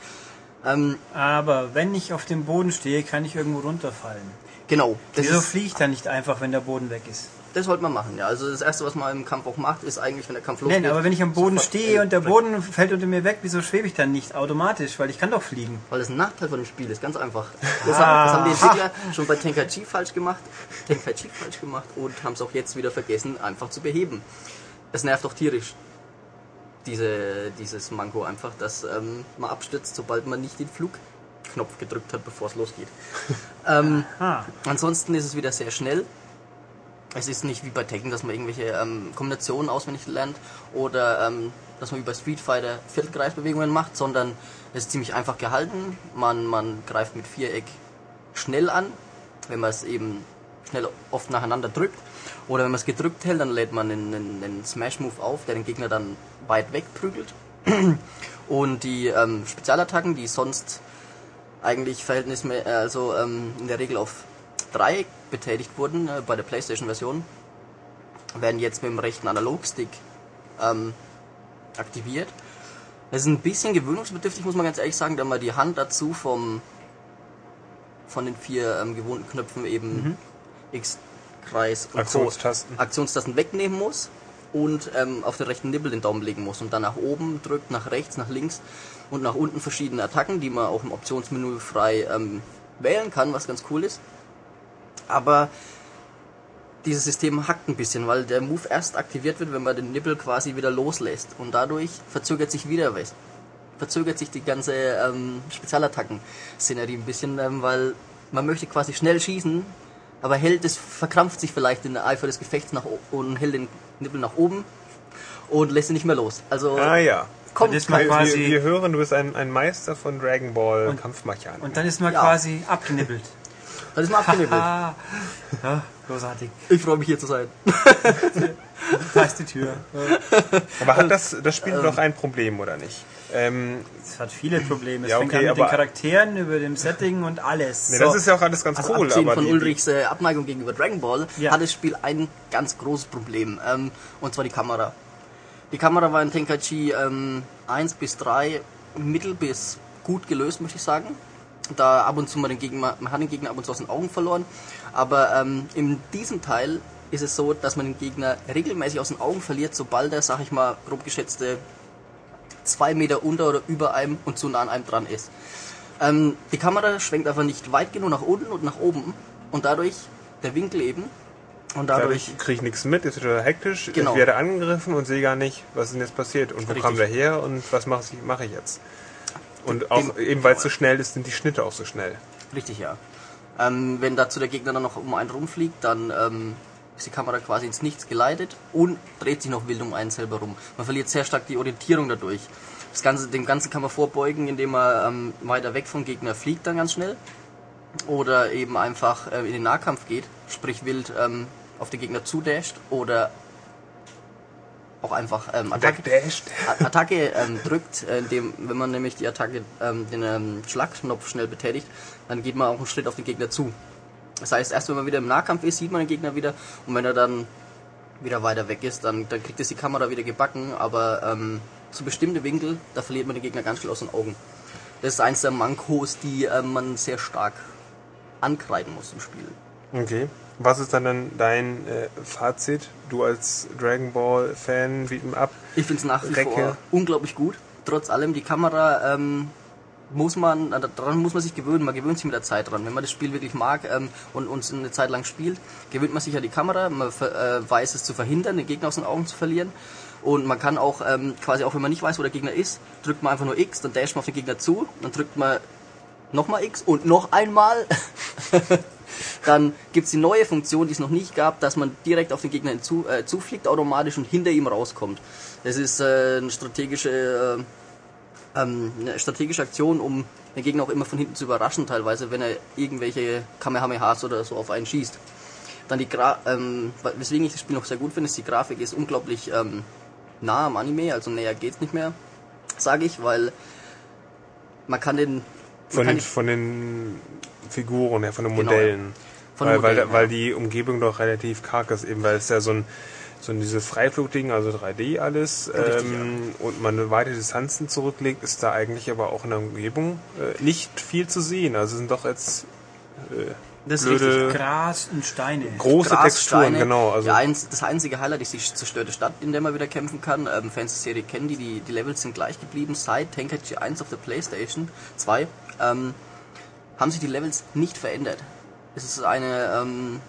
Ähm, Aber wenn ich auf dem Boden stehe, kann ich irgendwo runterfallen. genau, das, Wieso fliege ich dann nicht einfach, wenn der Boden weg ist? das sollte man machen. Ja. Also das Erste, was man im Kampf auch macht, ist eigentlich, wenn der Kampf losgeht... Nein, aber wenn ich am Boden stehe und der. Boden fällt unter mir weg, wieso schwebe ich dann nicht automatisch? Weil ich kann doch fliegen. Weil das ein Nachteil von dem Spiel ist, ganz einfach. (laughs) Das, haben, das haben die Entwickler schon bei Tenkaichi falsch gemacht, Tenkaichi falsch gemacht und haben es auch jetzt wieder vergessen, einfach zu beheben. Es nervt auch tierisch, diese, dieses Manko einfach, dass ähm, man abstürzt, sobald man nicht den Flugknopf gedrückt hat, bevor es losgeht. (laughs) ähm, Ansonsten ist es wieder sehr schnell. Es ist nicht wie bei Tekken, dass man irgendwelche ähm, Kombinationen auswendig lernt oder ähm, dass man wie bei Street Fighter Viertelkreisbewegungen macht, sondern es ist ziemlich einfach gehalten. Man, man greift mit Viereck schnell an, wenn man es eben schnell oft nacheinander drückt. Oder wenn man es gedrückt hält, dann lädt man einen, einen, einen Smash-Move auf, der den Gegner dann weit weg prügelt. (clears throat) Und die ähm, Spezialattacken, die sonst eigentlich verhältnismäßig, also ähm, in der Regel auf Dreieck betätigt wurden äh, bei der PlayStation-Version, werden jetzt mit dem rechten Analogstick ähm, aktiviert. Das ist ein bisschen gewöhnungsbedürftig, muss man ganz ehrlich sagen, da man die Hand dazu vom von den vier ähm, gewohnten Knöpfen eben X, Kreis und Aktionstasten. Co. Aktionstasten wegnehmen muss und ähm, auf den rechten Nibbel den Daumen legen muss und dann nach oben drückt, nach rechts, nach links und nach unten verschiedene Attacken, die man auch im Optionsmenü frei ähm, wählen kann, was ganz cool ist. Aber dieses System hackt ein bisschen, weil der Move erst aktiviert wird, wenn man den Nibbel quasi wieder loslässt und dadurch verzögert sich wieder was. Verzögert sich die ganze ähm, Spezialattacken-Szenerie ein bisschen, ähm, weil man möchte quasi schnell schießen, aber hält es, verkrampft sich vielleicht in der Eifer des Gefechts nach o- und hält den Nibbel nach oben und lässt ihn nicht mehr los. Also Ah ja. kommt Dann ist man Wir, quasi- wir, wir hören, du bist ein, ein Meister von Dragon Ball Und- Kampfmechanik. Und dann ist man Ja. quasi abgenippelt. Das ist mal abgenippelt. Ah, (laughs) ja, großartig. Ich freue mich hier zu sein. (laughs) Da ist die Tür. Aber hat das, das Spiel doch ein Problem, oder nicht? Ähm, Es hat viele Probleme. Es Ja, fängt okay, an mit den Charakteren, über dem Setting und alles. nee, So. das ist ja auch alles ganz Also cool, abgesehen aber von die, Ulrichs äh, Abneigung gegenüber Dragon Ball Ja. hat das Spiel ein ganz großes Problem. Ähm, und zwar die Kamera. Die Kamera war in Tenkaichi ähm, 1 bis 3 mittel bis gut gelöst, möchte ich sagen. Da ab und zu mal den Gegner, man hat den Gegner ab und zu aus den Augen verloren. Aber ähm, in diesem Teil ist es so, dass man den Gegner regelmäßig aus den Augen verliert, sobald er, sag ich mal, grob geschätzte zwei Meter unter oder über einem und zu nah an einem dran ist. Ähm, die Kamera schwenkt einfach nicht weit genug nach unten und nach oben und dadurch der Winkel eben und dadurch, dadurch kriege ich nichts mit, ist total hektisch, Genau. ich werde angegriffen und sehe gar nicht, was ist denn jetzt passiert und wo Richtig. kam der her und was mache ich, mache ich jetzt. Und auch eben weil es so schnell ist, sind die Schnitte auch so schnell. richtig ja. Ähm, wenn dazu der Gegner dann noch um einen rumfliegt, dann ähm, ist die Kamera quasi ins Nichts geleitet und dreht sich noch wild um einen selber rum. Man verliert sehr stark die Orientierung dadurch. Das Ganze, dem Ganzen kann man vorbeugen, indem man ähm, weiter weg vom Gegner fliegt dann ganz schnell. Oder eben einfach äh, in den Nahkampf geht, sprich wild ähm, auf den Gegner zudasht oder auch einfach ähm, Attacke, Attacke ähm, drückt, äh, indem, wenn man nämlich die Attacke, ähm, den ähm, Schlagknopf schnell betätigt, dann geht man auch einen Schritt auf den Gegner zu. Das heißt, erst wenn man wieder im Nahkampf ist, sieht man den Gegner wieder und wenn er dann wieder weiter weg ist, dann, dann kriegt es die Kamera wieder gebacken, aber ähm, zu bestimmte Winkel, da verliert man den Gegner ganz schnell aus den Augen. Das ist eins der Mankos, die ähm, man sehr stark ankreiden muss im Spiel. Okay. Was ist dann, dann dein äh, Fazit? Du als Dragon Ball Fan, beat'em up? Ich finde es nach wie Recke. vor unglaublich gut. Trotz allem, die Kamera ähm, muss man, äh, daran muss man sich gewöhnen. Man gewöhnt sich mit der Zeit dran. Wenn man das Spiel wirklich mag ähm, und uns eine Zeit lang spielt, gewöhnt man sich an die Kamera. Man äh, weiß es zu verhindern, den Gegner aus den Augen zu verlieren. Und man kann auch, ähm, quasi auch wenn man nicht weiß, wo der Gegner ist, drückt man einfach nur X, dann dasht man auf den Gegner zu, dann drückt man nochmal X und noch einmal. (laughs) dann gibt es die neue Funktion, die es noch nicht gab, dass man direkt auf den Gegner hinzu, äh, zufliegt automatisch und hinter ihm rauskommt. Das ist äh, eine strategische, äh, ähm, eine strategische Aktion, um den Gegner auch immer von hinten zu überraschen, teilweise, wenn er irgendwelche Kamehamehas oder so auf einen schießt. Dann die Gra ähm, weswegen ich das Spiel noch sehr gut finde, ist die Grafik ist unglaublich ähm, nah am Anime, also näher geht's nicht mehr, sage ich, weil man kann den man Von kann den, von den Figuren her, von den Genau, Modellen. Von den weil, Modellen, weil, weil ja. die Umgebung doch relativ karg ist, eben weil es ja so ein so ein dieses Freiflugding, also 3D alles, Richtig, ähm, und man weite Distanzen zurücklegt, ist da eigentlich aber auch in der Umgebung äh, nicht viel zu sehen. Also sind doch jetzt äh, Das ist blöde, Gras und Steine. große Gras, Texturen, Steine. genau. Also ja, eins, das einzige Highlight ist die zerstörte Stadt, in der man wieder kämpfen kann. Ähm, Fans der Serie kennen die, die, die Levels sind gleich geblieben. Seit Tenkaichi 1 auf der Playstation 2 ähm, haben sich die Levels nicht verändert. Es ist eine, ähm,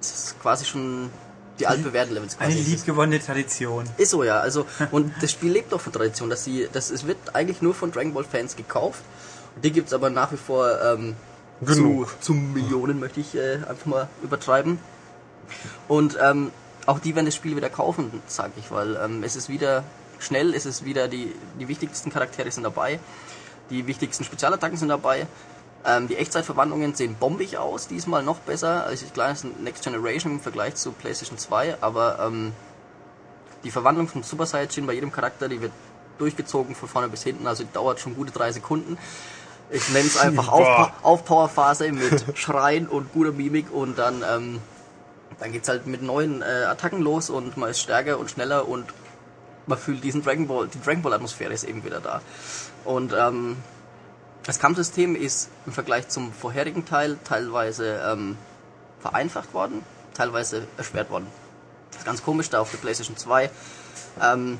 es ist quasi schon die altbewährten Levels Eine quasi. liebgewonnene Tradition. Ist so, ja. Also, und das Spiel lebt auch von Tradition. Dass sie, das, es wird eigentlich nur von Dragon Ball Fans gekauft. Die gibt's aber nach wie vor ähm, Genug. Zu, zu Millionen, möchte ich äh, einfach mal übertreiben. Und ähm, auch die werden das Spiel wieder kaufen, sage ich, weil ähm, es ist wieder schnell, es ist wieder die, die wichtigsten Charaktere sind dabei, die wichtigsten Spezialattacken sind dabei. Ähm, die Echtzeitverwandlungen sehen bombig aus, diesmal noch besser. Also ich glaube, es ist Next Generation im Vergleich zu PlayStation 2, aber ähm, die Verwandlung vom Super Saiyajin bei jedem Charakter, die wird durchgezogen von vorne bis hinten, also die dauert schon gute drei Sekunden. Ich nenne es einfach. (laughs) Aufpa Aufpowerphase mit (laughs) Schreien und guter Mimik und dann, ähm, dann geht's halt mit neuen äh, Attacken los und man ist stärker und schneller und man fühlt diesen Dragon Ball, die Dragon Ball Atmosphäre ist eben wieder da. Und ähm, das Kampfsystem ist im Vergleich zum vorherigen Teil teilweise ähm, vereinfacht worden, teilweise erschwert worden. Das ist ganz komisch, da auf der PlayStation 2 ähm,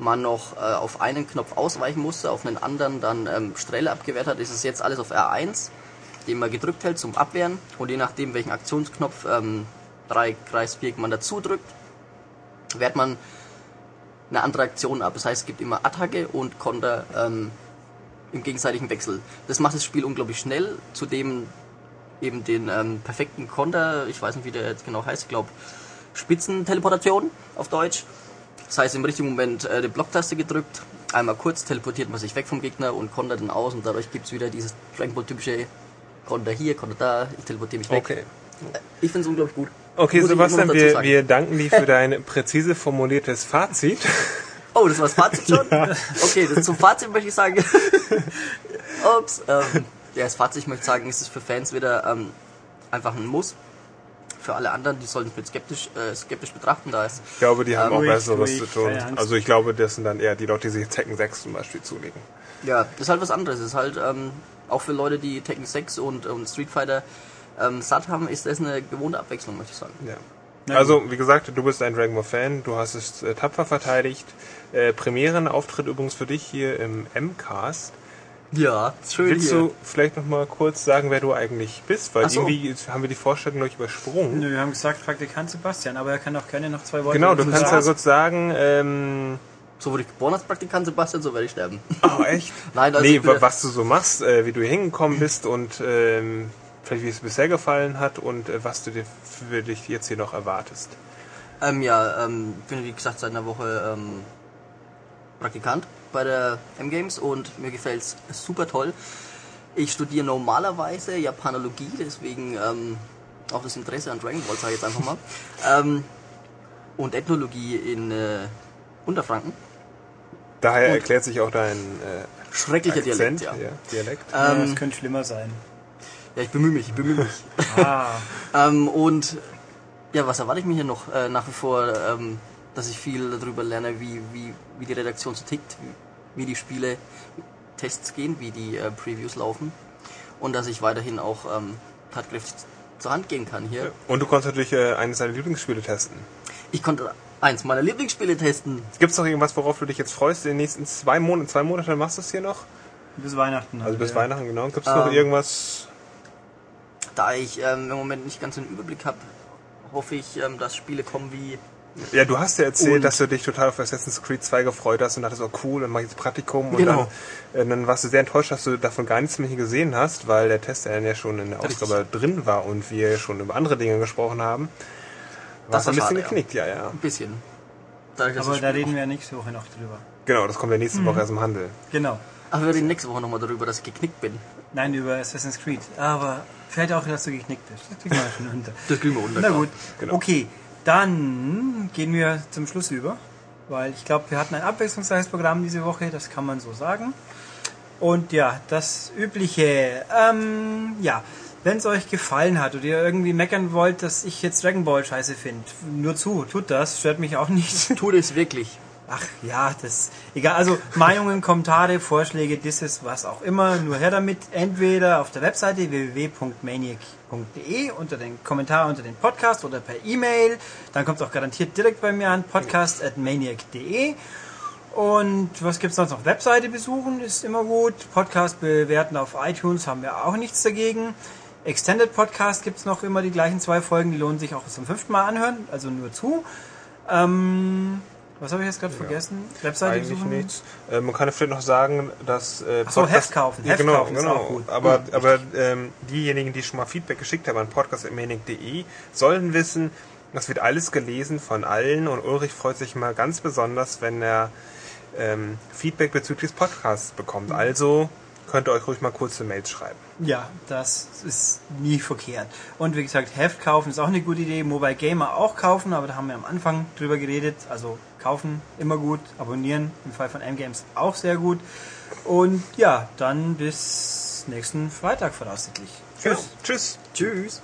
man noch äh, auf einen Knopf ausweichen musste, auf einen anderen dann ähm, Strähle abgewehrt hat, ist es jetzt alles auf R1, den man gedrückt hält zum Abwehren und je nachdem welchen Aktionsknopf ähm, drei Kreis Viereck man dazu drückt, wehrt man eine andere Aktion ab. Das heißt, es gibt immer Attacke und Konter ähm, im gegenseitigen Wechsel. Das macht das Spiel unglaublich schnell, zudem eben den ähm, perfekten Konter, ich weiß nicht wie der jetzt genau heißt, ich glaube Spitzenteleportation auf Deutsch, Das heißt, im richtigen Moment äh, die Blocktaste gedrückt, einmal kurz teleportiert man sich weg vom Gegner und kontert dann aus und dadurch gibt's wieder dieses Dragon Ball typische Konter hier, Konter da, ich teleportiere mich weg. Okay. Ich finde es unglaublich gut. Okay, Muss Sebastian, wir, wir danken dir für (laughs) dein präzise formuliertes Fazit. Oh, das war das Fazit schon? Okay, das, zum Fazit möchte ich sagen. (laughs) Ups. Ähm, ja, das Fazit möchte ich sagen, ist es für Fans wieder ähm, einfach ein Muss. Für alle anderen, die sollten es mit skeptisch, äh, skeptisch betrachten, da ist. Ich glaube, die haben auch Ruhig, Besseres zu tun. Also ich glaube, das sind dann eher die Leute, die sich Tekken 6 zum Beispiel zulegen. Ja, das ist halt was anderes. Das ist halt ähm, auch für Leute, die Tekken 6 und, und Street Fighter ähm, satt haben, ist das eine gewohnte Abwechslung, möchte ich sagen. Ja. Also, wie gesagt, du bist ein Dragon Ball Fan, du hast es äh, tapfer verteidigt. Äh, Premierenauftritt übrigens für dich hier im M-Cast. Ja, schön Willst hier. du vielleicht noch mal kurz sagen, wer du eigentlich bist? Weil Ach so. irgendwie haben wir die Vorstellung gleich übersprungen. Nö, wir haben gesagt Praktikant Sebastian, aber er kann auch gerne noch zwei Worte Genau, du kannst ja sagen. kurz sagen, ähm, So wurde ich geboren als Praktikant Sebastian, so werde ich sterben. oh echt? (laughs) Nein, also nee, was du so machst, äh, wie du hier hingekommen bist und ähm, vielleicht wie es bisher gefallen hat und äh, was du dir für dich jetzt hier noch erwartest. Ähm, ja, ähm, bin wie gesagt seit einer Woche ähm, Praktikant bei der M-Games und mir gefällt's super toll. Ich studiere normalerweise Japanologie, deswegen ähm, auch das Interesse an Dragon Ball, sage ich jetzt einfach mal. (laughs) ähm, und Ethnologie in äh, Unterfranken. Daher Und- erklärt sich auch dein äh, Schrecklicher Akzent, Dialekt, ja. ja, Dialekt. Ja, Ähm, das könnte schlimmer sein. Ja, ich bemühe mich, ich bemühe mich. Ah, (laughs) Ähm, und ja, was erwarte ich mir hier noch? Äh, nach wie vor, ähm, dass ich viel darüber lerne, wie, wie, wie die Redaktion so tickt, wie, wie die Spiele Tests gehen, wie die äh, Previews laufen und dass ich weiterhin auch ähm, tatkräftig zur Hand gehen kann hier. Und du konntest natürlich äh, eines deiner Lieblingsspiele testen. Ich konnte eins meiner Lieblingsspiele testen. Gibt es noch irgendwas, worauf du dich jetzt freust? In den nächsten zwei Monaten, zwei Monate machst du es hier noch? bis Weihnachten. Also bis ja. Weihnachten, genau. Gibt es noch Ähm, irgendwas? Da ich ähm, im Moment nicht ganz den Überblick habe, hoffe ich, ähm, dass Spiele kommen wie Ja, du hast ja erzählt, und- dass du dich total auf Assassin's Creed 2 gefreut hast und dachtest, oh cool, dann mach ich jetzt Praktikum. Und Genau. dann, äh, dann warst du sehr enttäuscht, dass du davon gar nichts mehr hier gesehen hast, weil der Test ja schon in der Richtig. Ausgabe drin war und wir schon über andere Dinge gesprochen haben. Das Warst ein war bisschen schade, ja. geknickt, ja, ja. ein bisschen. Dadurch, Aber das da reden wir nächste Woche noch drüber. Genau, das kommt ja nächste Woche erst im Handel. Genau. Ach, wir reden nächste Woche nochmal darüber, dass ich geknickt bin. Nein, über Assassin's Creed. Aber vielleicht auch, dass du geknickt bist. Das kriegen wir (laughs) schon unter. Das kriegen wir unter. Na gut. Genau. Okay, dann gehen wir zum Schluss über. Weil ich glaube, wir hatten ein abwechslungsreiches Programm diese Woche, das kann man so sagen. Und ja, das Übliche. Ähm, ja, wenn es euch gefallen hat oder ihr irgendwie meckern wollt, dass ich jetzt Dragon Ball scheiße finde, nur zu, tut das, stört mich auch nicht. Tut es wirklich. Ach ja, das egal. Also Meinungen, Kommentare, Vorschläge, Disses, was auch immer, nur her damit. Entweder auf der Webseite www.maniac.de unter den Kommentar unter den Podcast oder per E-Mail. Dann kommt es auch garantiert direkt bei mir an podcast@maniac.de. Und was gibt's sonst noch? Webseite besuchen ist immer gut. Podcast bewerten auf iTunes haben wir auch nichts dagegen. Extended Podcast gibt's noch immer die gleichen zwei Folgen, die lohnen sich auch zum fünften Mal anhören, also nur zu. Ähm, was habe ich jetzt gerade vergessen? Webseite Eigentlich besuchen? nichts. Äh, man kann vielleicht noch sagen, dass äh, Ach so, Podcast- Heft kaufen. Ja, Heft genau, kaufen ist genau. auch gut. Aber, aber ähm, diejenigen, die schon mal Feedback geschickt haben an podcast.manic.de, sollen wissen, das wird alles gelesen von allen und Ulrich freut sich mal ganz besonders, wenn er ähm, Feedback bezüglich des Podcasts bekommt. Also könnt ihr euch ruhig mal kurze Mails schreiben. Ja, das ist nie verkehrt. Und wie gesagt, Heft kaufen ist auch eine gute Idee. Mobile Gamer auch kaufen, aber da haben wir am Anfang drüber geredet. Also kaufen immer gut, abonnieren im Fall von M-Games auch sehr gut. Und ja, dann bis nächsten Freitag voraussichtlich. Tschüss. Tschüss. Tschüss.